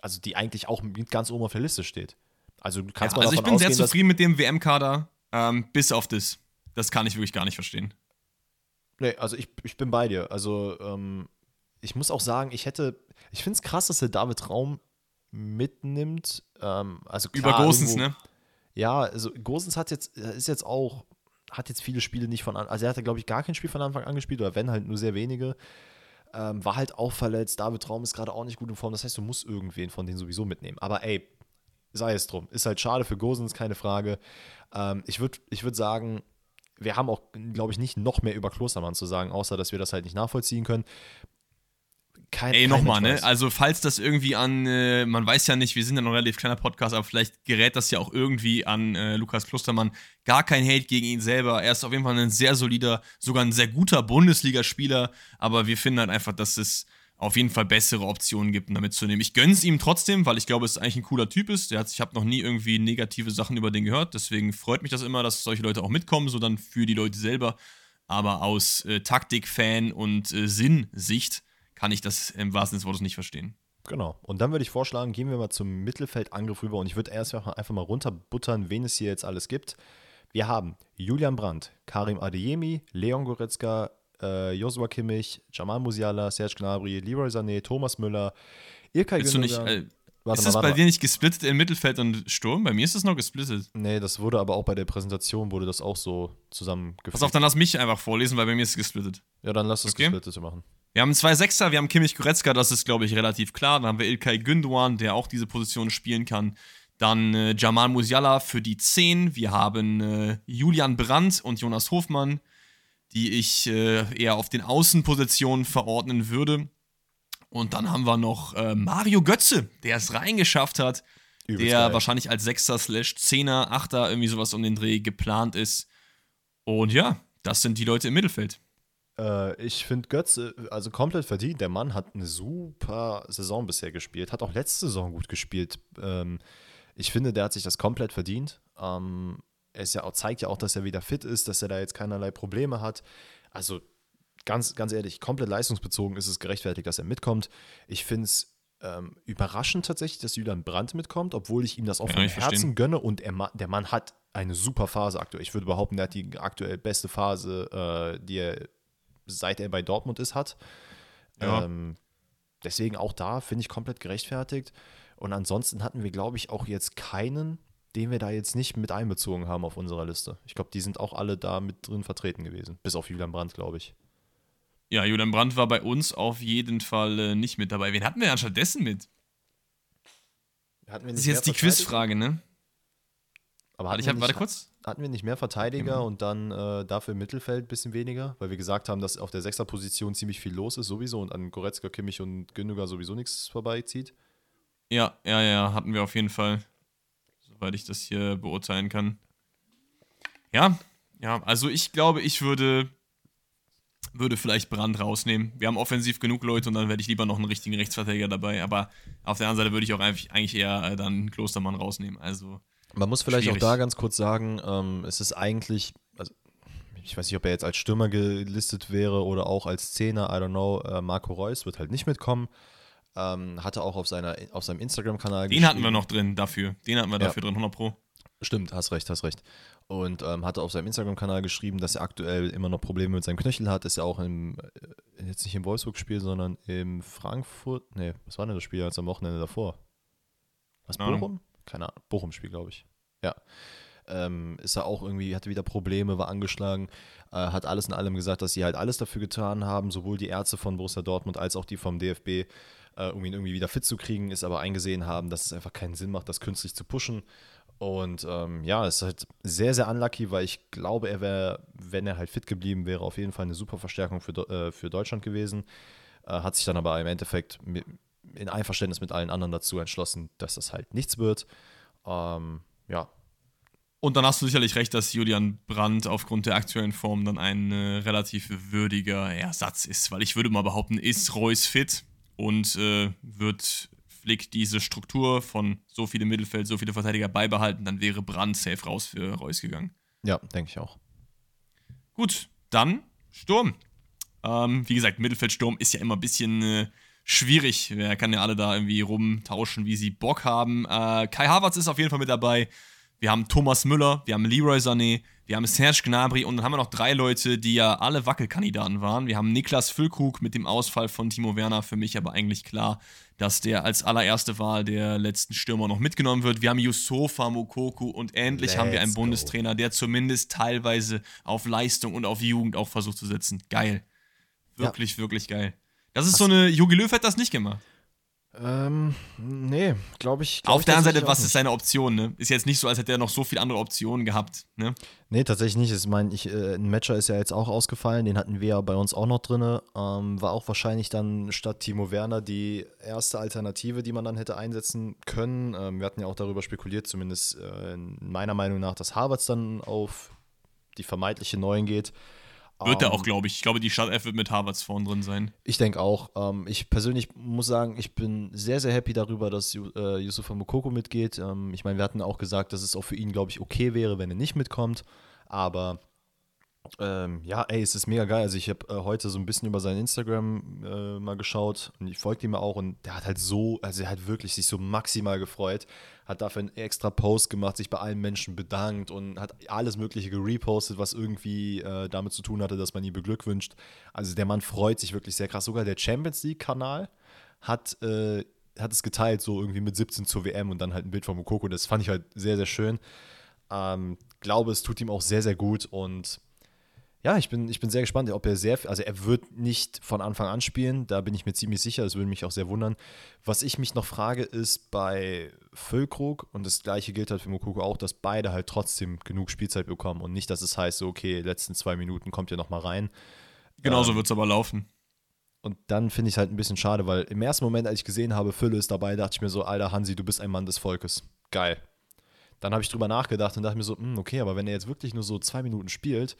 also die eigentlich auch mit ganz oben auf der Liste steht. Also du kannst ja, mal Also ich bin ausgehen, sehr zufrieden mit dem WM-Kader, ähm, bis auf das. Das kann ich wirklich gar nicht verstehen. Nee, also ich, ich bin bei dir. Also ähm, ich muss auch sagen, ich hätte, ich finde es krass, dass er David Raum mitnimmt. Ähm, also klar, Über Gosens, ne? Ja, also Gosens hat jetzt, ist jetzt auch, hat jetzt viele Spiele nicht von an, also er hatte, glaube ich, gar kein Spiel von Anfang an gespielt, oder wenn halt nur sehr wenige. Ähm, war halt auch verletzt. David Traum ist gerade auch nicht gut in Form. Das heißt, du musst irgendwen von denen sowieso mitnehmen. Aber ey, sei es drum. Ist halt schade für Gosens, keine Frage. Ähm, ich würde ich würd sagen, wir haben auch, glaube ich, nicht noch mehr über Klostermann zu sagen, außer dass wir das halt nicht nachvollziehen können kein, Ey, nochmal, ne? Also, falls das irgendwie an, äh, man weiß ja nicht, wir sind ja noch ein relativ kleiner Podcast, aber vielleicht gerät das ja auch irgendwie an äh, Lukas Klostermann. Gar kein Hate gegen ihn selber. Er ist auf jeden Fall ein sehr solider, sogar ein sehr guter Bundesligaspieler, aber wir finden halt einfach, dass es auf jeden Fall bessere Optionen gibt, damit zu nehmen. Ich gönn's ihm trotzdem, weil ich glaube, es eigentlich ein cooler Typ ist. Hat, ich habe noch nie irgendwie negative Sachen über den gehört. Deswegen freut mich das immer, dass solche Leute auch mitkommen, so dann für die Leute selber. Aber aus äh, Taktik-Fan und äh, Sinnsicht kann ich das im wahrsten Sinne des Wortes nicht verstehen. Genau. Und dann würde ich vorschlagen, gehen wir mal zum Mittelfeldangriff rüber und ich würde erst einfach mal runterbuttern, wen es hier jetzt alles gibt. Wir haben Julian Brandt, Karim Adeyemi, Leon Goretzka, äh, Joshua Kimmich, Jamal Musiala, Serge Gnabry, Leroy Sané, Thomas Müller, Ilkay Gündogan. Nicht, äh, warte ist mal, das bei mal. dir nicht gesplittet in Mittelfeld und Sturm? Bei mir ist es noch gesplittet. Nee, das wurde aber auch bei der Präsentation wurde das auch so zusammengefügt. Pass auf, dann lass mich einfach vorlesen, weil bei mir ist es gesplittet. Ja, dann lass es okay. gesplittet machen. Wir haben zwei Sechser, wir haben Kimmich Goretzka, das ist, glaube ich, relativ klar. Dann haben wir Ilkay Gündogan, der auch diese Position spielen kann. Dann äh, Jamal Musiala für die 10. Wir haben äh, Julian Brandt und Jonas Hofmann, die ich äh, eher auf den Außenpositionen verordnen würde. Und dann haben wir noch äh, Mario Götze, der es reingeschafft hat, Übelst der geil. wahrscheinlich als Sechster slash Zehner, Achter, irgendwie sowas um den Dreh geplant ist. Und ja, das sind die Leute im Mittelfeld. Äh, ich finde Götze, also komplett verdient. Der Mann hat eine super Saison bisher gespielt, hat auch letzte Saison gut gespielt. Ähm, ich finde, der hat sich das komplett verdient. Ähm, er ist ja auch, zeigt ja auch, dass er wieder fit ist, dass er da jetzt keinerlei Probleme hat. Also ganz, ganz ehrlich, komplett leistungsbezogen ist es gerechtfertigt, dass er mitkommt. Ich finde es ähm, überraschend tatsächlich, dass Julian Brandt mitkommt, obwohl ich ihm das auch ja, von Herzen gönne und er, der Mann hat eine super Phase aktuell. Ich würde behaupten, er hat die aktuell beste Phase, äh, die er seit er bei Dortmund ist, hat. Ja. Ähm, deswegen auch da finde ich komplett gerechtfertigt. Und ansonsten hatten wir, glaube ich, auch jetzt keinen, den wir da jetzt nicht mit einbezogen haben auf unserer Liste. Ich glaube, die sind auch alle da mit drin vertreten gewesen, bis auf Julian Brandt, glaube ich. Ja, Julian Brandt war bei uns auf jeden Fall äh, nicht mit dabei. Wen hatten wir dann stattdessen mit? das ist jetzt die Quizfrage, ne? Aber warte, ich hab, warte kurz. Hatten wir nicht mehr Verteidiger genau. und dann äh, dafür im Mittelfeld ein bisschen weniger? Weil wir gesagt haben, dass auf der Sechserposition ziemlich viel los ist sowieso und an Goretzka, Kimmich und Gündogan sowieso nichts vorbeizieht. Ja, ja, ja, hatten wir auf jeden Fall. Soweit ich das hier beurteilen kann. Ja, ja, also ich glaube, ich würde würde vielleicht Brand rausnehmen. Wir haben offensiv genug Leute und dann werde ich lieber noch einen richtigen Rechtsverteidiger dabei. Aber auf der anderen Seite würde ich auch eigentlich eher äh, dann Klostermann rausnehmen. Also man muss vielleicht schwierig. auch da ganz kurz sagen, ähm, es ist eigentlich, also ich weiß nicht, ob er jetzt als Stürmer gelistet wäre oder auch als Zehner, I don't know. Äh, Marco Reus wird halt nicht mitkommen. Ähm, hatte auch auf, seiner, auf seinem Instagram-Kanal Den hatten wir noch drin dafür. Den hatten wir ja. dafür drin, 100 Pro. Stimmt, hast recht, hast recht und ähm, hatte auf seinem Instagram-Kanal geschrieben, dass er aktuell immer noch Probleme mit seinem Knöchel hat. Ist ja auch im, äh, jetzt nicht im Wolfsburg-Spiel, sondern im Frankfurt, nee, was war denn das Spiel als am Wochenende davor? Was, Bochum? Keine Ahnung, Bochum-Spiel, glaube ich. Ja. Ähm, ist er auch irgendwie, hatte wieder Probleme, war angeschlagen, äh, hat alles in allem gesagt, dass sie halt alles dafür getan haben, sowohl die Ärzte von Borussia Dortmund als auch die vom DFB, äh, um ihn irgendwie wieder fit zu kriegen, ist aber eingesehen haben, dass es einfach keinen Sinn macht, das künstlich zu pushen und ähm, ja, es ist halt sehr, sehr unlucky, weil ich glaube, er wäre, wenn er halt fit geblieben wäre, auf jeden Fall eine super Verstärkung für, äh, für Deutschland gewesen. Äh, hat sich dann aber im Endeffekt mit, in Einverständnis mit allen anderen dazu entschlossen, dass das halt nichts wird. Ähm, ja. Und dann hast du sicherlich recht, dass Julian Brandt aufgrund der aktuellen Form dann ein äh, relativ würdiger Ersatz ist, weil ich würde mal behaupten, ist Reus fit und äh, wird Flick diese Struktur von so viele Mittelfeld, so viele Verteidiger beibehalten, dann wäre Brand safe raus für Reus gegangen. Ja, denke ich auch. Gut, dann Sturm. Ähm, wie gesagt, Mittelfeldsturm ist ja immer ein bisschen äh, schwierig. Wer kann ja alle da irgendwie rumtauschen, wie sie Bock haben. Äh, Kai Havertz ist auf jeden Fall mit dabei. Wir haben Thomas Müller, wir haben Leroy Sané, wir haben Serge Gnabry und dann haben wir noch drei Leute, die ja alle Wackelkandidaten waren. Wir haben Niklas Füllkrug mit dem Ausfall von Timo Werner, für mich aber eigentlich klar, dass der als allererste Wahl der letzten Stürmer noch mitgenommen wird. Wir haben Yusufa Mokoku und endlich Let's haben wir einen go. Bundestrainer, der zumindest teilweise auf Leistung und auf Jugend auch versucht zu setzen. Geil. Wirklich, ja. wirklich geil. Das ist Hast so eine, Jogi Löw hat das nicht gemacht. Ähm, nee, glaube ich. Glaub Auf der anderen Seite, was ist seine Option, ne? Ist jetzt nicht so, als hätte er noch so viele andere Optionen gehabt, ne? Nee, tatsächlich nicht. Ich meine, ich, äh, ein Matcher ist ja jetzt auch ausgefallen, den hatten wir ja bei uns auch noch drin. Ähm, war auch wahrscheinlich dann statt Timo Werner die erste Alternative, die man dann hätte einsetzen können. Ähm, wir hatten ja auch darüber spekuliert, zumindest äh, meiner Meinung nach, dass Harvards dann auf die vermeintliche Neuen geht. Wird er auch, ähm, glaube ich. Ich glaube, die Startelf wird mit Harvards vorn drin sein. Ich denke auch. Ähm, ich persönlich muss sagen, ich bin sehr, sehr happy darüber, dass äh, Yusufa Mokoko mitgeht. Ähm, ich meine, wir hatten auch gesagt, dass es auch für ihn, glaube ich, okay wäre, wenn er nicht mitkommt. Aber ähm, ja, ey, es ist mega geil. Also ich habe äh, heute so ein bisschen über sein Instagram äh, mal geschaut und ich folge ihm auch und der hat halt so, also er hat wirklich sich so maximal gefreut, hat dafür einen extra Post gemacht, sich bei allen Menschen bedankt und hat alles Mögliche gerepostet, was irgendwie äh, damit zu tun hatte, dass man ihn beglückwünscht. Also der Mann freut sich wirklich sehr krass. Sogar der Champions League-Kanal hat, äh, hat es geteilt, so irgendwie mit 17 zur WM und dann halt ein Bild von Mokoko. Das fand ich halt sehr, sehr schön. Ähm, glaube, es tut ihm auch sehr, sehr gut und Ja, ich bin, ich bin sehr gespannt, ob er sehr, also er wird nicht von Anfang an spielen, da bin ich mir ziemlich sicher, das würde mich auch sehr wundern. Was ich mich noch frage, ist bei Füllkrug, und das gleiche gilt halt für Mokoko auch, dass beide halt trotzdem genug Spielzeit bekommen und nicht, dass es heißt, so, okay, letzten zwei Minuten kommt ihr nochmal rein. Genauso ähm, wird es aber laufen. Und dann finde ich es halt ein bisschen schade, weil im ersten Moment, als ich gesehen habe, Fülle ist dabei, dachte ich mir so, alter Hansi, du bist ein Mann des Volkes. Geil. Dann habe ich drüber nachgedacht und dachte mir so, hm, okay, aber wenn er jetzt wirklich nur so zwei Minuten spielt,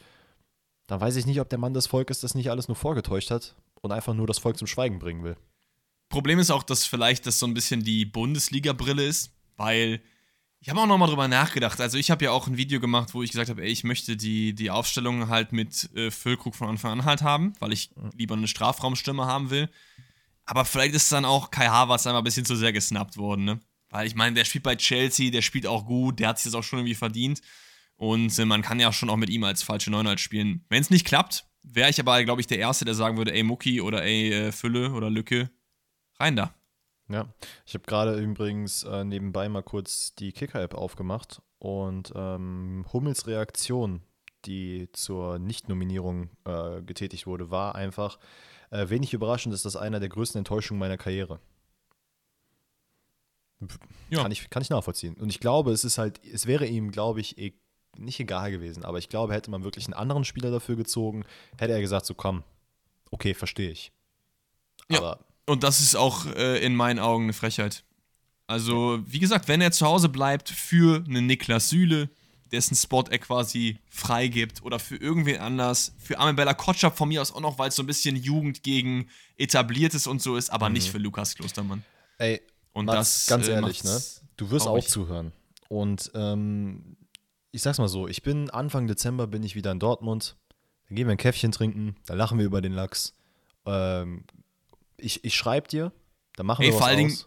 dann weiß ich nicht, ob der Mann des Volkes das nicht alles nur vorgetäuscht hat und einfach nur das Volk zum Schweigen bringen will. Problem ist auch, dass vielleicht das so ein bisschen die Bundesliga-Brille ist, weil ich habe auch nochmal drüber nachgedacht. Also ich habe ja auch ein Video gemacht, wo ich gesagt habe, ey, ich möchte die, die Aufstellung halt mit äh, Füllkrug von Anfang an halt haben, weil ich lieber eine Strafraumstimme haben will. Aber vielleicht ist dann auch Kai Havertz einmal ein bisschen zu sehr gesnappt worden, ne? Weil ich meine, der spielt bei Chelsea, der spielt auch gut, der hat sich das auch schon irgendwie verdient. Und äh, man kann ja schon auch mit ihm als falsche Neunheit spielen. Wenn es nicht klappt, wäre ich aber, glaube ich, der Erste, der sagen würde, ey Mucki oder ey äh, Fülle oder Lücke, rein da. Ja, ich habe gerade übrigens äh, nebenbei mal kurz die Kicker-App aufgemacht und ähm, Hummels Reaktion, die zur Nicht-Nominierung äh, getätigt wurde, war einfach äh, wenig überraschend, ist das einer der größten Enttäuschungen meiner Karriere. Ja. Kann, ich, kann ich nachvollziehen. Und ich glaube, es ist halt, es wäre ihm, glaube ich, e nicht egal gewesen, aber ich glaube, hätte man wirklich einen anderen Spieler dafür gezogen, hätte er gesagt, so komm, okay, verstehe ich. Ja. Aber und das ist auch äh, in meinen Augen eine Frechheit. Also, wie gesagt, wenn er zu Hause bleibt für einen Niklas Süle, dessen Spot er quasi freigibt, oder für irgendwen anders, für Amabella Kotschap von mir aus auch noch, weil es so ein bisschen Jugend gegen etabliertes und so ist, aber mhm. nicht für Lukas Klostermann. Ey, und Mats, das ganz äh, ehrlich, ne? Du wirst auch zuhören. Und ähm, ich sag's mal so, ich bin Anfang Dezember bin ich wieder in Dortmund. Dann gehen wir ein Käffchen trinken, da lachen wir über den Lachs. Ähm, ich, ich schreibe dir, dann machen Ey, wir was vor allen, Dingen,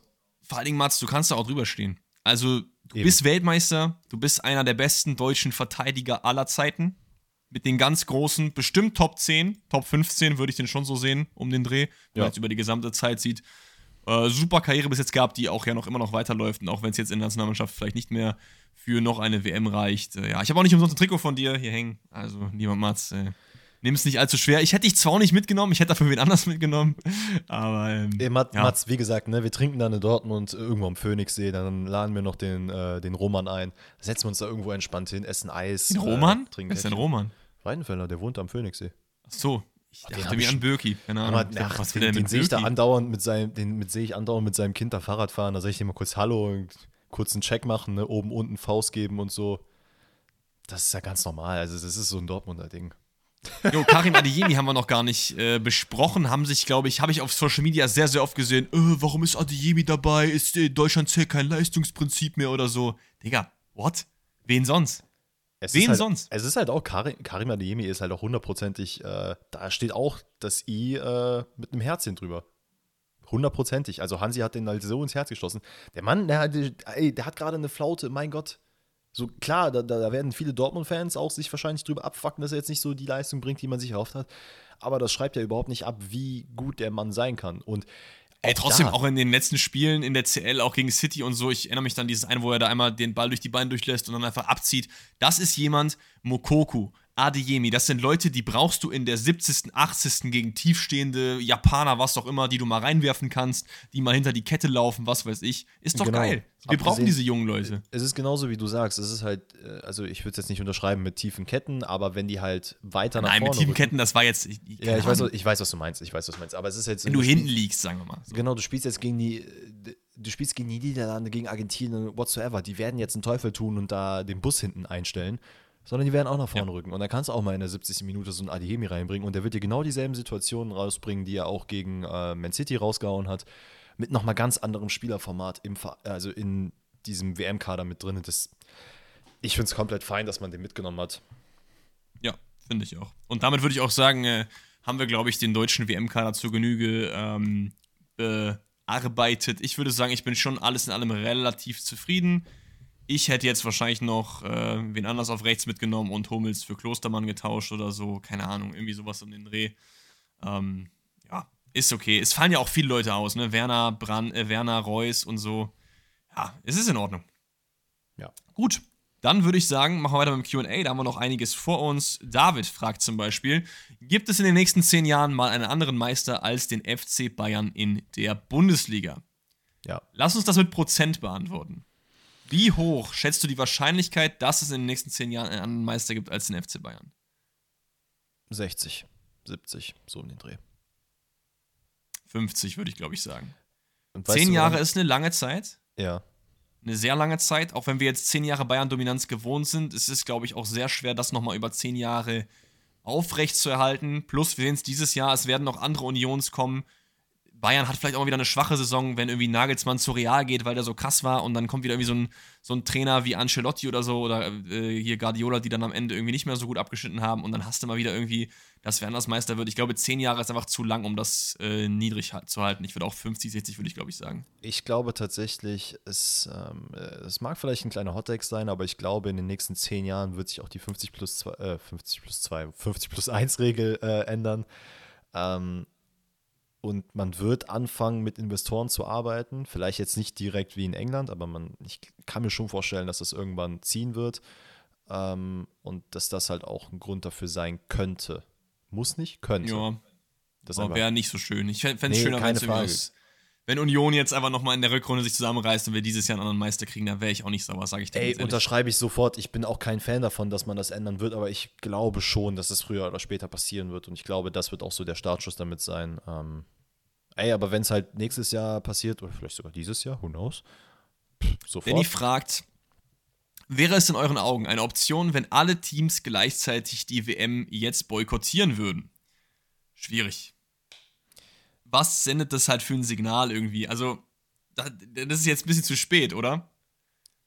vor allen Dingen, Mats, du kannst da auch drüber stehen. Also, du Eben. bist Weltmeister, du bist einer der besten deutschen Verteidiger aller Zeiten. Mit den ganz großen, bestimmt Top 10, Top 15 würde ich den schon so sehen, um den Dreh, wenn ja. man jetzt über die gesamte Zeit sieht. Äh, super Karriere bis jetzt gehabt, die auch ja noch immer noch weiterläuft. Und auch wenn es jetzt in der Nationalmannschaft vielleicht nicht mehr für noch eine WM reicht. Äh, ja, ich habe auch nicht umsonst ein Trikot von dir hier hängen. Also, lieber Mats, äh, nimm es nicht allzu schwer. Ich hätte dich zwar auch nicht mitgenommen, ich hätte dafür wen anders mitgenommen. Aber. Ähm, Ey, Mat, ja. Mats, wie gesagt, ne, wir trinken dann in Dortmund irgendwo am Phoenixsee, dann laden wir noch den, äh, den Roman ein, setzen wir uns da irgendwo entspannt hin, essen Eis. Den Roman? Äh, trinken Wer ist denn Roman? Weidenfeller, der wohnt am Phoenixsee. Ach so. Ich dachte mir an Birki, keine Ahnung. Ach, was den, den sehe ich da andauernd mit seinem, den mit, sehe ich andauernd mit seinem Kind da Fahrrad fahren. Da sage ich dem mal kurz Hallo und kurz einen Check machen, ne? oben unten Faust geben und so. Das ist ja ganz normal. Also das ist so ein Dortmunder Ding. Jo, Karim Adeyemi haben wir noch gar nicht äh, besprochen. Haben sich, glaube ich, habe ich auf Social Media sehr, sehr oft gesehen. Äh, warum ist Adeyemi dabei? Ist in Deutschland zählt kein Leistungsprinzip mehr oder so? Digga, what? Wen sonst? Es Wen halt, sonst? Es ist halt auch, Karim, Karim Adeyemi ist halt auch hundertprozentig, äh, da steht auch das I äh, mit einem Herzchen drüber. Hundertprozentig. Also Hansi hat den halt so ins Herz geschlossen. Der Mann, der, der, der hat gerade eine Flaute, mein Gott. So klar, da, da werden viele Dortmund-Fans auch sich wahrscheinlich drüber abfacken, dass er jetzt nicht so die Leistung bringt, die man sich erhofft hat. Aber das schreibt ja überhaupt nicht ab, wie gut der Mann sein kann. Und Ey, trotzdem da. auch in den letzten Spielen in der CL, auch gegen City und so, ich erinnere mich dann dieses eine, wo er da einmal den Ball durch die Beine durchlässt und dann einfach abzieht. Das ist jemand, Mokoku, Adeyemi, das sind Leute, die brauchst du in der 70., 80. gegen tiefstehende Japaner, was auch immer, die du mal reinwerfen kannst, die mal hinter die Kette laufen, was weiß ich. Ist doch genau. geil. Wir Abgesehen, brauchen diese jungen Leute. Es ist genauso, wie du sagst. Es ist halt, äh, also ich würde es jetzt nicht unterschreiben mit tiefen Ketten, aber wenn die halt weiter nach Nein, vorne. Nein, mit tiefen Ketten, das war jetzt. Ich, ja, ich weiß, ich weiß, was du meinst. Ich weiß, was du meinst. Aber es ist jetzt. Wenn du hinten liegst, sagen wir mal. So. Genau, du spielst jetzt gegen die. Du spielst gegen die Niederlande, gegen Argentinien, whatsoever. Die werden jetzt einen Teufel tun und da den Bus hinten einstellen sondern die werden auch nach vorne ja. rücken. Und da kannst du auch mal in der 70. Minute so einen Adihemi reinbringen und der wird dir genau dieselben Situationen rausbringen, die er auch gegen äh, Man City rausgehauen hat, mit nochmal ganz anderem Spielerformat, im, also in diesem WM-Kader mit drin. Das, ich finde es komplett fein, dass man den mitgenommen hat. Ja, finde ich auch. Und damit würde ich auch sagen, äh, haben wir, glaube ich, den deutschen WM-Kader zur Genüge ähm, bearbeitet. Ich würde sagen, ich bin schon alles in allem relativ zufrieden. Ich hätte jetzt wahrscheinlich noch äh, wen anders auf rechts mitgenommen und Hummels für Klostermann getauscht oder so. Keine Ahnung, irgendwie sowas um den Dreh. Ähm, ja, ist okay. Es fallen ja auch viele Leute aus, ne? Werner, Brand, äh, Werner, Reus und so. Ja, es ist in Ordnung. Ja. Gut. Dann würde ich sagen, machen wir weiter mit dem QA. Da haben wir noch einiges vor uns. David fragt zum Beispiel: Gibt es in den nächsten zehn Jahren mal einen anderen Meister als den FC Bayern in der Bundesliga? Ja. Lass uns das mit Prozent beantworten. Wie hoch schätzt du die Wahrscheinlichkeit, dass es in den nächsten zehn Jahren einen anderen Meister gibt als den FC Bayern? 60, 70, so um den Dreh. 50 würde ich, glaube ich, sagen. Zehn Jahre warum? ist eine lange Zeit. Ja. Eine sehr lange Zeit. Auch wenn wir jetzt zehn Jahre Bayern-Dominanz gewohnt sind, ist es, glaube ich, auch sehr schwer, das nochmal über zehn Jahre aufrecht zu erhalten. Plus, wir sehen es dieses Jahr, es werden noch andere Unions kommen. Bayern hat vielleicht auch mal wieder eine schwache Saison, wenn irgendwie Nagelsmann zu Real geht, weil der so krass war und dann kommt wieder irgendwie so ein, so ein Trainer wie Ancelotti oder so oder äh, hier Guardiola, die dann am Ende irgendwie nicht mehr so gut abgeschnitten haben und dann hast du mal wieder irgendwie, dass wer anders Meister wird. Ich glaube, zehn Jahre ist einfach zu lang, um das äh, niedrig zu halten. Ich würde auch 50, 60 würde ich, glaube ich, sagen. Ich glaube tatsächlich, es, ähm, äh, es mag vielleicht ein kleiner Hottext sein, aber ich glaube, in den nächsten zehn Jahren wird sich auch die 50 plus 2, äh, 50 plus 2, 50 plus 1 Regel äh, ändern. Ähm, und man wird anfangen, mit Investoren zu arbeiten. Vielleicht jetzt nicht direkt wie in England, aber man, ich kann mir schon vorstellen, dass das irgendwann ziehen wird. Ähm, und dass das halt auch ein Grund dafür sein könnte. Muss nicht, könnte. Ja, das wäre nicht so schön. Ich fände es Nee, schöner, wenn es wenn Union jetzt einfach nochmal in der Rückrunde sich zusammenreißt und wir dieses Jahr einen anderen Meister kriegen, dann wäre ich auch nicht sauer, sage ich dir Ey, unterschreibe ich sofort. Ich bin auch kein Fan davon, dass man das ändern wird, aber ich glaube schon, dass es früher oder später passieren wird. Und ich glaube, das wird auch so der Startschuss damit sein. Ähm, ey, aber wenn es halt nächstes Jahr passiert, oder vielleicht sogar dieses Jahr, who knows? Pff, sofort. Benny fragt, wäre es in euren Augen eine Option, wenn alle Teams gleichzeitig die WM jetzt boykottieren würden? Schwierig. Was sendet das halt für ein Signal irgendwie? Also, da- das ist jetzt ein bisschen zu spät, oder?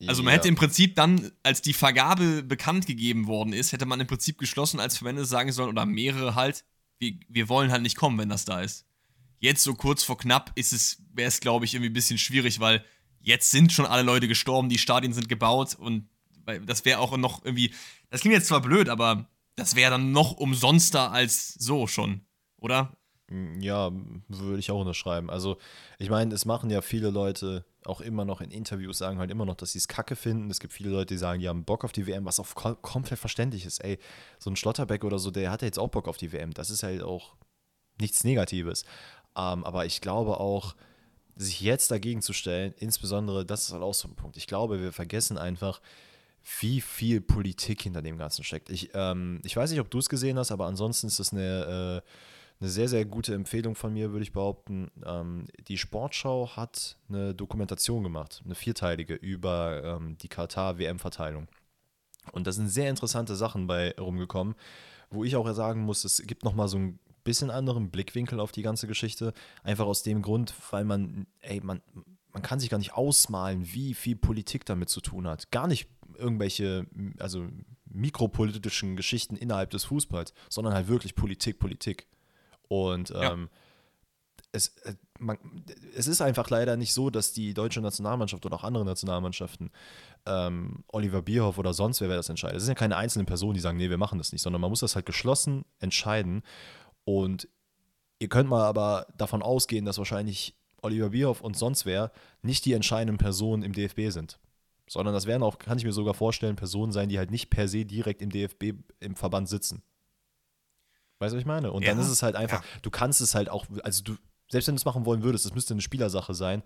Also man Ja. hätte im Prinzip dann, als die Vergabe bekannt gegeben worden ist, hätte man im Prinzip geschlossen als Verbände sagen sollen, oder mehrere halt, wir, wir wollen halt nicht kommen, wenn das da ist. Jetzt so kurz vor knapp ist es, wäre es, glaube ich, irgendwie ein bisschen schwierig, weil jetzt sind schon alle Leute gestorben, die Stadien sind gebaut und das wäre auch noch irgendwie, das klingt jetzt zwar blöd, aber das wäre dann noch umsonster als so schon, oder? Ja, würde ich auch unterschreiben. Also, ich meine, es machen ja viele Leute auch immer noch in Interviews, sagen halt immer noch, dass sie es kacke finden. Es gibt viele Leute, die sagen, die haben Bock auf die WM, was auch kom komplett verständlich ist. Ey, so ein Schlotterbeck oder so, der hat ja jetzt auch Bock auf die WM. Das ist halt auch nichts Negatives. Ähm, aber ich glaube auch, sich jetzt dagegen zu stellen, insbesondere, das ist halt auch so ein Punkt. Ich glaube, wir vergessen einfach, wie viel Politik hinter dem Ganzen steckt. Ich, ähm, ich weiß nicht, ob du es gesehen hast, aber ansonsten ist das eine, äh, eine sehr, sehr gute Empfehlung von mir, würde ich behaupten. Ähm, die Sportschau hat eine Dokumentation gemacht, eine vierteilige, über ähm, die Katar-WM-Verteilung. Und da sind sehr interessante Sachen bei rumgekommen, wo ich auch sagen muss, es gibt nochmal so ein bisschen anderen Blickwinkel auf die ganze Geschichte. Einfach aus dem Grund, weil man, ey, man, man kann sich gar nicht ausmalen, wie viel Politik damit zu tun hat. Gar nicht irgendwelche, also mikropolitischen Geschichten innerhalb des Fußballs, sondern halt wirklich Politik, Politik. Und Ja. ähm, es, äh, man, es ist einfach leider nicht so, dass die deutsche Nationalmannschaft oder auch andere Nationalmannschaften ähm, Oliver Bierhoff oder sonst wer, wer das entscheidet. Es sind ja keine einzelnen Personen, die sagen, nee, wir machen das nicht, sondern man muss das halt geschlossen entscheiden. Und ihr könnt mal aber davon ausgehen, dass wahrscheinlich Oliver Bierhoff und sonst wer nicht die entscheidenden Personen im DFB sind. Sondern das werden auch, kann ich mir sogar vorstellen, Personen sein, die halt nicht per se direkt im DFB im Verband sitzen. Weißt du, was ich meine? Und dann Ja. ist es halt einfach, du kannst es halt auch, also du, selbst wenn du es machen wollen würdest, das müsste eine Spielersache sein.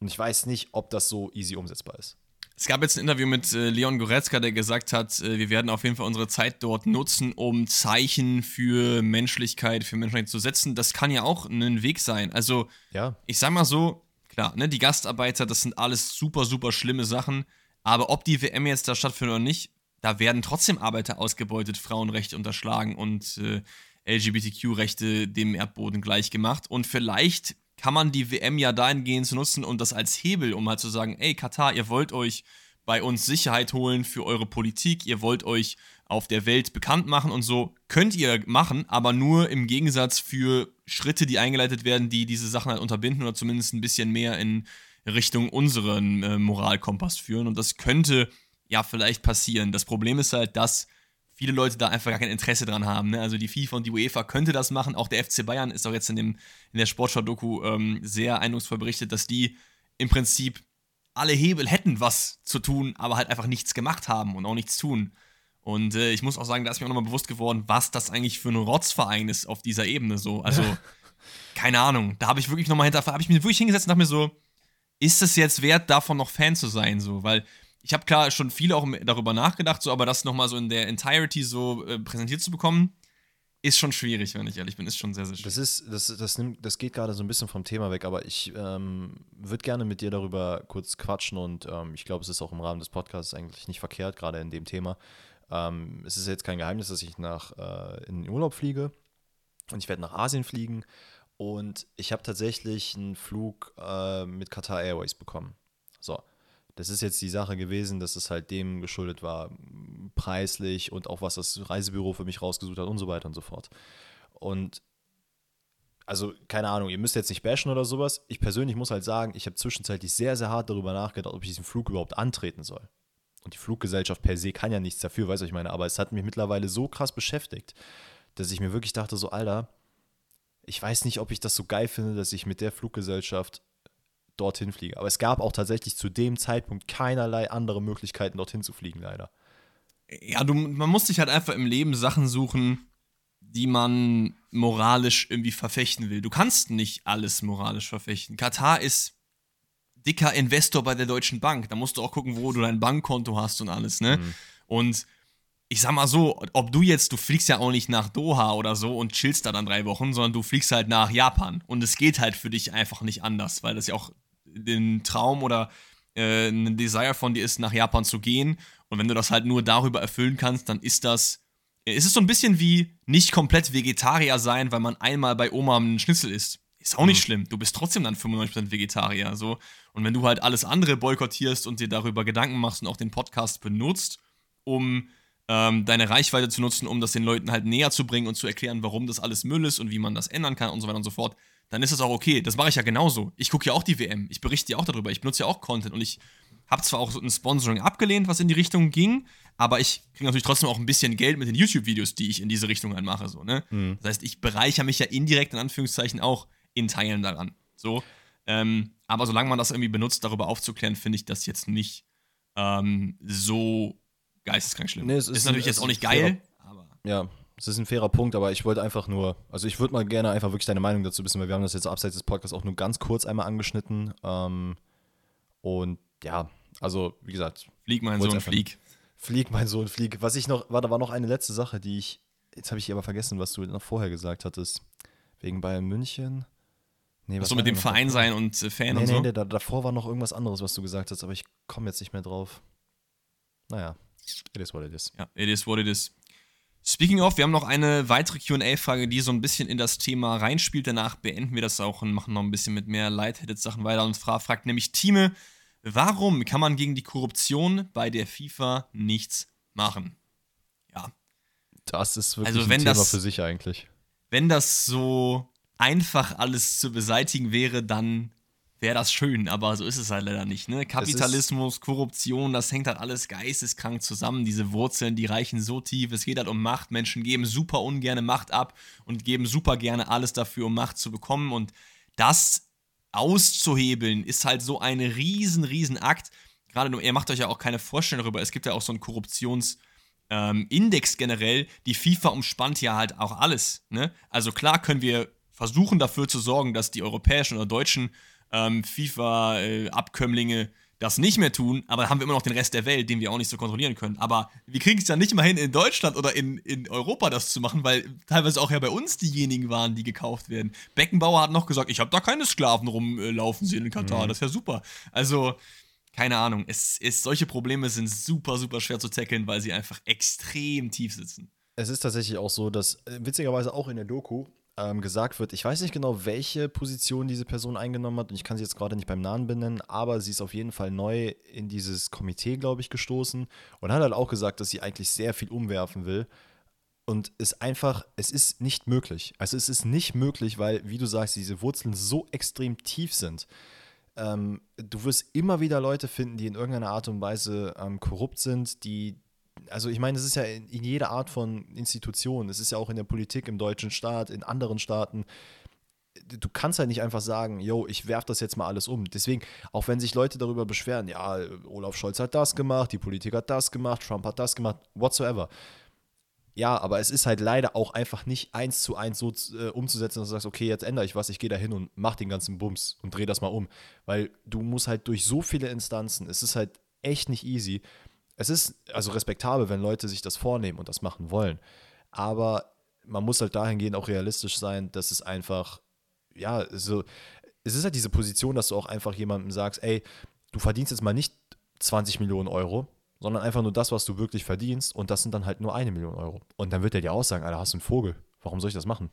Und ich weiß nicht, ob das so easy umsetzbar ist. Es gab jetzt ein Interview mit äh, Leon Goretzka, der gesagt hat, äh, wir werden auf jeden Fall unsere Zeit dort nutzen, um Zeichen für Menschlichkeit, für Menschlichkeit zu setzen. Das kann ja auch ein Weg sein. Also, Ja, ich sag mal so, klar, ne, die Gastarbeiter, das sind alles super, super schlimme Sachen. Aber ob die WM jetzt da stattfindet oder nicht, da werden trotzdem Arbeiter ausgebeutet, Frauenrechte unterschlagen und äh, LGBTQ-Rechte dem Erdboden gleichgemacht. Und vielleicht kann man die WM ja dahingehend nutzen und das als Hebel, um halt zu sagen, ey Katar, ihr wollt euch bei uns Sicherheit holen für eure Politik, ihr wollt euch auf der Welt bekannt machen und so könnt ihr machen, aber nur im Gegensatz für Schritte, die eingeleitet werden, die diese Sachen halt unterbinden oder zumindest ein bisschen mehr in Richtung unseren äh, Moralkompass führen. Und das könnte ja vielleicht passieren. Das Problem ist halt, dass viele Leute da einfach gar kein Interesse dran haben. Ne? Also die FIFA und die UEFA könnte das machen. Auch der FC Bayern ist auch jetzt in, dem, in der Sportschau-Doku ähm, sehr eindrucksvoll berichtet, dass die im Prinzip alle Hebel hätten, was zu tun, aber halt einfach nichts gemacht haben und auch nichts tun. Und äh, ich muss auch sagen, da ist mir auch nochmal bewusst geworden, was das eigentlich für ein Rotzverein ist auf dieser Ebene so. Also, keine Ahnung. Da habe ich wirklich nochmal hinterfragt, habe ich mich wirklich hingesetzt und dachte mir so, ist es jetzt wert, davon noch Fan zu sein? So, weil ich habe klar schon viel auch darüber nachgedacht, so, aber das nochmal so in der Entirety so äh, präsentiert zu bekommen, ist schon schwierig, wenn ich ehrlich bin. Ist schon sehr, sehr schwierig. Das, ist, das, das, nimmt, das geht gerade so ein bisschen vom Thema weg, aber ich ähm, würde gerne mit dir darüber kurz quatschen und ähm, ich glaube, es ist auch im Rahmen des Podcasts eigentlich nicht verkehrt, gerade in dem Thema. Ähm, es ist jetzt kein Geheimnis, dass ich nach, äh, in den Urlaub fliege und ich werde nach Asien fliegen und ich habe tatsächlich einen Flug äh, mit Qatar Airways bekommen. So, das ist jetzt die Sache gewesen, dass es halt dem geschuldet war, preislich und auch was das Reisebüro für mich rausgesucht hat und so weiter und so fort. Und also keine Ahnung, ihr müsst jetzt nicht bashen oder sowas. Ich persönlich muss halt sagen, ich habe zwischenzeitlich sehr, sehr hart darüber nachgedacht, ob ich diesen Flug überhaupt antreten soll. Und die Fluggesellschaft per se kann ja nichts dafür, weißt du, ich meine. Aber es hat mich mittlerweile so krass beschäftigt, dass ich mir wirklich dachte, so, Alter, ich weiß nicht, ob ich das so geil finde, dass ich mit der Fluggesellschaft dorthin fliege. Aber es gab auch tatsächlich zu dem Zeitpunkt keinerlei andere Möglichkeiten, dorthin zu fliegen, leider. Ja, du, man muss sich halt einfach im Leben Sachen suchen, die man moralisch irgendwie verfechten will. Du kannst nicht alles moralisch verfechten. Katar ist dicker Investor bei der Deutschen Bank. Da musst du auch gucken, wo du dein Bankkonto hast und alles, ne? Mhm. Und ich sag mal so, ob du jetzt, du fliegst ja auch nicht nach Doha oder so und chillst da dann drei Wochen, sondern du fliegst halt nach Japan. Und es geht halt für dich einfach nicht anders, weil das ja auch den Traum oder äh, ein Desire von dir ist, nach Japan zu gehen. Und wenn du das halt nur darüber erfüllen kannst, dann ist das. Ist es so ein bisschen wie nicht komplett Vegetarier sein, weil man einmal bei Oma einen Schnitzel isst. Ist auch nicht mhm. schlimm. Du bist trotzdem dann 95% Vegetarier. So. Und wenn du halt alles andere boykottierst und dir darüber Gedanken machst und auch den Podcast benutzt, um ähm, deine Reichweite zu nutzen, um das den Leuten halt näher zu bringen und zu erklären, warum das alles Müll ist und wie man das ändern kann und so weiter und so fort, dann ist das auch okay. Das mache ich ja genauso. Ich gucke ja auch die WM. Ich berichte ja auch darüber. Ich benutze ja auch Content und ich habe zwar auch so ein Sponsoring abgelehnt, was in die Richtung ging, aber ich kriege natürlich trotzdem auch ein bisschen Geld mit den YouTube-Videos, die ich in diese Richtung halt mache. So, ne? Mhm. Das heißt, ich bereichere mich ja indirekt in Anführungszeichen auch in Teilen daran. So. Ähm, aber solange man das irgendwie benutzt, darüber aufzuklären, finde ich das jetzt nicht ähm, so geisteskrank schlimm. Nee, ist, ist, natürlich jetzt auch nicht geil, aber. Ja, es ist ein fairer Punkt, aber ich wollte einfach nur, also ich würde mal gerne einfach wirklich deine Meinung dazu wissen, weil wir haben das jetzt abseits des Podcasts auch nur ganz kurz einmal angeschnitten. Ähm, und ja, also wie gesagt. Flieg, mein Sohn, flieg. Flieg, mein Sohn, flieg. Was ich noch, war, da war noch eine letzte Sache, die ich, jetzt habe ich aber vergessen, was du noch vorher gesagt hattest. Wegen Bayern München. Nee, was so mit dem Verein sein und äh, Fan nee, und so? Nee, da, davor war noch irgendwas anderes, was du gesagt hast, aber ich komme jetzt nicht mehr drauf. Naja, it is what it is. Ja, it is what it is. Speaking of, wir haben noch eine weitere QA-Frage, die so ein bisschen in das Thema reinspielt. Danach beenden wir das auch und machen noch ein bisschen mit mehr Lightheaded-Sachen weiter. Und fra fragt nämlich Time, warum kann man gegen die Korruption bei der FIFA nichts machen? Ja. Das ist wirklich also, ein Thema das, für sich eigentlich. Wenn das so einfach alles zu beseitigen wäre, dann wäre das schön, aber so ist es halt leider nicht. Ne? Kapitalismus, Korruption, das hängt halt alles geisteskrank zusammen. Diese Wurzeln, die reichen so tief. Es geht halt um Macht. Menschen geben super ungerne Macht ab und geben super gerne alles dafür, um Macht zu bekommen. Und das auszuhebeln ist halt so ein riesen, riesen Akt. Gerade, ihr macht euch ja auch keine Vorstellung darüber. Es gibt ja auch so einen Korruptions- ähm, Index generell, die FIFA umspannt ja halt auch alles. Ne? Also klar können wir versuchen dafür zu sorgen, dass die europäischen oder deutschen ähm, FIFA-Abkömmlinge äh, das nicht mehr tun, aber dann haben wir immer noch den Rest der Welt, den wir auch nicht so kontrollieren können. Aber wir kriegen es ja nicht mal hin, in Deutschland oder in, in Europa das zu machen, weil teilweise auch ja bei uns diejenigen waren, die gekauft werden. Beckenbauer hat noch gesagt, ich habe da keine Sklaven rumlaufen sehen in Katar, mhm. das ist ja super. Also, keine Ahnung, es ist, solche Probleme sind super, super schwer zu tackeln, weil sie einfach extrem tief sitzen. Es ist tatsächlich auch so, dass äh, witzigerweise auch in der Doku ähm, gesagt wird, ich weiß nicht genau, welche Position diese Person eingenommen hat und ich kann sie jetzt gerade nicht beim Namen benennen, aber sie ist auf jeden Fall neu in dieses Komitee, glaube ich, gestoßen und hat halt auch gesagt, dass sie eigentlich sehr viel umwerfen will. Und es einfach, es ist nicht möglich. Also es ist nicht möglich, weil, wie du sagst, diese Wurzeln so extrem tief sind. Ähm, du wirst immer wieder Leute finden, die in irgendeiner Art und Weise ähm, korrupt sind, die also ich meine, es ist ja in, in jeder Art von Institution, es ist ja auch in der Politik, im deutschen Staat, in anderen Staaten. du kannst halt nicht einfach sagen, yo, ich werf das jetzt mal alles um. Deswegen, auch wenn sich Leute darüber beschweren, ja, Olaf Scholz hat das gemacht, die Politik hat das gemacht, Trump hat das gemacht, whatsoever. Ja, aber es ist halt leider auch einfach nicht eins zu eins so äh, umzusetzen, dass du sagst, okay, jetzt ändere ich was, ich gehe da hin und mach den ganzen Bums und drehe das mal um. Weil du musst halt durch so viele Instanzen, es ist halt echt nicht easy. Es ist also respektabel, wenn Leute sich das vornehmen und das machen wollen. Aber man muss halt dahingehend auch realistisch sein, dass es einfach, ja, so, es ist halt diese Position, dass du auch einfach jemandem sagst, ey, du verdienst jetzt mal nicht 20 Millionen Euro, sondern einfach nur das, was du wirklich verdienst und das sind dann halt nur eine Million Euro. Und dann wird er dir auch sagen, Alter, hast du einen Vogel, warum soll ich das machen?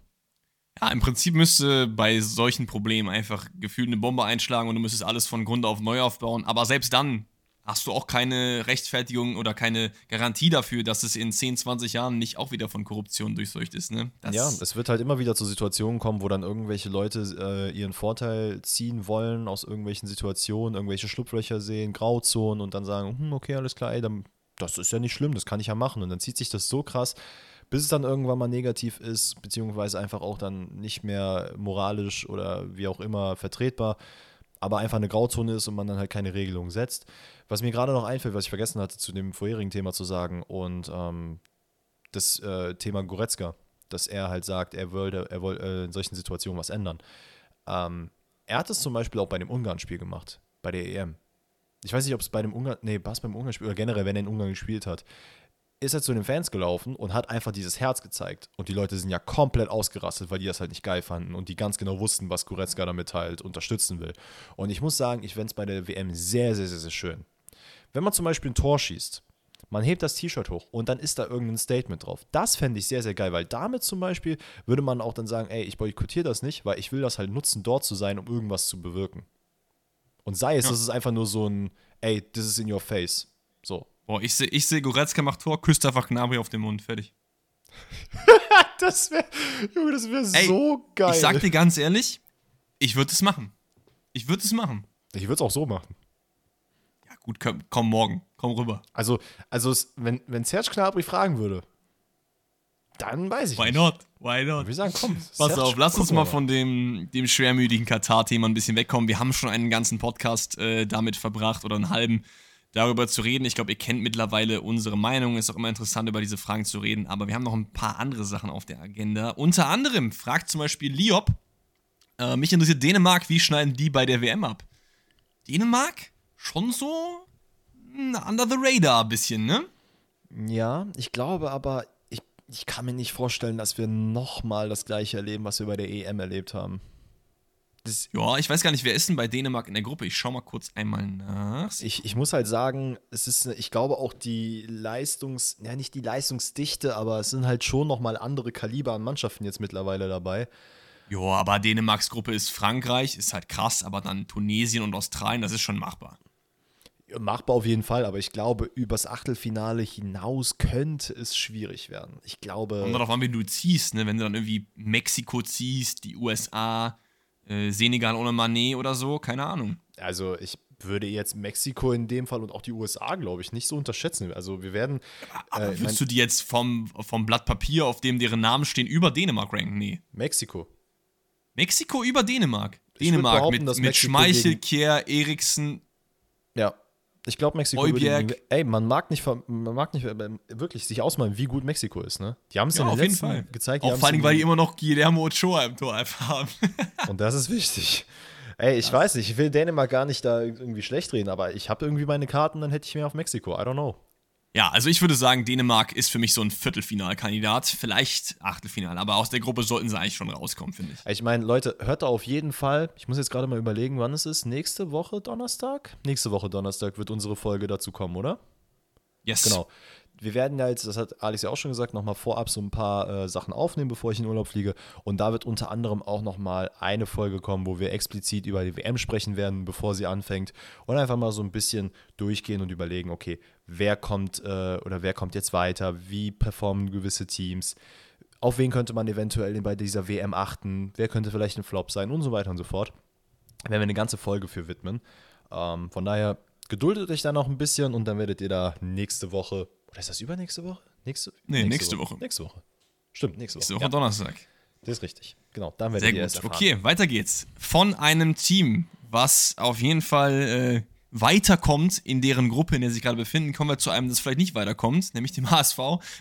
Ja, im Prinzip müsste bei solchen Problemen einfach gefühlt eine Bombe einschlagen und du müsstest alles von Grund auf neu aufbauen. Aber selbst dann hast du auch keine Rechtfertigung oder keine Garantie dafür, dass es in 10, 20 Jahren nicht auch wieder von Korruption durchseucht ist. Ne? Das ja, es wird halt immer wieder zu Situationen kommen, wo dann irgendwelche Leute äh, ihren Vorteil ziehen wollen aus irgendwelchen Situationen, irgendwelche Schlupflöcher sehen, Grauzonen und dann sagen, hm, okay, alles klar, ey, dann, das ist ja nicht schlimm, das kann ich ja machen. Und dann zieht sich das so krass, bis es dann irgendwann mal negativ ist, beziehungsweise einfach auch dann nicht mehr moralisch oder wie auch immer vertretbar aber einfach eine Grauzone ist und man dann halt keine Regelung setzt. Was mir gerade noch einfällt, was ich vergessen hatte, zu dem vorherigen Thema zu sagen und ähm, das äh, Thema Goretzka, dass er halt sagt, er würde, er wollte äh, in solchen Situationen was ändern. Ähm, er hat es zum Beispiel auch bei dem Ungarn-Spiel gemacht, bei der EM. Ich weiß nicht, ob es bei dem Ungarn, nee, was beim Ungarn-Spiel oder generell, wenn er in Ungarn gespielt hat ist er zu den Fans gelaufen und hat einfach dieses Herz gezeigt. Und die Leute sind ja komplett ausgerastet, weil die das halt nicht geil fanden und die ganz genau wussten, was Goretzka damit halt unterstützen will. Und ich muss sagen, ich fände es bei der WM sehr, sehr, sehr, sehr schön. Wenn man zum Beispiel ein Tor schießt, man hebt das T-Shirt hoch und dann ist da irgendein Statement drauf. Das fände ich sehr, sehr geil, weil damit zum Beispiel würde man auch dann sagen, ey, ich boykottiere das nicht, weil ich will das halt nutzen, dort zu sein, um irgendwas zu bewirken. Und sei es, ja. das ist einfach nur so ein, ey, this is in your face. So. Boah, ich sehe ich seh, Goretzka macht Tor, küsst einfach Gnabry auf den Mund, fertig. das wäre, Junge, das wäre so geil. Ich sag dir ganz ehrlich, ich würde es machen. Ich würde es machen. Ich würde es auch so machen. Ja, gut, komm, komm, morgen. Komm rüber. Also, also wenn, wenn Serge Gnabry fragen würde, dann weiß ich Why nicht. not? Why not? Wir sagen, komm. Pass auf, lass uns mal von dem, dem schwermütigen Katar-Thema ein bisschen wegkommen. Wir haben schon einen ganzen Podcast äh, damit verbracht oder einen halben darüber zu reden. Ich glaube, ihr kennt mittlerweile unsere Meinung. Ist auch immer interessant, über diese Fragen zu reden. Aber wir haben noch ein paar andere Sachen auf der Agenda. Unter anderem fragt zum Beispiel Liop, äh, mich interessiert Dänemark, wie schneiden die bei der WM ab? Dänemark? Schon so under the radar ein bisschen, ne? Ja, ich glaube aber, ich, ich kann mir nicht vorstellen, dass wir nochmal das gleiche erleben, was wir bei der EM erlebt haben. Das, ja, ich weiß gar nicht, wer ist denn bei Dänemark in der Gruppe? Ich schau mal kurz einmal nach. Ich, ich muss halt sagen, es ist, ich glaube auch die Leistungs, ja nicht die Leistungsdichte, aber es sind halt schon nochmal andere Kaliber an Mannschaften jetzt mittlerweile dabei. Ja, aber Dänemarks Gruppe ist Frankreich, ist halt krass, aber dann Tunesien und Australien, das ist schon machbar. Machbar auf jeden Fall, aber ich glaube, übers Achtelfinale hinaus könnte es schwierig werden. Ich glaube. Kommt darauf an, wenn du ziehst, ne? Wenn du dann irgendwie Mexiko ziehst, die USA, äh, Senegal ohne Manet oder so, keine Ahnung. Also ich würde jetzt Mexiko in dem Fall und auch die USA, glaube ich, nicht so unterschätzen. Also wir werden. Aber äh, würdest du die jetzt vom, vom Blatt Papier, auf dem deren Namen stehen, über Dänemark ranken? Nee. Mexiko. Mexiko über Dänemark. Dänemark mit, mit Schmeichel, Kier, Eriksen. Ja, ich glaube, Mexiko würde, Ey, man mag nicht, man mag nicht äh, wirklich sich ausmalen, wie gut Mexiko ist, ne? Die haben es ja, auf jeden Fall gezeigt. Auch vor allem, weil die immer noch Guillermo Ochoa im Tor einfach haben. Und das ist wichtig. Ey, ich ja. weiß nicht, ich will Dänemark gar nicht da irgendwie schlecht reden, aber ich habe irgendwie meine Karten, dann hätte ich mehr auf Mexiko. I don't know. Ja, also ich würde sagen, Dänemark ist für mich so ein Viertelfinalkandidat, vielleicht Achtelfinal, aber aus der Gruppe sollten sie eigentlich schon rauskommen, finde ich. Ich meine, Leute, hört da auf jeden Fall, ich muss jetzt gerade mal überlegen, wann es ist, nächste Woche Donnerstag? Nächste Woche Donnerstag wird unsere Folge dazu kommen, oder? Yes. Genau wir werden ja jetzt, das hat Alex ja auch schon gesagt, nochmal vorab so ein paar äh, Sachen aufnehmen, bevor ich in Urlaub fliege. Und da wird unter anderem auch nochmal eine Folge kommen, wo wir explizit über die WM sprechen werden, bevor sie anfängt. Und einfach mal so ein bisschen durchgehen und überlegen, okay, wer kommt äh, oder wer kommt jetzt weiter, wie performen gewisse Teams, auf wen könnte man eventuell bei dieser WM achten, wer könnte vielleicht ein Flop sein und so weiter und so fort. Da werden wir eine ganze Folge für widmen. Ähm, von daher geduldet euch da noch ein bisschen und dann werdet ihr da nächste Woche oder ist das übernächste Woche? Nächste, nee, nächste, nächste Woche. Woche. Nächste Woche. Stimmt, nächste Woche. Nächste Woche ja. Donnerstag. Das ist richtig. Genau, dann werdet Sehr ihr gut. erfahren. Okay, weiter geht's. Von einem Team, was auf jeden Fall äh, weiterkommt in deren Gruppe, in der sie sich gerade befinden, kommen wir zu einem, das vielleicht nicht weiterkommt, nämlich dem HSV.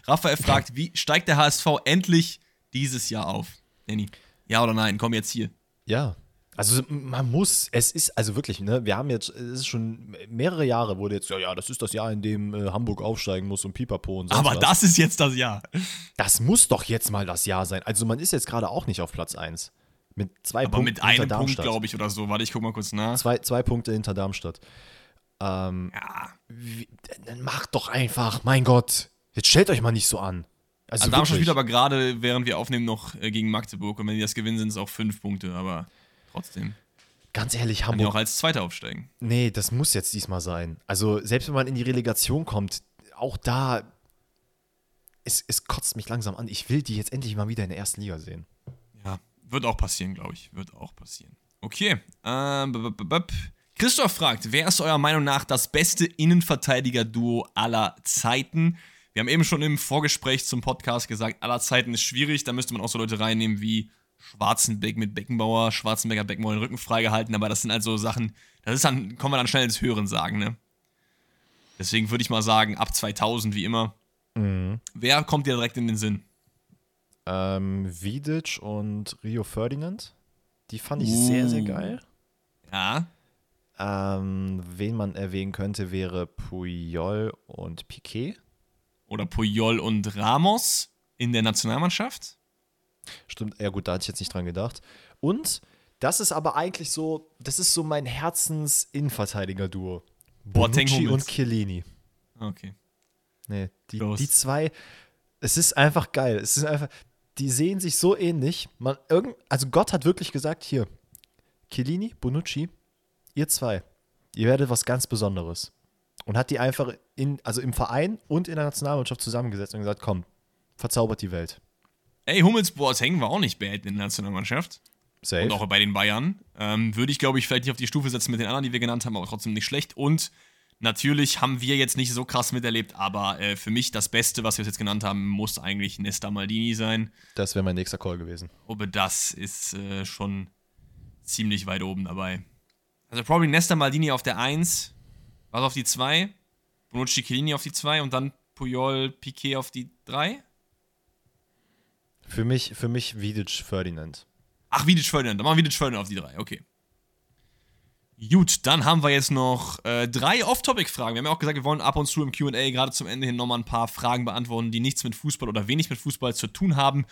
Raphael fragt, wie steigt der HSV endlich dieses Jahr auf? Danny, ja oder nein? Komm jetzt hier. Ja. Also man muss, es ist, also wirklich, ne, wir haben jetzt, es ist schon mehrere Jahre, wurde jetzt, ja, ja, das ist das Jahr, in dem äh, Hamburg aufsteigen muss und Pipapo und sonst Aber was. das ist jetzt das Jahr. Das muss doch jetzt mal das Jahr sein. Also man ist jetzt gerade auch nicht auf Platz 1. Mit zwei Aber Punkten mit einem hinter Punkt, Darmstadt. glaube ich, oder so. Warte, ich guck mal kurz nach. Zwei, zwei Punkte hinter Darmstadt. Ähm, Ja. wie, dann macht doch einfach, mein Gott. Jetzt stellt euch mal nicht so an. Also, Also Darmstadt spielt aber gerade, während wir aufnehmen, noch äh, gegen Magdeburg. Und wenn die das gewinnen, sind es auch fünf Punkte. Aber trotzdem. ganz ehrlich, Kann die auch Hamburg. als Zweiter aufsteigen. Nee, das muss jetzt diesmal sein. Also selbst wenn man in die Relegation kommt, auch da, es, es kotzt mich langsam an. Ich will die jetzt endlich mal wieder in der ersten Liga sehen. Wird auch passieren, glaube ich. Wird auch passieren. Okay. Ähm, Christoph fragt, wer ist eurer Meinung nach das beste Innenverteidiger-Duo aller Zeiten? Wir haben eben schon im Vorgespräch zum Podcast gesagt, aller Zeiten ist schwierig. Da müsste man auch so Leute reinnehmen wie Schwarzenbeck mit Beckenbauer. Schwarzenbecker Beckenbauer den Rücken freigehalten. Aber das sind also Sachen, das ist dann, kommen wir dann schnell ins Hören sagen, ne? Deswegen würde ich mal sagen, ab 2000 wie immer. Wer kommt dir direkt in den Sinn? Ähm, Vidic und Rio Ferdinand, die fand ich sehr, sehr Uh. geil. Ja, Ähm, wen man erwähnen könnte, wäre Puyol und Piquet. oder Puyol und Ramos in der Nationalmannschaft. Stimmt, ja gut, da hatte ich jetzt nicht dran gedacht. Und das ist aber eigentlich so, das ist so mein Herzens-Innenverteidiger-Duo. Bonucci und Chiellini. Okay. Nee, die, Los. die zwei, es ist einfach geil. Es ist einfach, die sehen sich so ähnlich. Man, irgend, also Gott hat wirklich gesagt, hier, Chiellini, Bonucci, ihr zwei, ihr werdet was ganz Besonderes. Und hat die einfach in, also im Verein und in der Nationalmannschaft zusammengesetzt und gesagt, komm, verzaubert die Welt. Ey, Hummels Boateng war auch nicht bad in der Nationalmannschaft. Safe. Und auch bei den Bayern. Ähm, würde ich, glaube ich, vielleicht nicht auf die Stufe setzen mit den anderen, die wir genannt haben, aber trotzdem nicht schlecht. Und natürlich haben wir jetzt nicht so krass miterlebt, aber äh, für mich das Beste, was wir jetzt genannt haben, muss eigentlich Nesta Maldini sein. Das wäre mein nächster Call gewesen. Aber das ist äh, schon ziemlich weit oben dabei. Also probably Nesta Maldini auf der 1, was auf die 2, Bonucci Chiellini auf die 2 und dann Puyol Piquet auf die 3. Für mich, für mich Vidic Ferdinand. Ach, Vidic Ferdinand. Dann machen wir Vidic Ferdinand auf die 3. Okay. Gut, dann haben wir jetzt noch äh, drei Off-Topic-Fragen. Wir haben ja auch gesagt, wir wollen ab und zu im QA gerade zum Ende hin nochmal ein paar Fragen beantworten, die nichts mit Fußball oder wenig mit Fußball zu tun haben.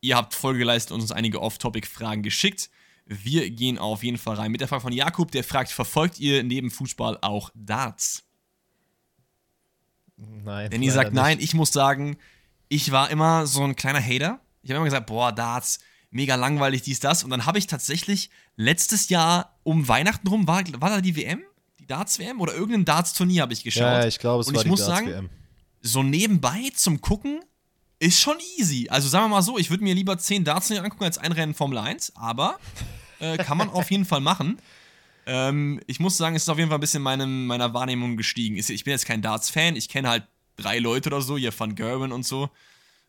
Ihr habt Folge geleistet und uns einige Off-Topic-Fragen geschickt. Wir gehen auf jeden Fall rein mit der Frage von Jakub, der fragt: Verfolgt ihr neben Fußball auch Darts? Nein. Danny leider sagt nein. Ich muss sagen, ich war immer so ein kleiner Hater. Ich habe immer gesagt, boah, Darts, mega langweilig, dies, das. Und dann habe ich tatsächlich letztes Jahr um Weihnachten rum, war, war da die WM? Die Darts-WM? Oder irgendein Darts-Turnier habe ich geschaut. Ja, ich glaube, es Und war ich die muss sagen, so nebenbei zum Gucken ist schon easy. Also sagen wir mal so, ich würde mir lieber 10 Darts angucken als ein Rennen Formel 1, aber äh, kann man auf jeden Fall machen. Ähm, ich muss sagen, es ist auf jeden Fall ein bisschen meinem, meiner Wahrnehmung gestiegen. Ich bin jetzt kein Darts-Fan, ich kenne halt drei Leute oder so, hier Van Gerwen und so.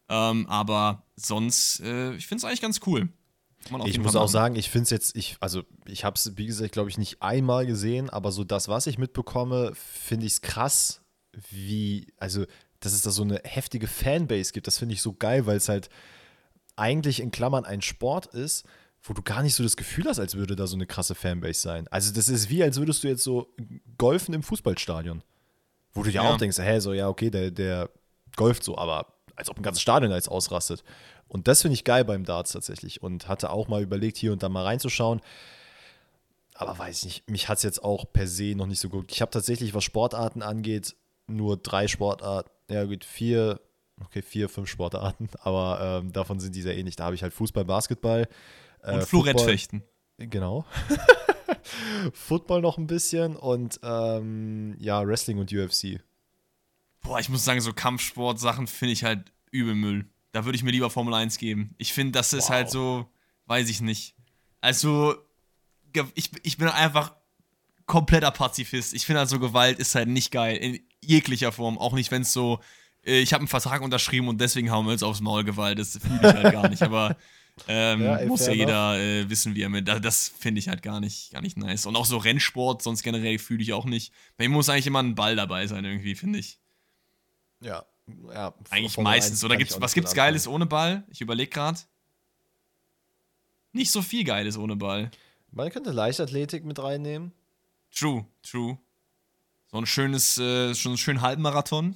Ähm, aber sonst, äh, ich finde es eigentlich ganz cool. Ich muss auch sagen, ich finde es jetzt, ich, also ich habe es, wie gesagt, glaube ich, nicht einmal gesehen, aber so das, was ich mitbekomme, finde ich es krass, wie, also, dass es da so eine heftige Fanbase gibt. Das finde ich so geil, weil es halt eigentlich in Klammern ein Sport ist, wo du gar nicht so das Gefühl hast, als würde da so eine krasse Fanbase sein. Also, das ist wie, als würdest du jetzt so golfen im Fußballstadion. Wo du dir Ja. auch denkst, hä, so, ja, okay, der, der golft so, aber als ob ein ganzes Stadion da jetzt ausrastet. Und das finde ich geil beim Darts tatsächlich. Und hatte auch mal überlegt, hier und da mal reinzuschauen. Aber weiß ich nicht, mich hat es jetzt auch per se noch nicht so gut. Ich habe tatsächlich, was Sportarten angeht, nur drei Sportarten, ja gut, vier, okay, vier, fünf Sportarten, aber ähm, davon sind die sehr ähnlich. Da habe ich halt Fußball, Basketball. äh, Und Florettfechten. Genau. Football noch ein bisschen und ähm, ja, Wrestling und UFC. Boah, ich muss sagen, so Kampfsport-Sachen finde ich halt übel Müll. Da würde ich mir lieber Formel 1 geben. Ich finde, das ist Wow. halt so, weiß ich nicht. Also, ich, ich bin einfach kompletter Pazifist. Ich finde halt so, Gewalt ist halt nicht geil. In jeglicher Form. Auch nicht, wenn es so, äh, ich habe einen Vertrag unterschrieben und deswegen hauen wir uns aufs Maul Gewalt. Das fühle ich halt gar nicht. Aber Ähm, ja, ey, muss ja jeder äh, wissen, wie er mit. Das finde ich halt gar nicht, gar nicht nice. Und auch so Rennsport, sonst generell fühle ich auch nicht. Bei ihm muss eigentlich immer ein Ball dabei sein, irgendwie, finde ich. Ja, ja. Eigentlich meistens. Oder gibt's, was gibt's Geiles ohne Ball? Ich überlege gerade. Nicht so viel Geiles ohne Ball. Man könnte Leichtathletik mit reinnehmen. True, true. So ein schönes, äh, schon einen schönen Halbmarathon.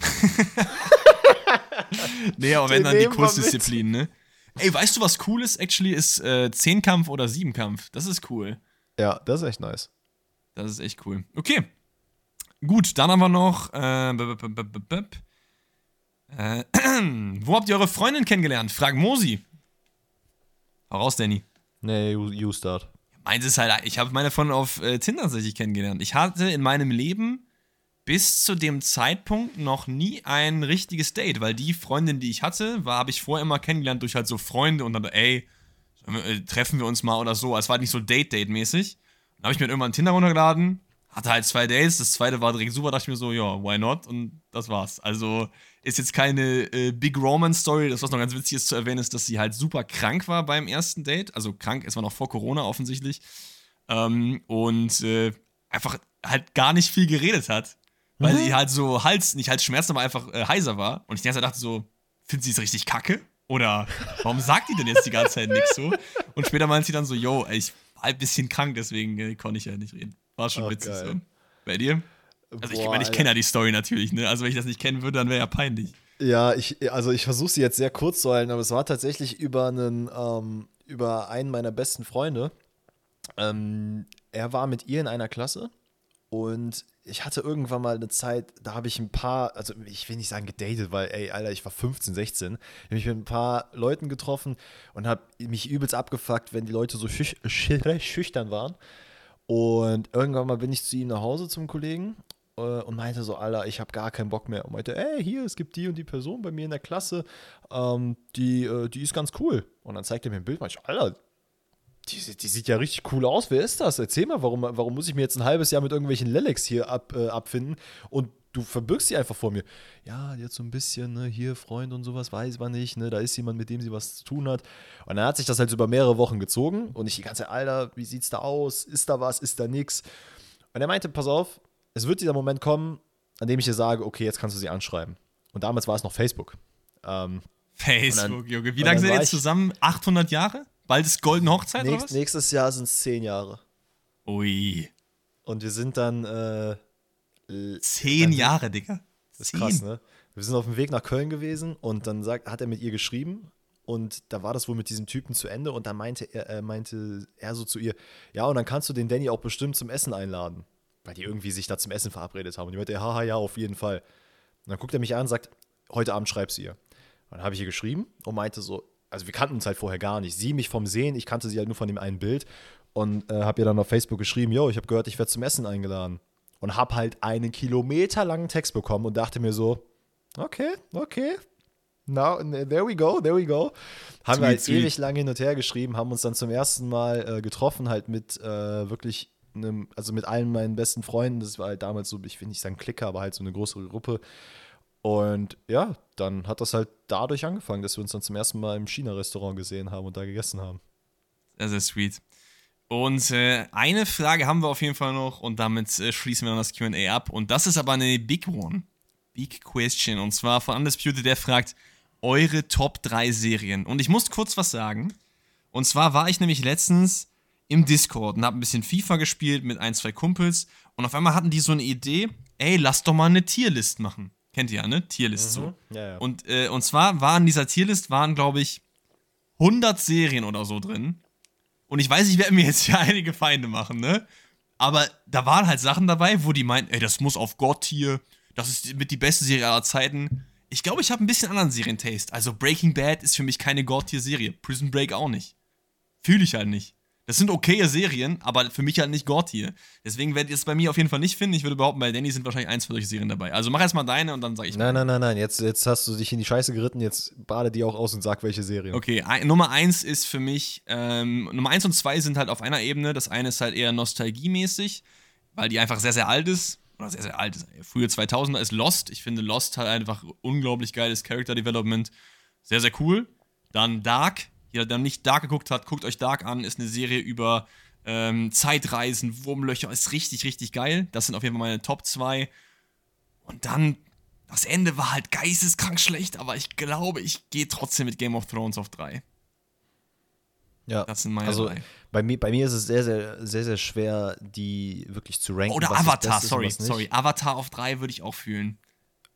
nee, aber wenn dann die Kursdisziplin, ne? Ey, weißt du, was cool ist? Actually ist äh, Zehnkampf oder Siebenkampf. Das ist cool. Ja, das ist echt nice. Das ist echt cool. Okay. Gut, dann haben wir noch. Äh, äh, wo habt ihr eure Freundin kennengelernt? Frag Mosi. Hau raus, Danny. Nee, you, you start. Meins ist halt, ich habe meine Freundin auf äh, Tinder tatsächlich kennengelernt. Ich hatte in meinem Leben bis zu dem Zeitpunkt noch nie ein richtiges Date, weil die Freundin, die ich hatte, war, habe ich vorher immer kennengelernt durch halt so Freunde und dann, ey, äh, treffen wir uns mal oder so. Es war halt nicht so Date-Date-mäßig. Dann habe ich mir irgendwann Tinder runtergeladen, hatte halt zwei Dates, das zweite war direkt super, dachte ich mir so, ja, why not? Und das war's. Also ist jetzt keine äh, Big Romance Story. Das, was noch ganz witzig ist zu erwähnen, ist, dass sie halt super krank war beim ersten Date. Also krank, es war noch vor Corona offensichtlich. Ähm, und äh, einfach halt gar nicht viel geredet hat. Weil mhm. sie halt so Hals, nicht Halsschmerzen, aber einfach äh, heiser war. Und ich die ganze Zeit dachte so, findet sie es richtig kacke? Oder warum sagt die denn jetzt die ganze Zeit nichts so? Und später meint sie dann so, yo, ich war ein bisschen krank, deswegen äh, konnte ich ja nicht reden. War schon oh, witzig geil. so. Bei dir? Also Boah, ich meine, ich kenne ja die Story natürlich, ne? Also wenn ich das nicht kennen würde, dann wäre ja peinlich. Ja, ich, also ich versuche sie jetzt sehr kurz zu halten, aber es war tatsächlich über einen, ähm, über einen meiner besten Freunde. Ähm, er war mit ihr in einer Klasse und ich hatte irgendwann mal eine Zeit, da habe ich ein paar, also ich will nicht sagen gedatet, weil, ey, Alter, ich war 15, 16. Ich habe mich mit ein paar Leuten getroffen und habe mich übelst abgefuckt, wenn die Leute so schüch schüchtern waren. Und irgendwann mal bin ich zu ihm nach Hause zum Kollegen und meinte so, Alter, ich habe gar keinen Bock mehr. Und meinte, ey, hier, es gibt die und die Person bei mir in der Klasse, ähm, die, äh, die ist ganz cool. Und dann zeigt er mir ein Bild, meinte ich, Alter, die, die, sieht ja richtig cool aus. Wer ist das? Erzähl mal, warum, warum muss ich mir jetzt ein halbes Jahr mit irgendwelchen Lelex hier ab, äh, abfinden und du verbirgst sie einfach vor mir. Ja, jetzt so ein bisschen, ne, hier Freund und sowas, weiß man nicht, ne, da ist jemand, mit dem sie was zu tun hat. Und dann hat sich das halt über mehrere Wochen gezogen und ich die ganze Zeit, Alter, wie sieht's da aus? Ist da was? Ist da nix? Und er meinte, pass auf, es wird dieser Moment kommen, an dem ich dir sage, okay, jetzt kannst du sie anschreiben. Und damals war es noch Facebook. Ähm, Facebook, dann, Junge. Wie lange sind wir jetzt zusammen? 800 Jahre? Bald ist Goldene Hochzeit nächst, oder was? Nächstes Jahr sind es zehn Jahre. Ui. Und wir sind dann. Äh, zehn dann, Jahre, Digga. Das ist krass, ne? Wir sind auf dem Weg nach Köln gewesen und dann sagt, hat er mit ihr geschrieben und da war das wohl mit diesem Typen zu Ende und da meinte er, äh, meinte er so zu ihr, ja, und dann kannst du den Danny auch bestimmt zum Essen einladen. Weil die irgendwie sich da zum Essen verabredet haben. Und die meinte, haha, ja, auf jeden Fall. Und dann guckt er mich an und sagt, heute Abend schreibst du ihr. Und dann habe ich ihr geschrieben und meinte so, also wir kannten uns halt vorher gar nicht. Sie mich vom Sehen, ich kannte sie halt nur von dem einen Bild und äh, habe ihr dann auf Facebook geschrieben, yo, ich habe gehört, ich werde zum Essen eingeladen. Und habe halt einen kilometerlangen Text bekommen und dachte mir so, okay, okay, now, there we go, there we go. Haben sweet, wir halt sweet. ewig lang hin und her geschrieben, haben uns dann zum ersten Mal äh, getroffen, halt mit äh, wirklich einem, also mit allen meinen besten Freunden. Das war halt damals so, ich will nicht sagen Klicker, aber halt so eine größere Gruppe. Und ja, dann hat das halt dadurch angefangen, dass wir uns dann zum ersten Mal im China-Restaurant gesehen haben und da gegessen haben. Sehr, sehr sweet. Und äh, eine Frage haben wir auf jeden Fall noch und damit äh, schließen wir dann das QA ab. Und das ist aber eine Big One. Big Question. Und zwar von Undisputed, der fragt, eure Top 3 Serien. Und ich muss kurz was sagen. Und zwar war ich nämlich letztens im Discord und habe ein bisschen FIFA gespielt mit ein, zwei Kumpels. Und auf einmal hatten die so eine Idee, ey, lass doch mal eine Tierlist machen. Kennt ihr ja, ne? Tierlist mhm. so. Ja, ja. Und, äh, und zwar waren in dieser Tierlist, waren, glaube ich, 100 Serien oder so drin. Und ich weiß, ich werde mir jetzt hier einige Feinde machen, ne? Aber da waren halt Sachen dabei, wo die meinten, ey, das muss auf Gott-Tier, das ist mit die beste Serie aller Zeiten. Ich glaube, ich habe ein bisschen anderen Serientaste. Also Breaking Bad ist für mich keine God-Tier-Serie. Prison Break auch nicht. Fühle ich halt nicht. Das sind okaye Serien, aber für mich halt nicht God hier. Deswegen werdet ihr es bei mir auf jeden Fall nicht finden. Ich würde behaupten, bei Danny sind wahrscheinlich eins von solche Serien dabei. Also mach erstmal deine und dann sag ich. Nein, nein, nein, nein. Jetzt, jetzt hast du dich in die Scheiße geritten. Jetzt bade die auch aus und sag, welche Serien. Okay, Nummer eins ist für mich. Ähm, Nummer eins und zwei sind halt auf einer Ebene. Das eine ist halt eher nostalgiemäßig, weil die einfach sehr, sehr alt ist. Oder sehr, sehr alt ist. Frühe 2000er ist Lost. Ich finde, Lost hat einfach unglaublich geiles Character Development. Sehr, sehr cool. Dann Dark Jeder, der nicht Dark geguckt hat, guckt euch Dark an. Ist eine Serie über ähm, Zeitreisen, Wurmlöcher. Ist richtig, richtig geil. Das sind auf jeden Fall meine Top 2. Und dann, das Ende war halt geisteskrank schlecht, aber ich glaube, ich gehe trotzdem mit Game of Thrones auf 3. Ja, Das sind meine also drei. bei mir, bei mir ist es sehr, sehr, sehr, sehr schwer, die wirklich zu ranken. Oder Avatar, sorry, sorry. Avatar auf 3 würde ich auch fühlen.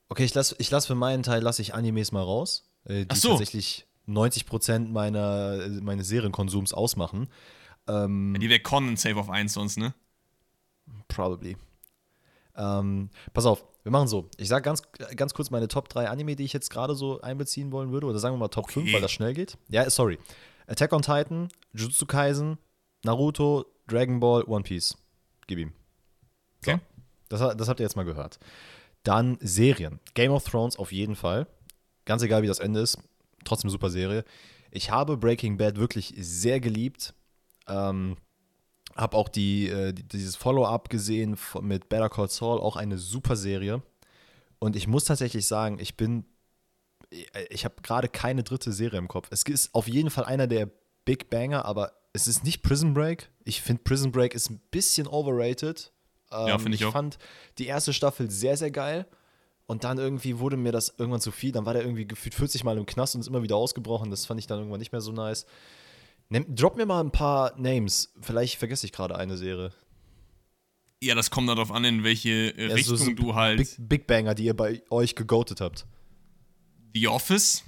Okay, ich lasse ich lass für meinen Teil lasse ich Animes mal raus, äh, die Ach so. tatsächlich 90% meiner, äh, meines Serienkonsums ausmachen. Ähm, Ja, die wäre Conan Save auf 1 sonst, ne? Probably. Ähm, pass auf, wir machen so. Ich sage ganz, ganz kurz meine Top 3 Anime, die ich jetzt gerade so einbeziehen wollen würde. Oder sagen wir mal Top Okay. 5, weil das schnell geht. Ja, sorry. Attack on Titan, Jujutsu Kaisen, Naruto, Dragon Ball, One Piece. Gib ihm. So. Okay. Das, das habt ihr jetzt mal gehört. Dann Serien. Game of Thrones auf jeden Fall. Ganz egal, wie das Ende ist. Trotzdem super Serie. Ich habe Breaking Bad wirklich sehr geliebt. Ähm, habe auch die, äh, die, dieses Follow-up gesehen mit Better Call Saul, auch eine super Serie. Und ich muss tatsächlich sagen, ich bin, ich, ich habe gerade keine dritte Serie im Kopf. Es ist auf jeden Fall einer der Big Banger, aber es ist nicht Prison Break. Ich finde Prison Break ist ein bisschen overrated. Ähm, Ja, finde ich ich auch. fand die erste Staffel sehr, sehr geil. Und dann irgendwie wurde mir das irgendwann zu viel. Dann war der irgendwie gefühlt 40 Mal im Knast und ist immer wieder ausgebrochen. Das fand ich dann irgendwann nicht mehr so nice. Nimm, drop mir mal ein paar Names. Vielleicht vergesse ich gerade eine Serie. Ja, das kommt darauf an, in welche äh, Ja, Richtung so- so du halt. Big, Big Banger, die ihr bei euch gegoatet habt. The Office.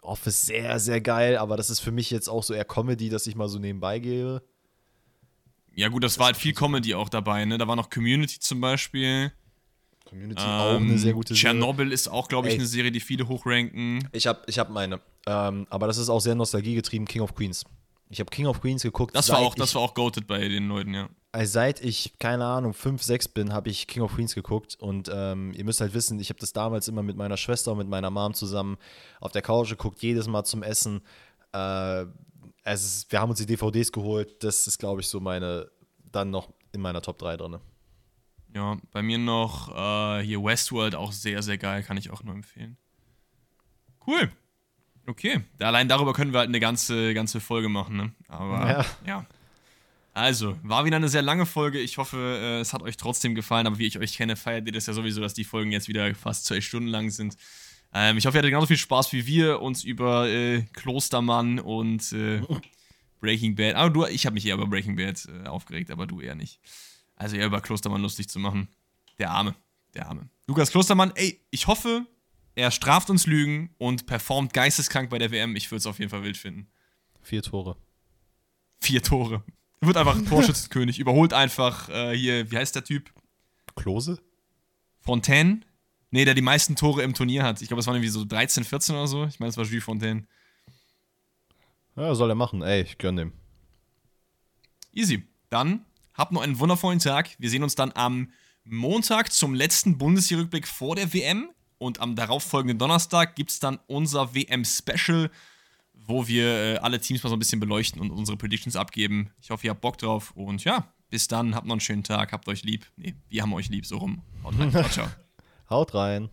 Office sehr, sehr geil, aber das ist für mich jetzt auch so eher Comedy, dass ich mal so nebenbei gebe. Ja, gut, das war halt viel Comedy auch dabei, ne? Da war noch Community zum Beispiel. Community auch eine Ähm, sehr gute Serie. Tschernobyl ist auch, glaube ich, Ey. eine Serie, die viele hochranken. Ich habe ich hab meine. Ähm, aber das ist auch sehr nostalgiegetrieben, King of Queens. Ich habe King of Queens geguckt. Das war auch, das ich, war auch goated bei den Leuten, ja. Also seit ich, keine Ahnung, 5, 6 bin, habe ich King of Queens geguckt. Und ähm, ihr müsst halt wissen, ich habe das damals immer mit meiner Schwester und mit meiner Mom zusammen auf der Couch geguckt, jedes Mal zum Essen. Äh, es ist, wir haben uns die DVDs geholt. Das ist, glaube ich, so meine, dann noch in meiner Top 3 drin. Ja, bei mir noch äh, hier Westworld, auch sehr, sehr geil, kann ich auch nur empfehlen. Cool. Okay, allein darüber können wir halt eine ganze, ganze Folge machen, ne? Aber ja. Ja. Also, war wieder eine sehr lange Folge. Ich hoffe, äh, es hat euch trotzdem gefallen, aber wie ich euch kenne, feiert ihr das ja sowieso, dass die Folgen jetzt wieder fast zwei Stunden lang sind. Ähm, ich hoffe, ihr hattet genauso viel Spaß wie wir, uns über äh, Klostermann und äh, Breaking Bad. Aber du, ich habe mich eher über Breaking Bad äh, aufgeregt, aber du eher nicht. Also eher über Klostermann lustig zu machen. Der Arme, der Arme. Lukas Klostermann, ey, ich hoffe, er straft uns Lügen und performt geisteskrank bei der WM. Ich würde es auf jeden Fall wild finden. Vier Tore. Vier Tore. Er wird einfach Torschützenkönig. Überholt einfach äh, hier, wie heißt der Typ? Klose? Fontaine? Nee, der die meisten Tore im Turnier hat. Ich glaube, das waren irgendwie so 13, 14 oder so. Ich meine, das war Jules Fontaine. Ja, soll er machen. Ey, ich gönn dem. Easy. Dann habt noch einen wundervollen Tag. Wir sehen uns dann am Montag zum letzten Bundesliga-Rückblick vor der WM. Und am darauffolgenden Donnerstag gibt es dann unser WM-Special, wo wir äh, alle Teams mal so ein bisschen beleuchten und unsere Predictions abgeben. Ich hoffe, ihr habt Bock drauf. Und ja, bis dann. Habt noch einen schönen Tag. Habt euch lieb. Nee, wir haben euch lieb. So rum. Haut rein. Haut rein.